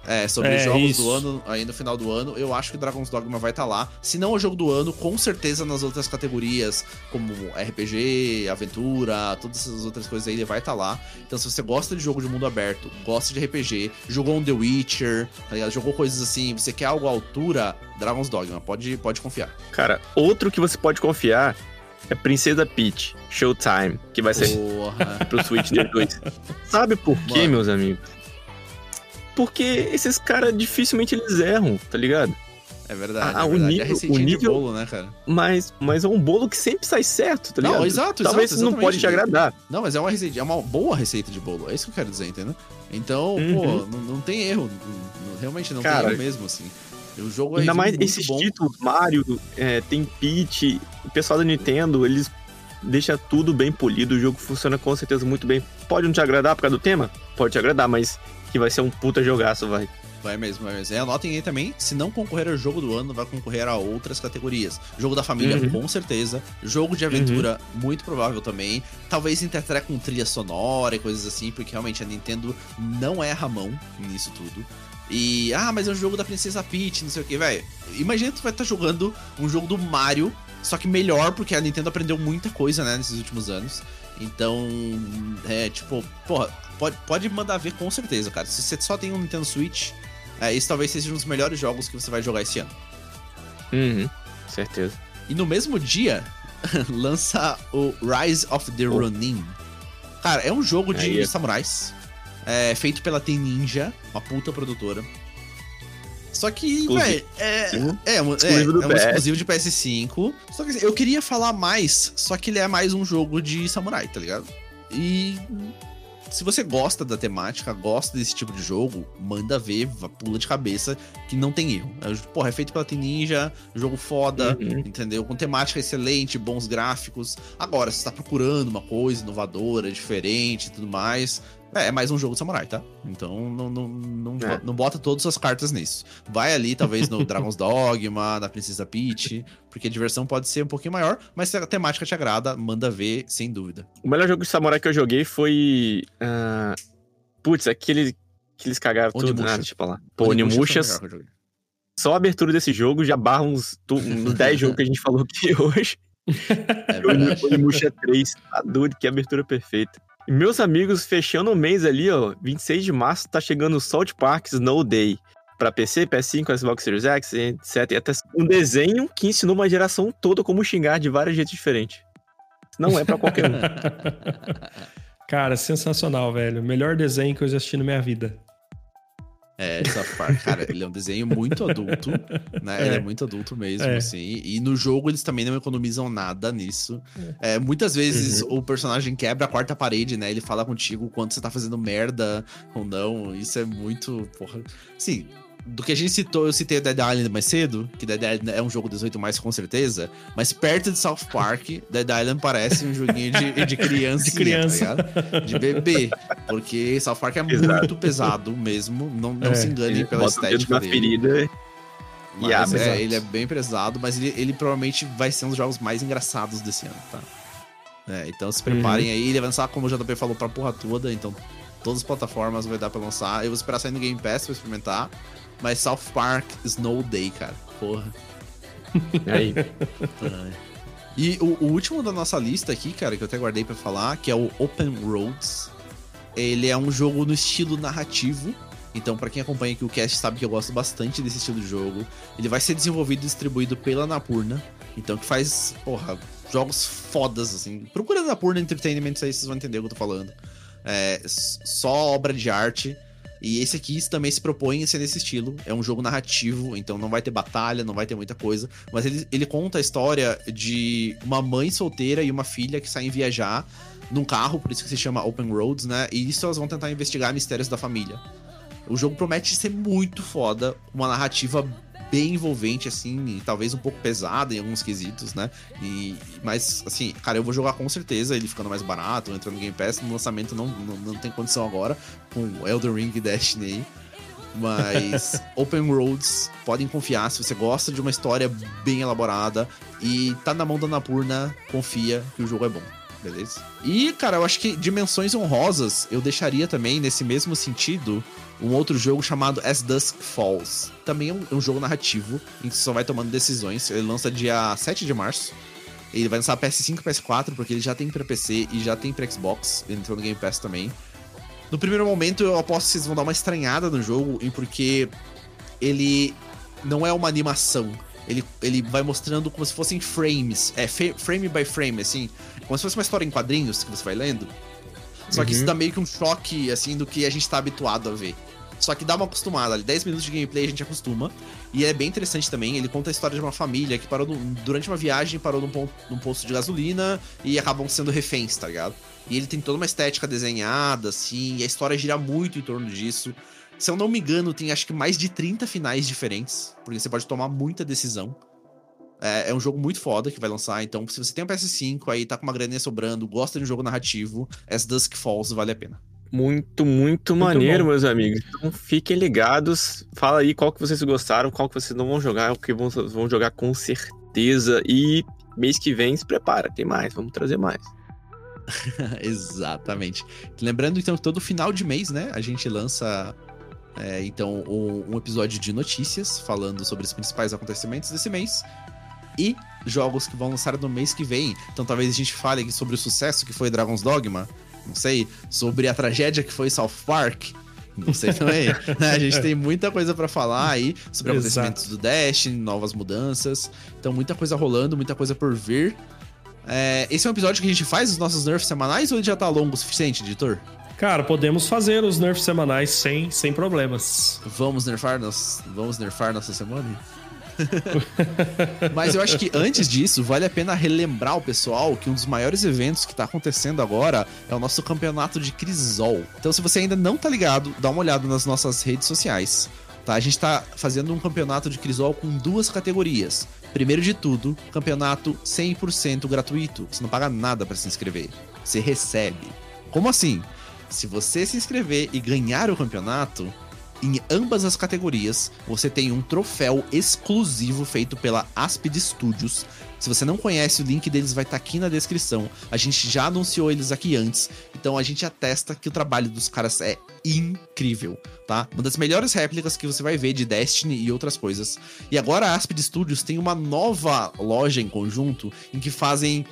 É, sobre É, jogos isso. do ano, aí no final do ano, eu acho que Dragon's Dogma vai estar lá. Se não o jogo do ano, com certeza nas outras categorias, como RPG, aventura, todas essas outras coisas aí, ele vai estar lá. Então, se você gosta de jogo de mundo aberto, gosta de RPG, jogou um The Witcher, tá ligado? jogou coisas assim, você quer algo à altura, Dragon's Dogma, pode, pode confiar. Cara, outro que você pode confiar é Princesa Peach, Showtime, que vai ser Porra. pro Switch D2. Sabe por quê, Mano. meus amigos? Porque esses caras dificilmente eles erram, tá ligado? É verdade. Ah, é o verdade. nível- é o nível- de bolo, né, cara? Mas, mas é um bolo que sempre sai certo, tá Não, ligado? exato, Talvez exato, não pode te agradar. Não, mas é uma receita, é uma boa receita de bolo. É isso que eu quero dizer, entendeu? Então, Uhum. pô, não, não tem erro. Não- não- realmente não Cara, tem erro mesmo, assim. O jogo é Ainda mais esses bom. títulos, Mario, é, tem Peach, o pessoal da Nintendo, eles deixam tudo bem polido, o jogo funciona com certeza muito bem. Pode não te agradar por causa do tema? Pode te agradar, mas que vai ser um puta jogaço, vai. Vai mesmo, vai mesmo. É, anotem aí também, se não concorrer ao jogo do ano, vai concorrer a outras categorias. Jogo da família, Uhum. com certeza. Jogo de aventura, muito provável também. Talvez intertrack com trilha sonora e coisas assim, porque realmente a Nintendo não erra a mão nisso tudo. E, ah, mas é um jogo da Princesa Peach, não sei o que, velho. Imagina que tu vai estar jogando um jogo do Mario, só que melhor, porque a Nintendo aprendeu muita coisa, né, nesses últimos anos. Então, é, tipo, porra, pode, pode mandar ver com certeza, cara. Se você só tem um Nintendo Switch, é, esse talvez seja um dos melhores jogos que você vai jogar esse ano. Uhum, certeza. E no mesmo dia, lança o Rise of the Oh. Ronin. Cara, é um jogo de Aí é. samurais. É, feito pela Team Ninja, uma puta produtora. Só que, velho, é, é, um, é, Exclusivo do é um exclusivo de PS5. Só que assim, eu queria falar mais, só que ele é mais um jogo de samurai, tá ligado? E se você gosta da temática, gosta desse tipo de jogo, manda ver, pula de cabeça, que não tem erro. É, porra, é feito pela Team Ninja, jogo foda, Uhum. entendeu? Com temática excelente, bons gráficos. Agora, se você tá procurando uma coisa inovadora, diferente e tudo mais, é, é mais um jogo de samurai, tá? Então não, não, não, É. não bota todas as suas cartas nisso. Vai ali, talvez, no Dragon's Dogma, na Princesa Peach, porque a diversão pode ser um pouquinho maior, mas se a temática te agrada, manda ver, sem dúvida. O melhor jogo de samurai que eu joguei foi. ah, Putz, aquele que eles cagaram tudo. Onimusha. Ah, deixa eu falar. Pô, Onimusha foi o Onimushas, só a abertura desse jogo já barra uns, uns 10 jogos que a gente falou aqui hoje. É verdade. Onimusha 3, tá doido, que abertura perfeita. Meus amigos, fechando o mês ali, ó, 26 de março, tá chegando o Salt Park Snow Day. Pra PC, PS5, Xbox Series X, etc. E até um desenho que ensinou uma geração toda como xingar de vários jeitos diferentes. Não é pra qualquer um. Cara, sensacional, velho. Melhor desenho que eu já assisti na minha vida. É, South Park, cara, ele é um desenho muito adulto, né? É. Ele é muito adulto mesmo, é. assim. E no jogo eles também não economizam nada nisso. É, muitas vezes uhum. o personagem quebra a quarta parede, né? Ele fala contigo quando você tá fazendo merda ou não. Isso é muito. Porra. Sim, do que a gente citou, eu citei Dead Island mais cedo, que Dead Island é um jogo 18 mais com certeza, mas perto de South Park, Dead Island parece um joguinho de, de criança. De criança. Tá de bebê. Porque South Park é Exato. muito pesado mesmo, não, não é, se engane pela estética dele. ferida mas, abre. É, ele é bem pesado, mas ele, ele, provavelmente vai ser um dos jogos mais engraçados desse ano, tá? É, então se preparem uhum. aí, ele vai lançar, como o JP falou, pra porra toda, então todas as plataformas vai dar pra lançar. Eu vou esperar sair no Game Pass pra experimentar. Mas South Park Snow Day, cara. Porra. Aí. E o, o, último da nossa lista aqui, cara, que eu até guardei para falar, que é o Open Roads. Ele é um jogo no estilo narrativo. Então, para quem acompanha aqui o cast sabe que eu gosto bastante desse estilo de jogo. Ele vai ser desenvolvido e distribuído pela Napurna. Então, que faz, porra, jogos fodas, assim. Procura Napurna Entertainment, aí vocês vão entender o que eu tô falando. É só obra de arte. E esse aqui também se propõe a ser nesse estilo. É um jogo narrativo, então não vai ter batalha, não vai ter muita coisa. Mas ele, ele conta a história de uma mãe solteira e uma filha que saem viajar num carro, por isso que se chama Open Roads, né? E isso elas vão tentar investigar mistérios da família. O jogo promete ser muito foda, uma narrativa bem envolvente, assim, e talvez um pouco pesada em alguns quesitos, né? E, mas, assim, cara, eu vou jogar com certeza, ele ficando mais barato, entrando no Game Pass, no lançamento não, não, não tem condição agora, com Elden Ring e Destiny Mas Open Roads, podem confiar, se você gosta de uma história bem elaborada e tá na mão da Napurna, confia que o jogo é bom. Beleza? E, cara, eu acho que dimensões honrosas eu deixaria também nesse mesmo sentido um outro jogo chamado As Dusk Falls. Também é um, um, jogo narrativo, em que você só vai tomando decisões. Ele lança dia 7 de março. Ele vai lançar PS5 e PS4, porque ele já tem pra PC e já tem pra Xbox. Ele entrou no Game Pass também. No primeiro momento, eu aposto que vocês vão dar uma estranhada no jogo, porque ele não é uma animação. Ele, ele vai mostrando como se fossem frames. É, frame by frame, assim. Como se fosse uma história em quadrinhos que você vai lendo. Só que uhum. isso dá meio que um choque, assim, do que a gente tá habituado a ver. Só que dá uma acostumada ali. 10 minutos de gameplay a gente acostuma. E é bem interessante também. Ele conta a história de uma família que parou no, durante uma viagem, parou num, ponto, num posto de gasolina e acabam sendo reféns, tá ligado? E ele tem toda uma estética desenhada, assim, e a história gira muito em torno disso. Se eu não me engano, tem acho que mais de 30 finais diferentes, porque você pode tomar muita decisão. É, é, um jogo muito foda que vai lançar, então se você tem um PS5 aí, tá com uma graninha sobrando, gosta de um jogo narrativo, As Dusk Falls vale a pena. Muito, muito, muito maneiro, bom. meus amigos. Então fiquem ligados. Fala aí qual que vocês gostaram, qual que vocês não vão jogar, o que vão, vão jogar com certeza. E mês que vem se prepara, tem mais, vamos trazer mais. Exatamente. Lembrando então que todo final de mês, né, a gente lança é, então um, um episódio de notícias falando sobre os principais acontecimentos desse mês e jogos que vão lançar no mês que vem. Então talvez a gente fale sobre o sucesso que foi Dragon's Dogma, não sei, sobre a tragédia que foi South Park. Não sei também. Né? a gente tem muita coisa para falar aí sobre acontecimentos do Destiny, novas mudanças. Então, muita coisa rolando, muita coisa por vir. É, esse é um episódio que a gente faz os nossos nerfs semanais ou ele já tá longo o suficiente, editor? Cara, podemos fazer os nerfs semanais sem, sem problemas. Vamos nerfar, nos, vamos nerfar nossa semana? Mas eu acho que antes disso, vale a pena relembrar o pessoal que um dos maiores eventos que está acontecendo agora é o nosso campeonato de Crisol. Então, se você ainda não tá ligado, dá uma olhada nas nossas redes sociais. Tá? A gente está fazendo um campeonato de Crisol com duas categorias. Primeiro de tudo, campeonato 100% gratuito. Você não paga nada para se inscrever. Você recebe. Como assim? Se você se inscrever e ganhar o campeonato, em ambas as categorias, você tem um troféu exclusivo feito pela Aspid Studios. Se você não conhece, o link deles vai estar tá aqui na descrição. A gente já anunciou eles aqui antes, então a gente atesta que o trabalho dos caras é incrível, tá? Uma das melhores réplicas que você vai ver de Destiny e outras coisas. E agora a Aspid Studios tem uma nova loja em conjunto em que fazem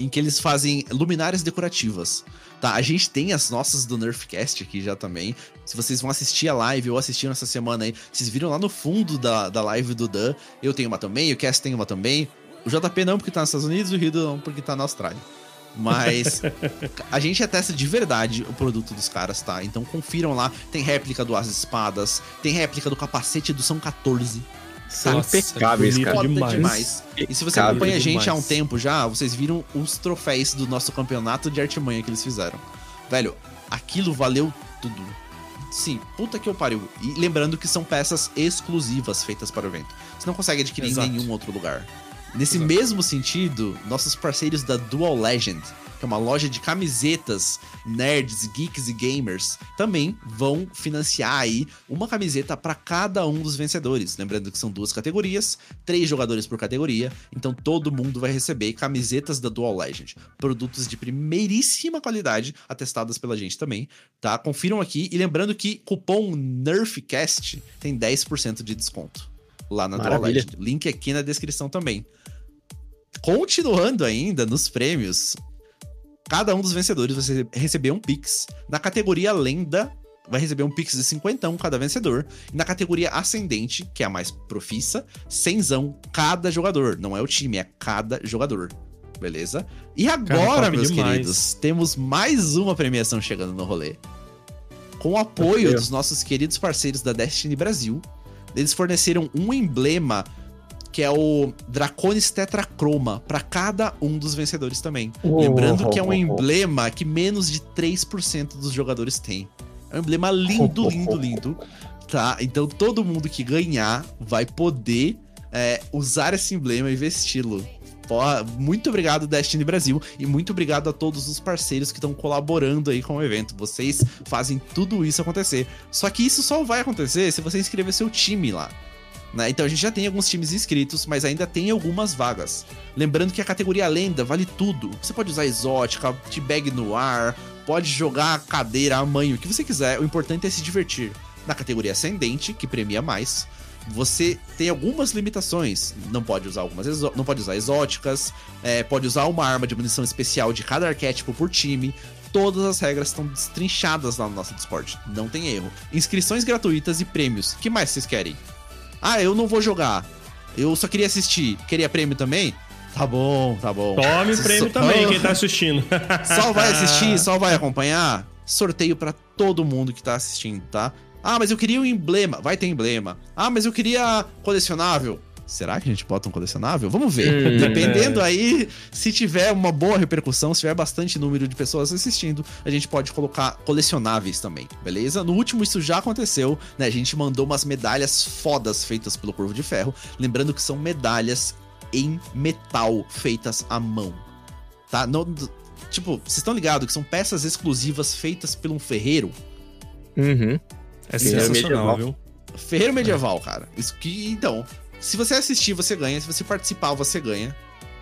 em que eles fazem luminárias decorativas. Tá, a gente tem as nossas do Nerfcast aqui já também. Se vocês vão assistir a live ou assistiram essa semana aí, vocês viram lá no fundo da, da live do Dan. Eu tenho uma também, o Cast tem uma também. O JP não, porque tá nos Estados Unidos, o Rido não, porque tá na Austrália. Mas a gente atesta de verdade o produto dos caras, tá? Então confiram lá. Tem réplica do As Espadas, tem réplica do capacete do São 14. São Nossa, impecáveis, cara. Demais. demais. E se você Impecável acompanha a gente há um tempo já, vocês viram os troféus do nosso campeonato de artimanha que eles fizeram. Velho, aquilo valeu tudo. Sim, puta que eu pariu. E lembrando que são peças exclusivas feitas para o evento. Você não consegue adquirir Exato. em nenhum outro lugar. Nesse Exato. mesmo sentido, nossos parceiros da Dual Legend, que é uma loja de camisetas nerds, geeks e gamers, também vão financiar aí uma camiseta para cada um dos vencedores. Lembrando que são duas categorias, três jogadores por categoria, então todo mundo vai receber camisetas da Dual Legend, produtos de primeiríssima qualidade, atestadas pela gente também, tá? Confiram aqui e lembrando que cupom NERFCAST tem 10% de desconto lá na Dual Maravilha. Legend. Link aqui na descrição também. Continuando ainda nos prêmios, cada um dos vencedores vai rece- receber um Pix. Na categoria Lenda, vai receber um Pix de 50 cada vencedor. E na categoria Ascendente, que é a mais profissa, cenzão cada jogador. Não é o time, é cada jogador. Beleza? E agora, top meus demais. queridos, temos mais uma premiação chegando no rolê. Com o apoio dos nossos queridos parceiros da Destiny Brasil, eles forneceram um emblema que é o Draconis Tetrachroma para cada um dos vencedores também. Oh, Lembrando que é um emblema que menos de 3% dos jogadores tem. É um emblema lindo, lindo, lindo. Tá? Então todo mundo que ganhar vai poder é, usar esse emblema e vesti-lo. Porra, muito obrigado, Destiny Brasil, e muito obrigado a todos os parceiros que estão colaborando aí com o evento. Vocês fazem tudo isso acontecer. Só que isso só vai acontecer se você inscrever seu time lá. né? Então a gente já tem alguns times inscritos, mas ainda tem algumas vagas. Lembrando que a categoria lenda vale tudo. Você pode usar exótica, t-bag no ar, pode jogar a cadeira, a mãe, o que você quiser. O importante é se divertir. Na categoria ascendente, que premia mais, você tem algumas limitações. Não pode usar algumas não pode usar exóticas, é, pode usar uma arma de munição especial de cada arquétipo por time. Todas as regras estão destrinchadas lá no nosso Discord. Não tem erro. Inscrições gratuitas e prêmios. O que mais vocês querem? Ah, eu não vou jogar. Eu só queria assistir. Queria prêmio também? Tá bom, tá bom. Tome Só- prêmio só- também, quem tá assistindo. só vai assistir, só vai acompanhar. Sorteio pra todo mundo que tá assistindo, tá? Ah, mas eu queria um emblema. Vai ter emblema. Ah, mas eu queria colecionável. Será que a gente bota um colecionável? Vamos ver. Hum, Dependendo aí, se tiver uma boa repercussão, se tiver bastante número de pessoas assistindo, a gente pode colocar colecionáveis também, beleza? No último isso já aconteceu, né? A gente mandou umas medalhas fodas feitas pelo Corvo de Ferro. Lembrando que são medalhas em metal feitas à mão. Tá? Não, tipo, vocês estão ligados que são peças exclusivas feitas por um ferreiro? Uhum. É é sensacional, medieval. viu? Ferreiro medieval, cara. Isso que, então, se você assistir, você ganha. Se você participar, você ganha.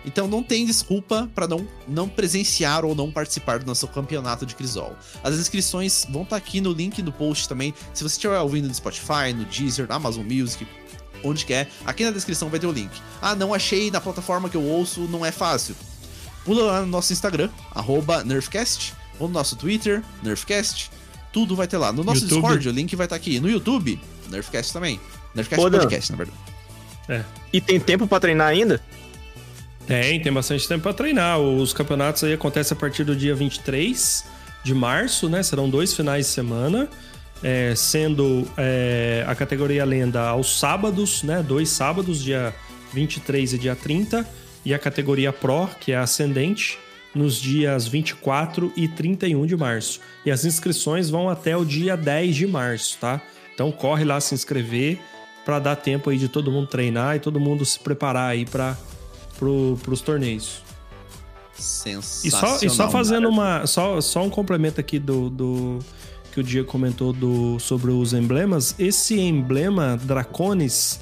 Então não tem desculpa pra não, não presenciar ou não participar do nosso campeonato de Crisol. As inscrições vão estar aqui no link do post também. Se você estiver ouvindo no Spotify, no Deezer, na Amazon Music, onde quer, aqui na descrição vai ter o link. Ah, não achei na plataforma que eu ouço, não é fácil. Pula lá no nosso Instagram, arroba Nerfcast, ou no nosso Twitter, Nerfcast. Tudo vai ter lá. No nosso YouTube. Discord, o link vai estar aqui. No YouTube, Nerfcast também. Nerfcast Pô. Podcast, na verdade. E tem tempo pra treinar ainda? Tem, tem bastante tempo pra treinar. Os campeonatos aí acontecem a partir do dia 23 de março, né? Serão dois finais de semana. é, sendo é, a categoria lenda aos sábados, né? Dois sábados, dia 23 e dia 30. E a categoria Pro, que é a ascendente, nos dias 24 e 31 de março. E as inscrições vão até o dia 10 de março, tá? Então corre lá se inscrever para dar tempo aí de todo mundo treinar e todo mundo se preparar aí para pro, pros torneios. E Sensacional. só, e só fazendo uma. Só, só um complemento aqui do, do que o Diego comentou do, sobre os emblemas. Esse emblema Draconis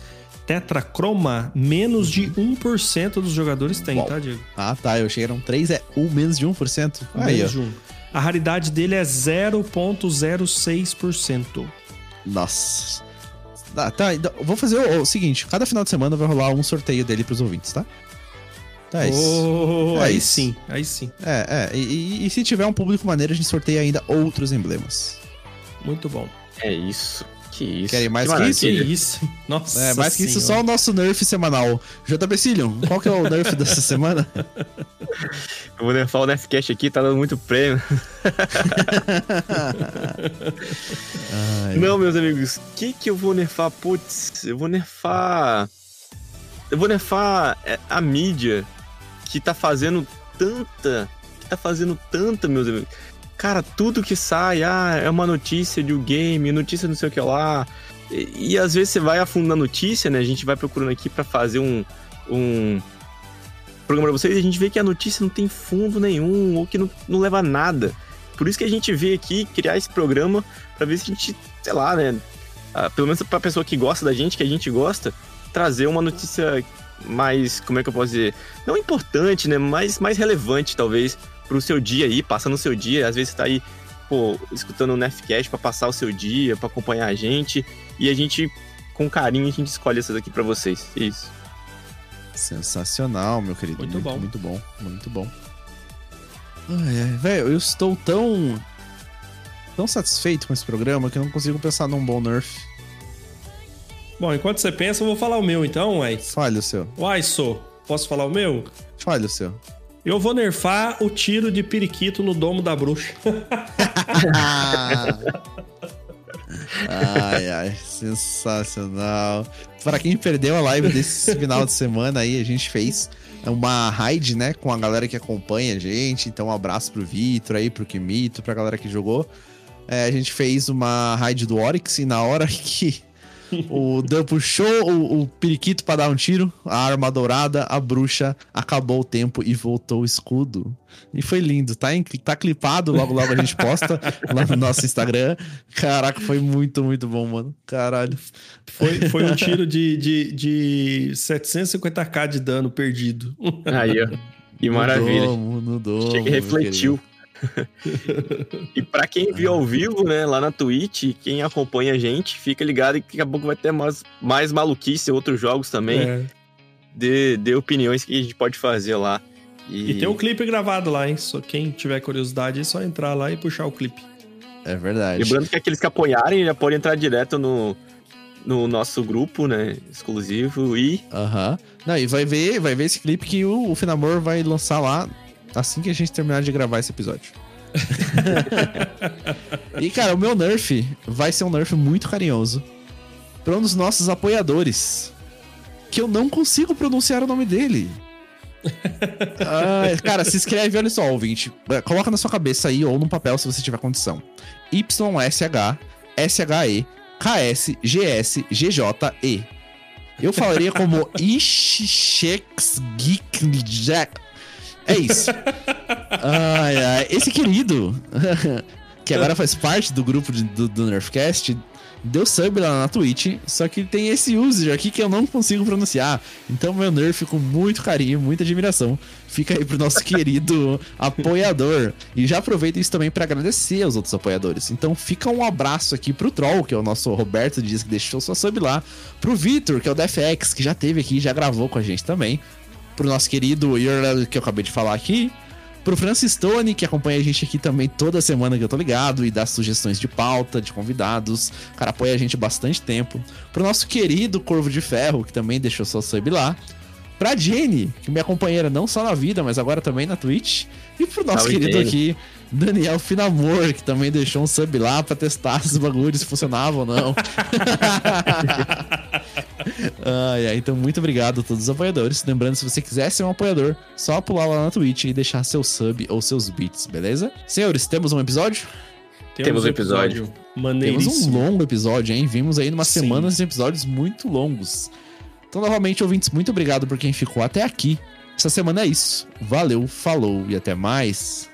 Tetrachroma, menos de 1% dos jogadores tem, Uau. tá, Diego? Ah, tá. Eu achei que eram 3, é um menos de 1%. Aí, menos de 1. A raridade dele é 0,06%. Nossa. Tá, tá, então, vou fazer o, o seguinte: cada final de semana vai rolar um sorteio dele pros ouvintes, tá? Tá, é isso. Oh, É aí isso. sim, aí sim. É, é. E, e- e se tiver um público maneiro, a gente sorteia ainda outros emblemas. Muito bom. É isso. Que isso. Querem mais que maravilha. isso? Que isso? Nossa. É, mais que isso, só o nosso nerf semanal. JB qual que é o nerf dessa semana? Eu vou nerfar o Nefcast aqui, tá dando muito prêmio. Ai, Não, meus amigos, o que que eu vou nerfar? Putz, eu vou nerfar. Eu vou nerfar é, a mídia que tá fazendo tanta. Que tá fazendo tanta, meus amigos. Cara, tudo que sai, ah, é uma notícia de um game, notícia não sei o que lá. E, e às vezes você vai a fundo na notícia, né? A gente vai procurando aqui pra fazer um, um programa pra vocês e a gente vê que a notícia não tem fundo nenhum ou que não, não leva a nada. Por isso que a gente veio aqui criar esse programa pra ver se a gente, sei lá, né? ah, pelo menos pra pessoa que gosta da gente, que a gente gosta, trazer uma notícia mais, como é que eu posso dizer? Não importante, né? Mas mais relevante, talvez, pro seu dia aí, passa no seu dia. Às vezes você tá aí, pô, escutando o Nefcast pra passar o seu dia, pra acompanhar a gente. E a gente, com carinho, a gente escolhe essas aqui pra vocês. É Isso. Sensacional, meu querido. Muito bom. Muito bom, muito bom. Ai, ai, velho, eu estou tão. tão satisfeito com esse programa que eu não consigo pensar num bom nerf. Bom, enquanto você pensa, eu vou falar o meu então, uai. Falha o seu. Uai, sou. Posso falar o meu? Falha o seu. Eu vou nerfar o tiro de periquito no domo da bruxa. ai, ai, sensacional. Para quem perdeu a live desse final de semana aí, a gente fez uma raid, né, com a galera que acompanha a gente. Então, um abraço pro Vitor aí, pro Kimito, pra galera que jogou. É, a gente fez uma raid do Oryx e na hora que o Dan puxou o, o periquito pra dar um tiro, a arma dourada, a bruxa acabou o tempo e voltou o escudo. E foi lindo, tá, em- tá clipado, logo logo a gente posta lá no nosso Instagram. Caraca, foi muito, muito bom, mano. Caralho. Foi, foi um tiro de, de, de 750k de dano perdido. Aí, ó. Que maravilha. No domo, no domo, Chega e refletiu. e pra quem viu ao vivo, né, lá na Twitch, quem acompanha a gente, fica ligado que daqui a pouco vai ter mais, mais maluquice, outros jogos também. É. Dê, dê opiniões que a gente pode fazer lá. E, E tem um clipe gravado lá, hein? Só quem tiver curiosidade é só entrar lá e puxar o clipe. É verdade. Lembrando que aqueles que apoiarem já podem entrar direto no, no nosso grupo, né, exclusivo. E Aham. Não, e vai ver, vai ver esse clipe que o, o Finamor vai lançar lá assim que a gente terminar de gravar esse episódio. e, cara, o meu nerf vai ser um nerf muito carinhoso pra um dos nossos apoiadores. Que eu não consigo pronunciar o nome dele. Cara, se escreve, olha só, ouvinte. É, Coloca na sua cabeça aí ou no papel se você tiver condição. YSH, SHE, KS, GS, GJ, Eu falaria como Jack. É isso. Ai, ai. Esse querido, que agora faz parte do grupo de- do, do Nerfcast, deu sub lá na Twitch, só que tem esse user aqui que eu não consigo pronunciar. Então, meu Nerf, com muito carinho, muita admiração, fica aí pro nosso querido apoiador. E já aproveito isso também para agradecer aos outros apoiadores. Então, fica um abraço aqui pro Troll, que é o nosso Roberto Dias, que deixou sua sub lá. Pro Vitor, que é o DFX, que já teve aqui, já gravou com a gente também. Pro nosso querido Yorl, que eu acabei de falar aqui. Pro Francis Stone, que acompanha a gente aqui também toda semana que eu tô ligado e dá sugestões de pauta, de convidados. O cara apoia a gente bastante tempo. Pro nosso querido Corvo de Ferro, que também deixou sua sub lá. Pra Jenny, que é minha companheira não só na vida, mas agora também na Twitch. E pro nosso Salve, querido aqui, Daniel Finamor, que também deixou um sub lá pra testar se os bagulhos funcionavam ou não. Ai, ai, então muito obrigado a todos os apoiadores. Lembrando, se você quiser ser um apoiador, só pular lá na Twitch e deixar seu sub ou seus bits, beleza? Senhores, temos um episódio? Temos um episódio. Temos Maneiríssimo. um longo episódio, hein? Vimos aí umas Sim. semanas de episódios muito longos. Então, novamente, ouvintes, muito obrigado por quem ficou até aqui. Essa semana é isso. Valeu, falou e até mais.